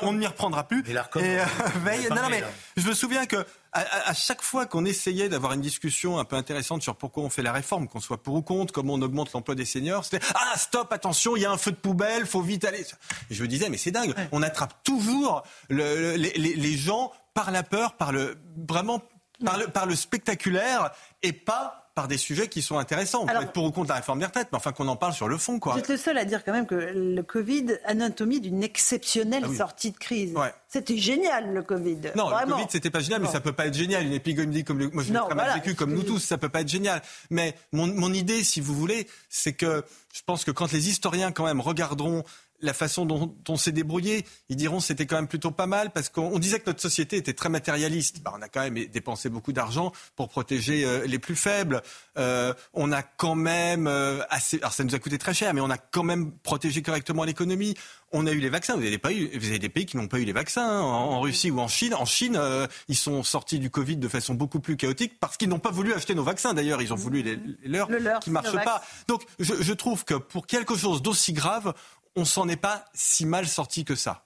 on n'y reprendra plus. Et, (laughs) veille, non, non, mais je me souviens que à, chaque fois qu'on essayait d'avoir une discussion un peu intéressante sur pourquoi on fait la réforme, qu'on soit pour ou contre, comment on augmente l'emploi des seniors, c'était ah stop, attention, il y a un feu de poubelle, faut vite aller. Et je me disais mais c'est dingue, on attrape toujours le, les, les, gens par la peur, par le vraiment par le, par le spectaculaire et pas par des sujets qui sont intéressants. Être pour ou contre la réforme des retraites, mais enfin qu'on en parle sur le fond. Quoi. Vous êtes le seul à dire quand même que le Covid, anatomie d'une exceptionnelle ah sortie de crise. C'était génial le Covid. Non, le Covid c'était pas génial, mais ça peut pas être génial. Une épidémie comme le... moi je l'ai très mal vécu comme nous tous, ça peut pas être génial. Mais mon, mon idée, si vous voulez, c'est que je pense que quand les historiens quand même regarderont la façon dont on s'est débrouillé, ils diront c'était quand même plutôt pas mal parce qu'on disait que notre société était très matérialiste. Bah, on a quand même dépensé beaucoup d'argent pour protéger euh, les plus faibles. Euh, on a quand même euh, assez, alors ça nous a coûté très cher, mais on a quand même protégé correctement l'économie. On a eu les vaccins. Vous avez, pas eu, vous avez des pays qui n'ont pas eu les vaccins hein, en, Russie ou en Chine. En Chine, ils sont sortis du Covid de façon beaucoup plus chaotique parce qu'ils n'ont pas voulu acheter nos vaccins. D'ailleurs, ils ont voulu les, leurs qui marchent pas. Donc, je, je trouve que pour quelque chose d'aussi grave, on s'en est pas si mal sorti que ça.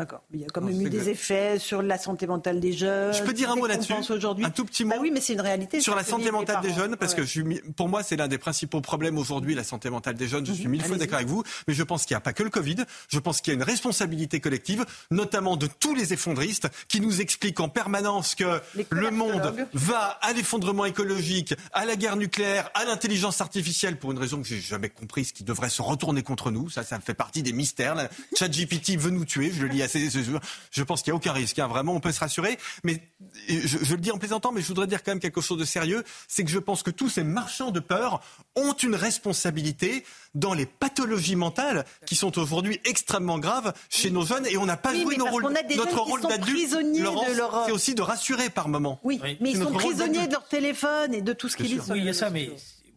D'accord. Il y a quand même eu des effets sur la santé mentale des jeunes. Je peux dire un mot là-dessus aujourd'hui. Un tout petit mot. Bah oui, mais c'est une réalité. Sur la santé mentale des jeunes, parce que je pour moi, c'est l'un des principaux problèmes aujourd'hui, la santé mentale des jeunes. Je suis mille fois d'accord avec vous, mais je pense qu'il n'y a pas que le Covid. Je pense qu'il y a une responsabilité collective, notamment de tous les effondristes, qui nous expliquent en permanence que le monde va à l'effondrement écologique, à la guerre nucléaire, à l'intelligence artificielle, pour une raison que j'ai jamais comprise, qui devrait se retourner contre nous. Ça, ça fait partie des mystères. (laughs) ChatGPT veut nous tuer. Je le lis je pense qu'il n'y a aucun risque. Hein. Vraiment, on peut se rassurer. Mais je, je, le dis en plaisantant, mais je voudrais dire quand même quelque chose de sérieux. C'est que je pense que tous ces marchands de peur ont une responsabilité dans les pathologies mentales qui sont aujourd'hui extrêmement graves chez nos jeunes et on n'a pas joué nos rôles, notre rôle d'adulte. C'est aussi de rassurer par moment. Oui, mais ils sont prisonniers de leur téléphone et de tout ce qu'ils disent. Oui, il y a ça, mais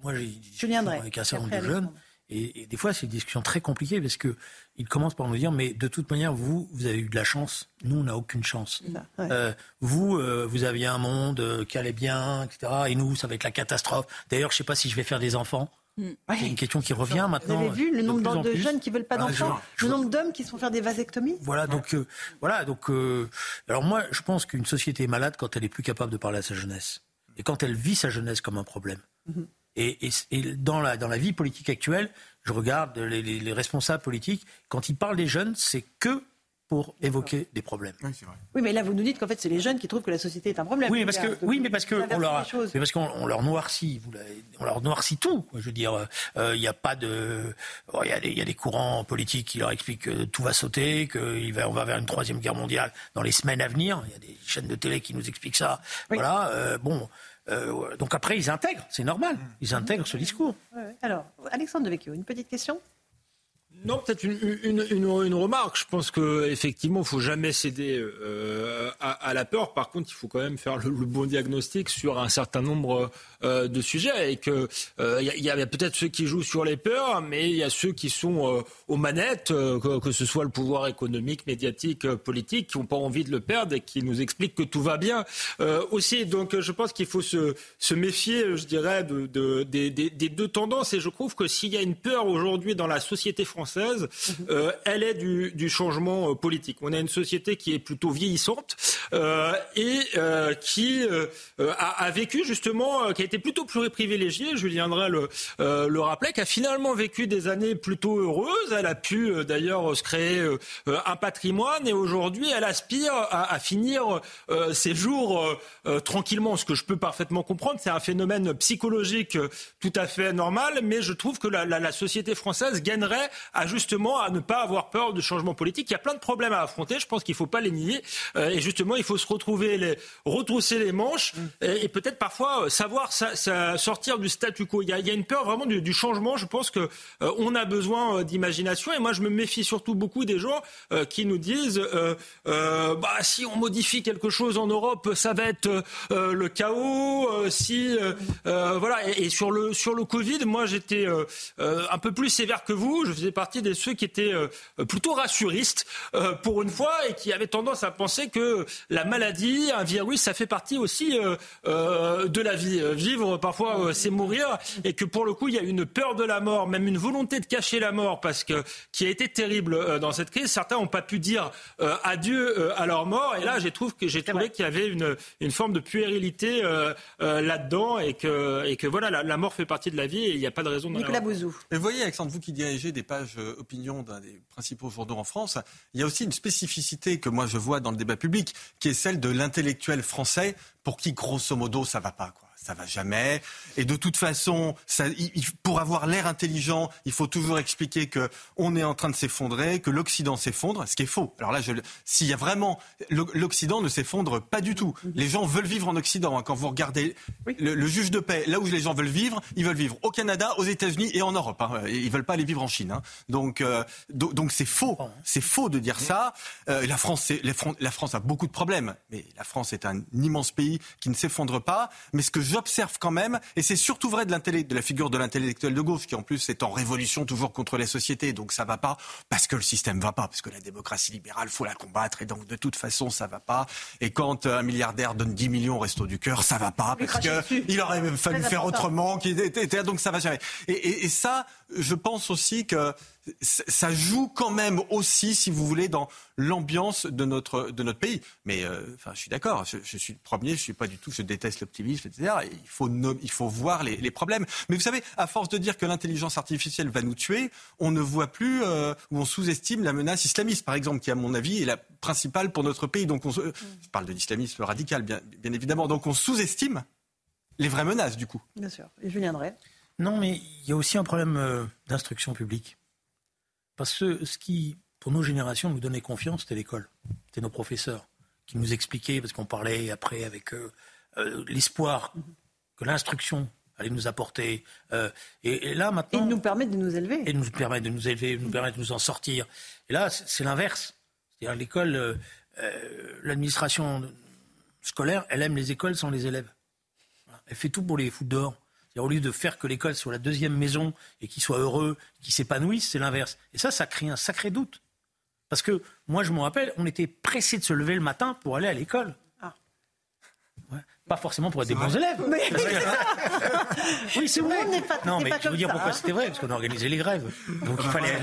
moi j'ai avec un certain nombre de jeunes. Et, des fois, c'est une discussion très compliquée parce que ils commencent par nous dire, mais de toute manière, vous, vous avez eu de la chance. Nous, on n'a aucune chance. Euh, vous, euh, vous aviez un monde euh, qui allait bien, etc. Et nous, ça va être la catastrophe. D'ailleurs, je ne sais pas si je vais faire des enfants. Mm. C'est une question qui revient maintenant. Vous avez vu le nombre de, jeunes qui veulent pas d'enfants, le nombre d'hommes qui se font faire des vasectomies? Voilà, donc voilà, donc alors moi, je pense qu'une société est malade quand elle est plus capable de parler à sa jeunesse et quand elle vit sa jeunesse comme un problème. Mm-hmm. Et, dans, la, dans la vie politique actuelle, je regarde les, responsables politiques, quand ils parlent des jeunes, c'est que pour évoquer des problèmes. Oui, mais là, vous nous dites qu'en fait, c'est les jeunes qui trouvent que la société est un problème. Oui, parce que, oui mais parce que on leur, parce qu'on leur noircit, on leur noircit tout. Je veux dire, euh, il n'y a pas de, il y, a des courants politiques qui leur expliquent que tout va sauter, qu'on va, on va vers une troisième guerre mondiale dans les semaines à venir. Il y a des chaînes de télé qui nous expliquent ça. Voilà, euh, bon. Euh, donc après, ils intègrent, c'est normal, ils intègrent ce discours. Alors, Alexandre Devecchio, une petite question? Non, peut-être une, une, remarque. Je pense qu'effectivement, il ne faut jamais céder euh, à, la peur. Par contre, il faut quand même faire le, bon diagnostic sur un certain nombre euh, de sujets. Et qu'il euh, y, a, peut-être ceux qui jouent sur les peurs, mais il y a ceux qui sont aux manettes, que, ce soit le pouvoir économique, médiatique, politique, qui n'ont pas envie de le perdre et qui nous expliquent que tout va bien aussi. Donc, je pense qu'il faut se, se, méfier, je dirais, de, des, des deux tendances. Et je trouve que s'il y a une peur aujourd'hui dans la société française, euh, elle est du, changement euh, politique. On a une société qui est plutôt vieillissante euh, et qui a, vécu justement, qui a été plutôt plus privilégiée, Julien Drey le, le rappelait, qui a finalement vécu des années plutôt heureuses. Elle a pu d'ailleurs se créer un patrimoine et aujourd'hui elle aspire à, finir ses jours tranquillement, ce que je peux parfaitement comprendre. C'est un phénomène psychologique tout à fait normal, mais je trouve que la société française gagnerait à justement à ne pas avoir peur du changement politique. Il y a plein de problèmes à affronter. Je pense qu'il ne faut pas les nier. Euh, et justement, il faut se retrouver, les, retrousser les manches et, peut-être parfois euh, savoir sortir du statu quo. Il y, a, une peur vraiment du, changement. Je pense que euh, on a besoin d'imagination. Et moi, je me méfie surtout beaucoup des gens qui nous disent bah, si on modifie quelque chose en Europe, ça va être le chaos. si voilà. Et, et, sur le sur le Covid, moi, j'étais un peu plus sévère que vous. Je faisais pas partie de ceux qui étaient euh, plutôt rassuristes euh, pour une fois et qui avaient tendance à penser que la maladie, un virus, ça fait partie aussi euh, de la vie. Vivre, parfois, c'est mourir et que pour le coup, il y a une peur de la mort, même une volonté de cacher la mort parce que qui a été terrible dans cette crise. Certains n'ont pas pu dire adieu à leur mort et là, j'ai trouvé que j'ai trouvé qu'il y avait une, une forme de puérilité là-dedans et que, et que voilà, la, mort fait partie de la vie et il n'y a pas de raison. Nicolas Bouzou. Et vous voyez, Alexandre, vous qui dirigez des pages euh, opinion d'un des principaux journaux en France, il y a aussi une spécificité que moi je vois dans le débat public, qui est celle de l'intellectuel français pour qui, grosso modo, ça va pas. Ça va jamais. Et de toute façon, ça, pour avoir l'air intelligent, il faut toujours expliquer que on est en train de s'effondrer, que l'Occident s'effondre, ce qui est faux. Alors là, s'il y a vraiment, l'Occident ne s'effondre pas du tout. Les gens veulent vivre en Occident. Hein. Quand vous regardez le, juge de paix, là où les gens veulent vivre, ils veulent vivre au Canada, aux États-Unis et en Europe. Hein. Ils veulent pas aller vivre en Chine. Hein. Donc, euh, donc c'est faux. C'est faux de dire ça. Euh, la France, la France a beaucoup de problèmes, mais la France est un immense pays qui ne s'effondre pas. Mais ce que je j'observe quand même, et c'est surtout vrai de, de la figure de l'intellectuel de gauche, qui en plus est en révolution toujours contre les sociétés, donc ça va pas, parce que le système va pas, parce que la démocratie libérale, faut la combattre, et donc de toute façon, ça va pas. Et quand euh, un milliardaire donne 10 millions au resto du cœur, ça va pas, parce qu'il aurait même fallu faire autrement, donc ça va jamais. et ça, je pense aussi que ça joue quand même aussi, si vous voulez, dans l'ambiance de notre, de notre pays. Mais euh, enfin, je suis d'accord, je, suis le premier, je suis pas du tout, je déteste l'optimisme, etc. Il faut, il faut voir les, problèmes. Mais vous savez, à force de dire que l'intelligence artificielle va nous tuer, on ne voit plus euh, ou on sous-estime la menace islamiste, par exemple, qui, à mon avis, est la principale pour notre pays. Donc, on, je parle de l'islamisme radical, bien, bien évidemment. Donc, on sous-estime les vraies menaces, du coup. Bien sûr. Et je viendrai. Non, mais il y a aussi un problème euh, d'instruction publique. Parce que ce qui pour nos générations, nous donner confiance, c'était l'école. C'était nos professeurs qui nous expliquaient, parce qu'on parlait après avec eux, euh, l'espoir que l'instruction allait nous apporter. Euh, et, là, maintenant. Et nous permet de nous élever. Et nous permet de nous élever, nous permet de nous en sortir. Et là, c'est l'inverse. C'est-à-dire l'école, euh, l'administration scolaire, elle aime les écoles sans les élèves. Elle fait tout pour les foutre dehors. Au lieu de faire que l'école soit la deuxième maison et qu'ils soient heureux, qu'ils s'épanouissent, c'est l'inverse. Et ça, ça crée un sacré doute. Parce que moi, je me rappelle, on était pressé de se lever le matin pour aller à l'école. Pas forcément pour être des bons élèves. (laughs) oui, c'est vrai. non, mais je veux dire pourquoi hein. c'était vrai, parce qu'on organisait les grèves. Donc il fallait.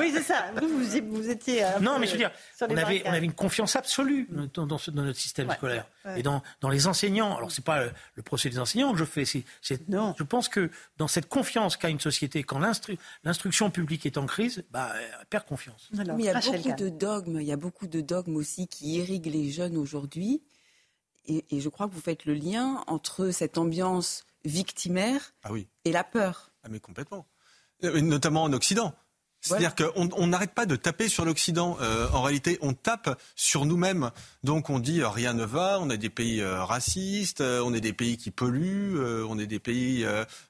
oui, c'est ça. Vous, vous, étiez. non, mais je veux dire, on avait, on avait une confiance absolue dans, dans, notre système scolaire et dans, dans les enseignants. Alors c'est pas le, procès des enseignants que je fais. C'est, non. Je pense que dans cette confiance qu'a une société, quand l'instruction publique est en crise, bah, elle perd confiance. mais il y a beaucoup de dogmes. Il y a beaucoup de dogmes aussi qui irriguent les jeunes aujourd'hui et, je crois que vous faites le lien entre cette ambiance victimaire ah oui. et la peur. Ah mais complètement. Euh, notamment en Occident. C'est-à-dire qu'on n'arrête pas de taper sur l'Occident. Euh, en réalité, on tape sur nous-mêmes. Donc on dit euh, rien ne va, on a des pays racistes, on est des pays qui polluent, on est des pays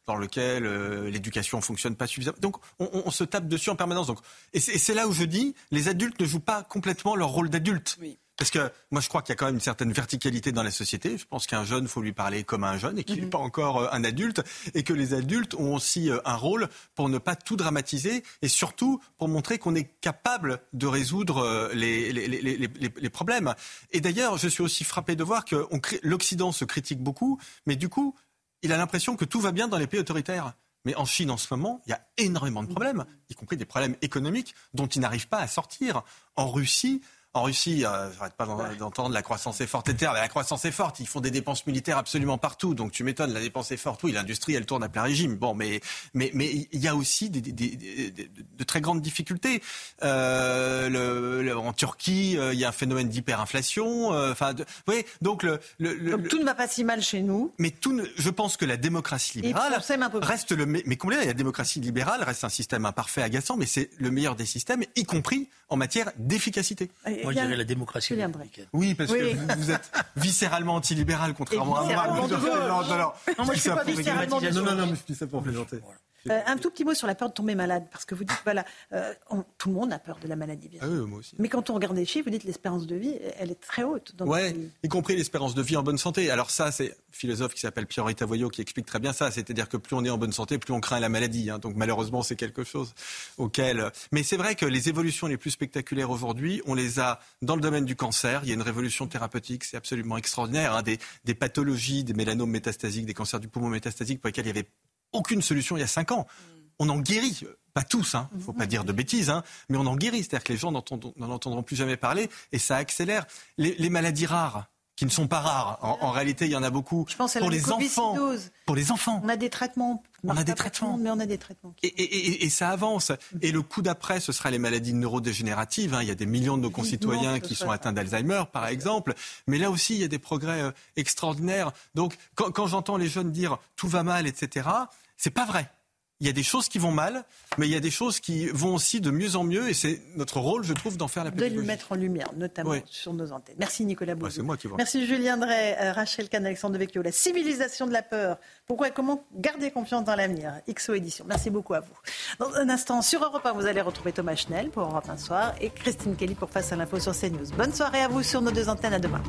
dans lesquels l'éducation fonctionne pas suffisamment. Donc on, on, se tape dessus en permanence. Donc, et c'est là où je dis, les adultes ne jouent pas complètement leur rôle d'adulte. Oui. Parce que moi, je crois qu'il y a quand même une certaine verticalité dans la société. Je pense qu'un jeune, faut lui parler comme un jeune et qu'il n'est mhm. pas encore euh, un adulte. Et que les adultes ont aussi euh, un rôle pour ne pas tout dramatiser et surtout pour montrer qu'on est capable de résoudre euh, les, les, les, les problèmes. Et d'ailleurs, je suis aussi frappé de voir que l'Occident se critique beaucoup, mais du coup, il a l'impression que tout va bien dans les pays autoritaires. Mais en Chine, en ce moment, il y a énormément de problèmes, y compris des problèmes économiques dont ils n'arrivent pas à sortir. En Russie, en Russie, euh, j'arrête pas d'entendre la croissance est forte, etc. la croissance est forte. Ils font des dépenses militaires absolument partout. Donc tu m'étonnes, la dépense est forte. Oui, l'industrie, elle tourne à plein régime. Bon, mais mais mais il y a aussi des, des, des, de très grandes difficultés. Euh, le, en Turquie, euh, il y a un phénomène d'hyperinflation. Euh, enfin, vous voyez, donc le, le, donc tout ne va pas si mal chez nous. Mais tout, ne, je pense que la démocratie libérale reste le. Mais, mais combien la démocratie libérale reste un système imparfait, agaçant, mais c'est le meilleur des systèmes, y compris en matière d'efficacité. Moi, je dirais la démocratie républicaine. Oui, parce que vous, êtes viscéralement antilibéral, contrairement à moi. Non, non, moi, je suis pas viscéralement Non, non, non, mais je dis ça pour plaisanter. Euh, un tout petit mot sur la peur de tomber malade, parce que vous dites, voilà, euh, tout le monde a peur de la maladie, bien ah sûr. moi aussi. Mais quand on regarde les chiffres, vous dites l'espérance de vie, elle est très haute. Oui, y compris l'espérance de vie en bonne santé. Alors ça, c'est un philosophe qui s'appelle Pierre Tavoyot qui explique très bien ça. C'est-à-dire que plus on est en bonne santé, plus on craint la maladie. Hein. Donc malheureusement, c'est quelque chose auquel... Mais c'est vrai que les évolutions les plus spectaculaires aujourd'hui, on les a dans le domaine du cancer. Il y a une révolution thérapeutique, c'est absolument extraordinaire. Hein. Des, des pathologies, des mélanomes métastasiques, des cancers du poumon métastasiques pour lesquels il n'y avait aucune solution il y a cinq ans on en guérit. Pas tous, hein, faut pas dire de bêtises, hein, mais on en guérit. C'est-à-dire que les gens n'en entendront plus jamais parler et ça accélère. Les, maladies rares, qui ne sont pas rares. En, réalité, il y en a beaucoup. Je pense pour les enfants. Pour les enfants. On a des traitements. On a des traitements. Mais on a des traitements. Et, ça avance. Et le coup d'après, ce sera les maladies neurodégénératives. Hein. Il y a des millions de nos concitoyens qui sont atteints d'Alzheimer, par exemple. Mais là aussi, il y a des progrès euh, extraordinaires. Donc, quand, quand j'entends les jeunes dire tout va mal, etc., c'est pas vrai il y a des choses qui vont mal, mais il y a des choses qui vont aussi de mieux en mieux, et c'est notre rôle, je trouve, d'en faire la pédagogie. De le mettre en lumière, notamment sur nos antennes. Merci Nicolas Bouzou. c'est moi qui Merci Julien Drey, euh, Rachel Kahn, Alexandre Devecchio. La civilisation de la peur. Pourquoi et comment garder confiance dans l'avenir? XO Édition. Merci beaucoup à vous. Dans un instant, sur Europe 1, vous allez retrouver Thomas Schnell pour Europe 1 Soir et Christine Kelly pour Face à l'info sur CNews. Bonne soirée à vous sur nos deux antennes. À demain.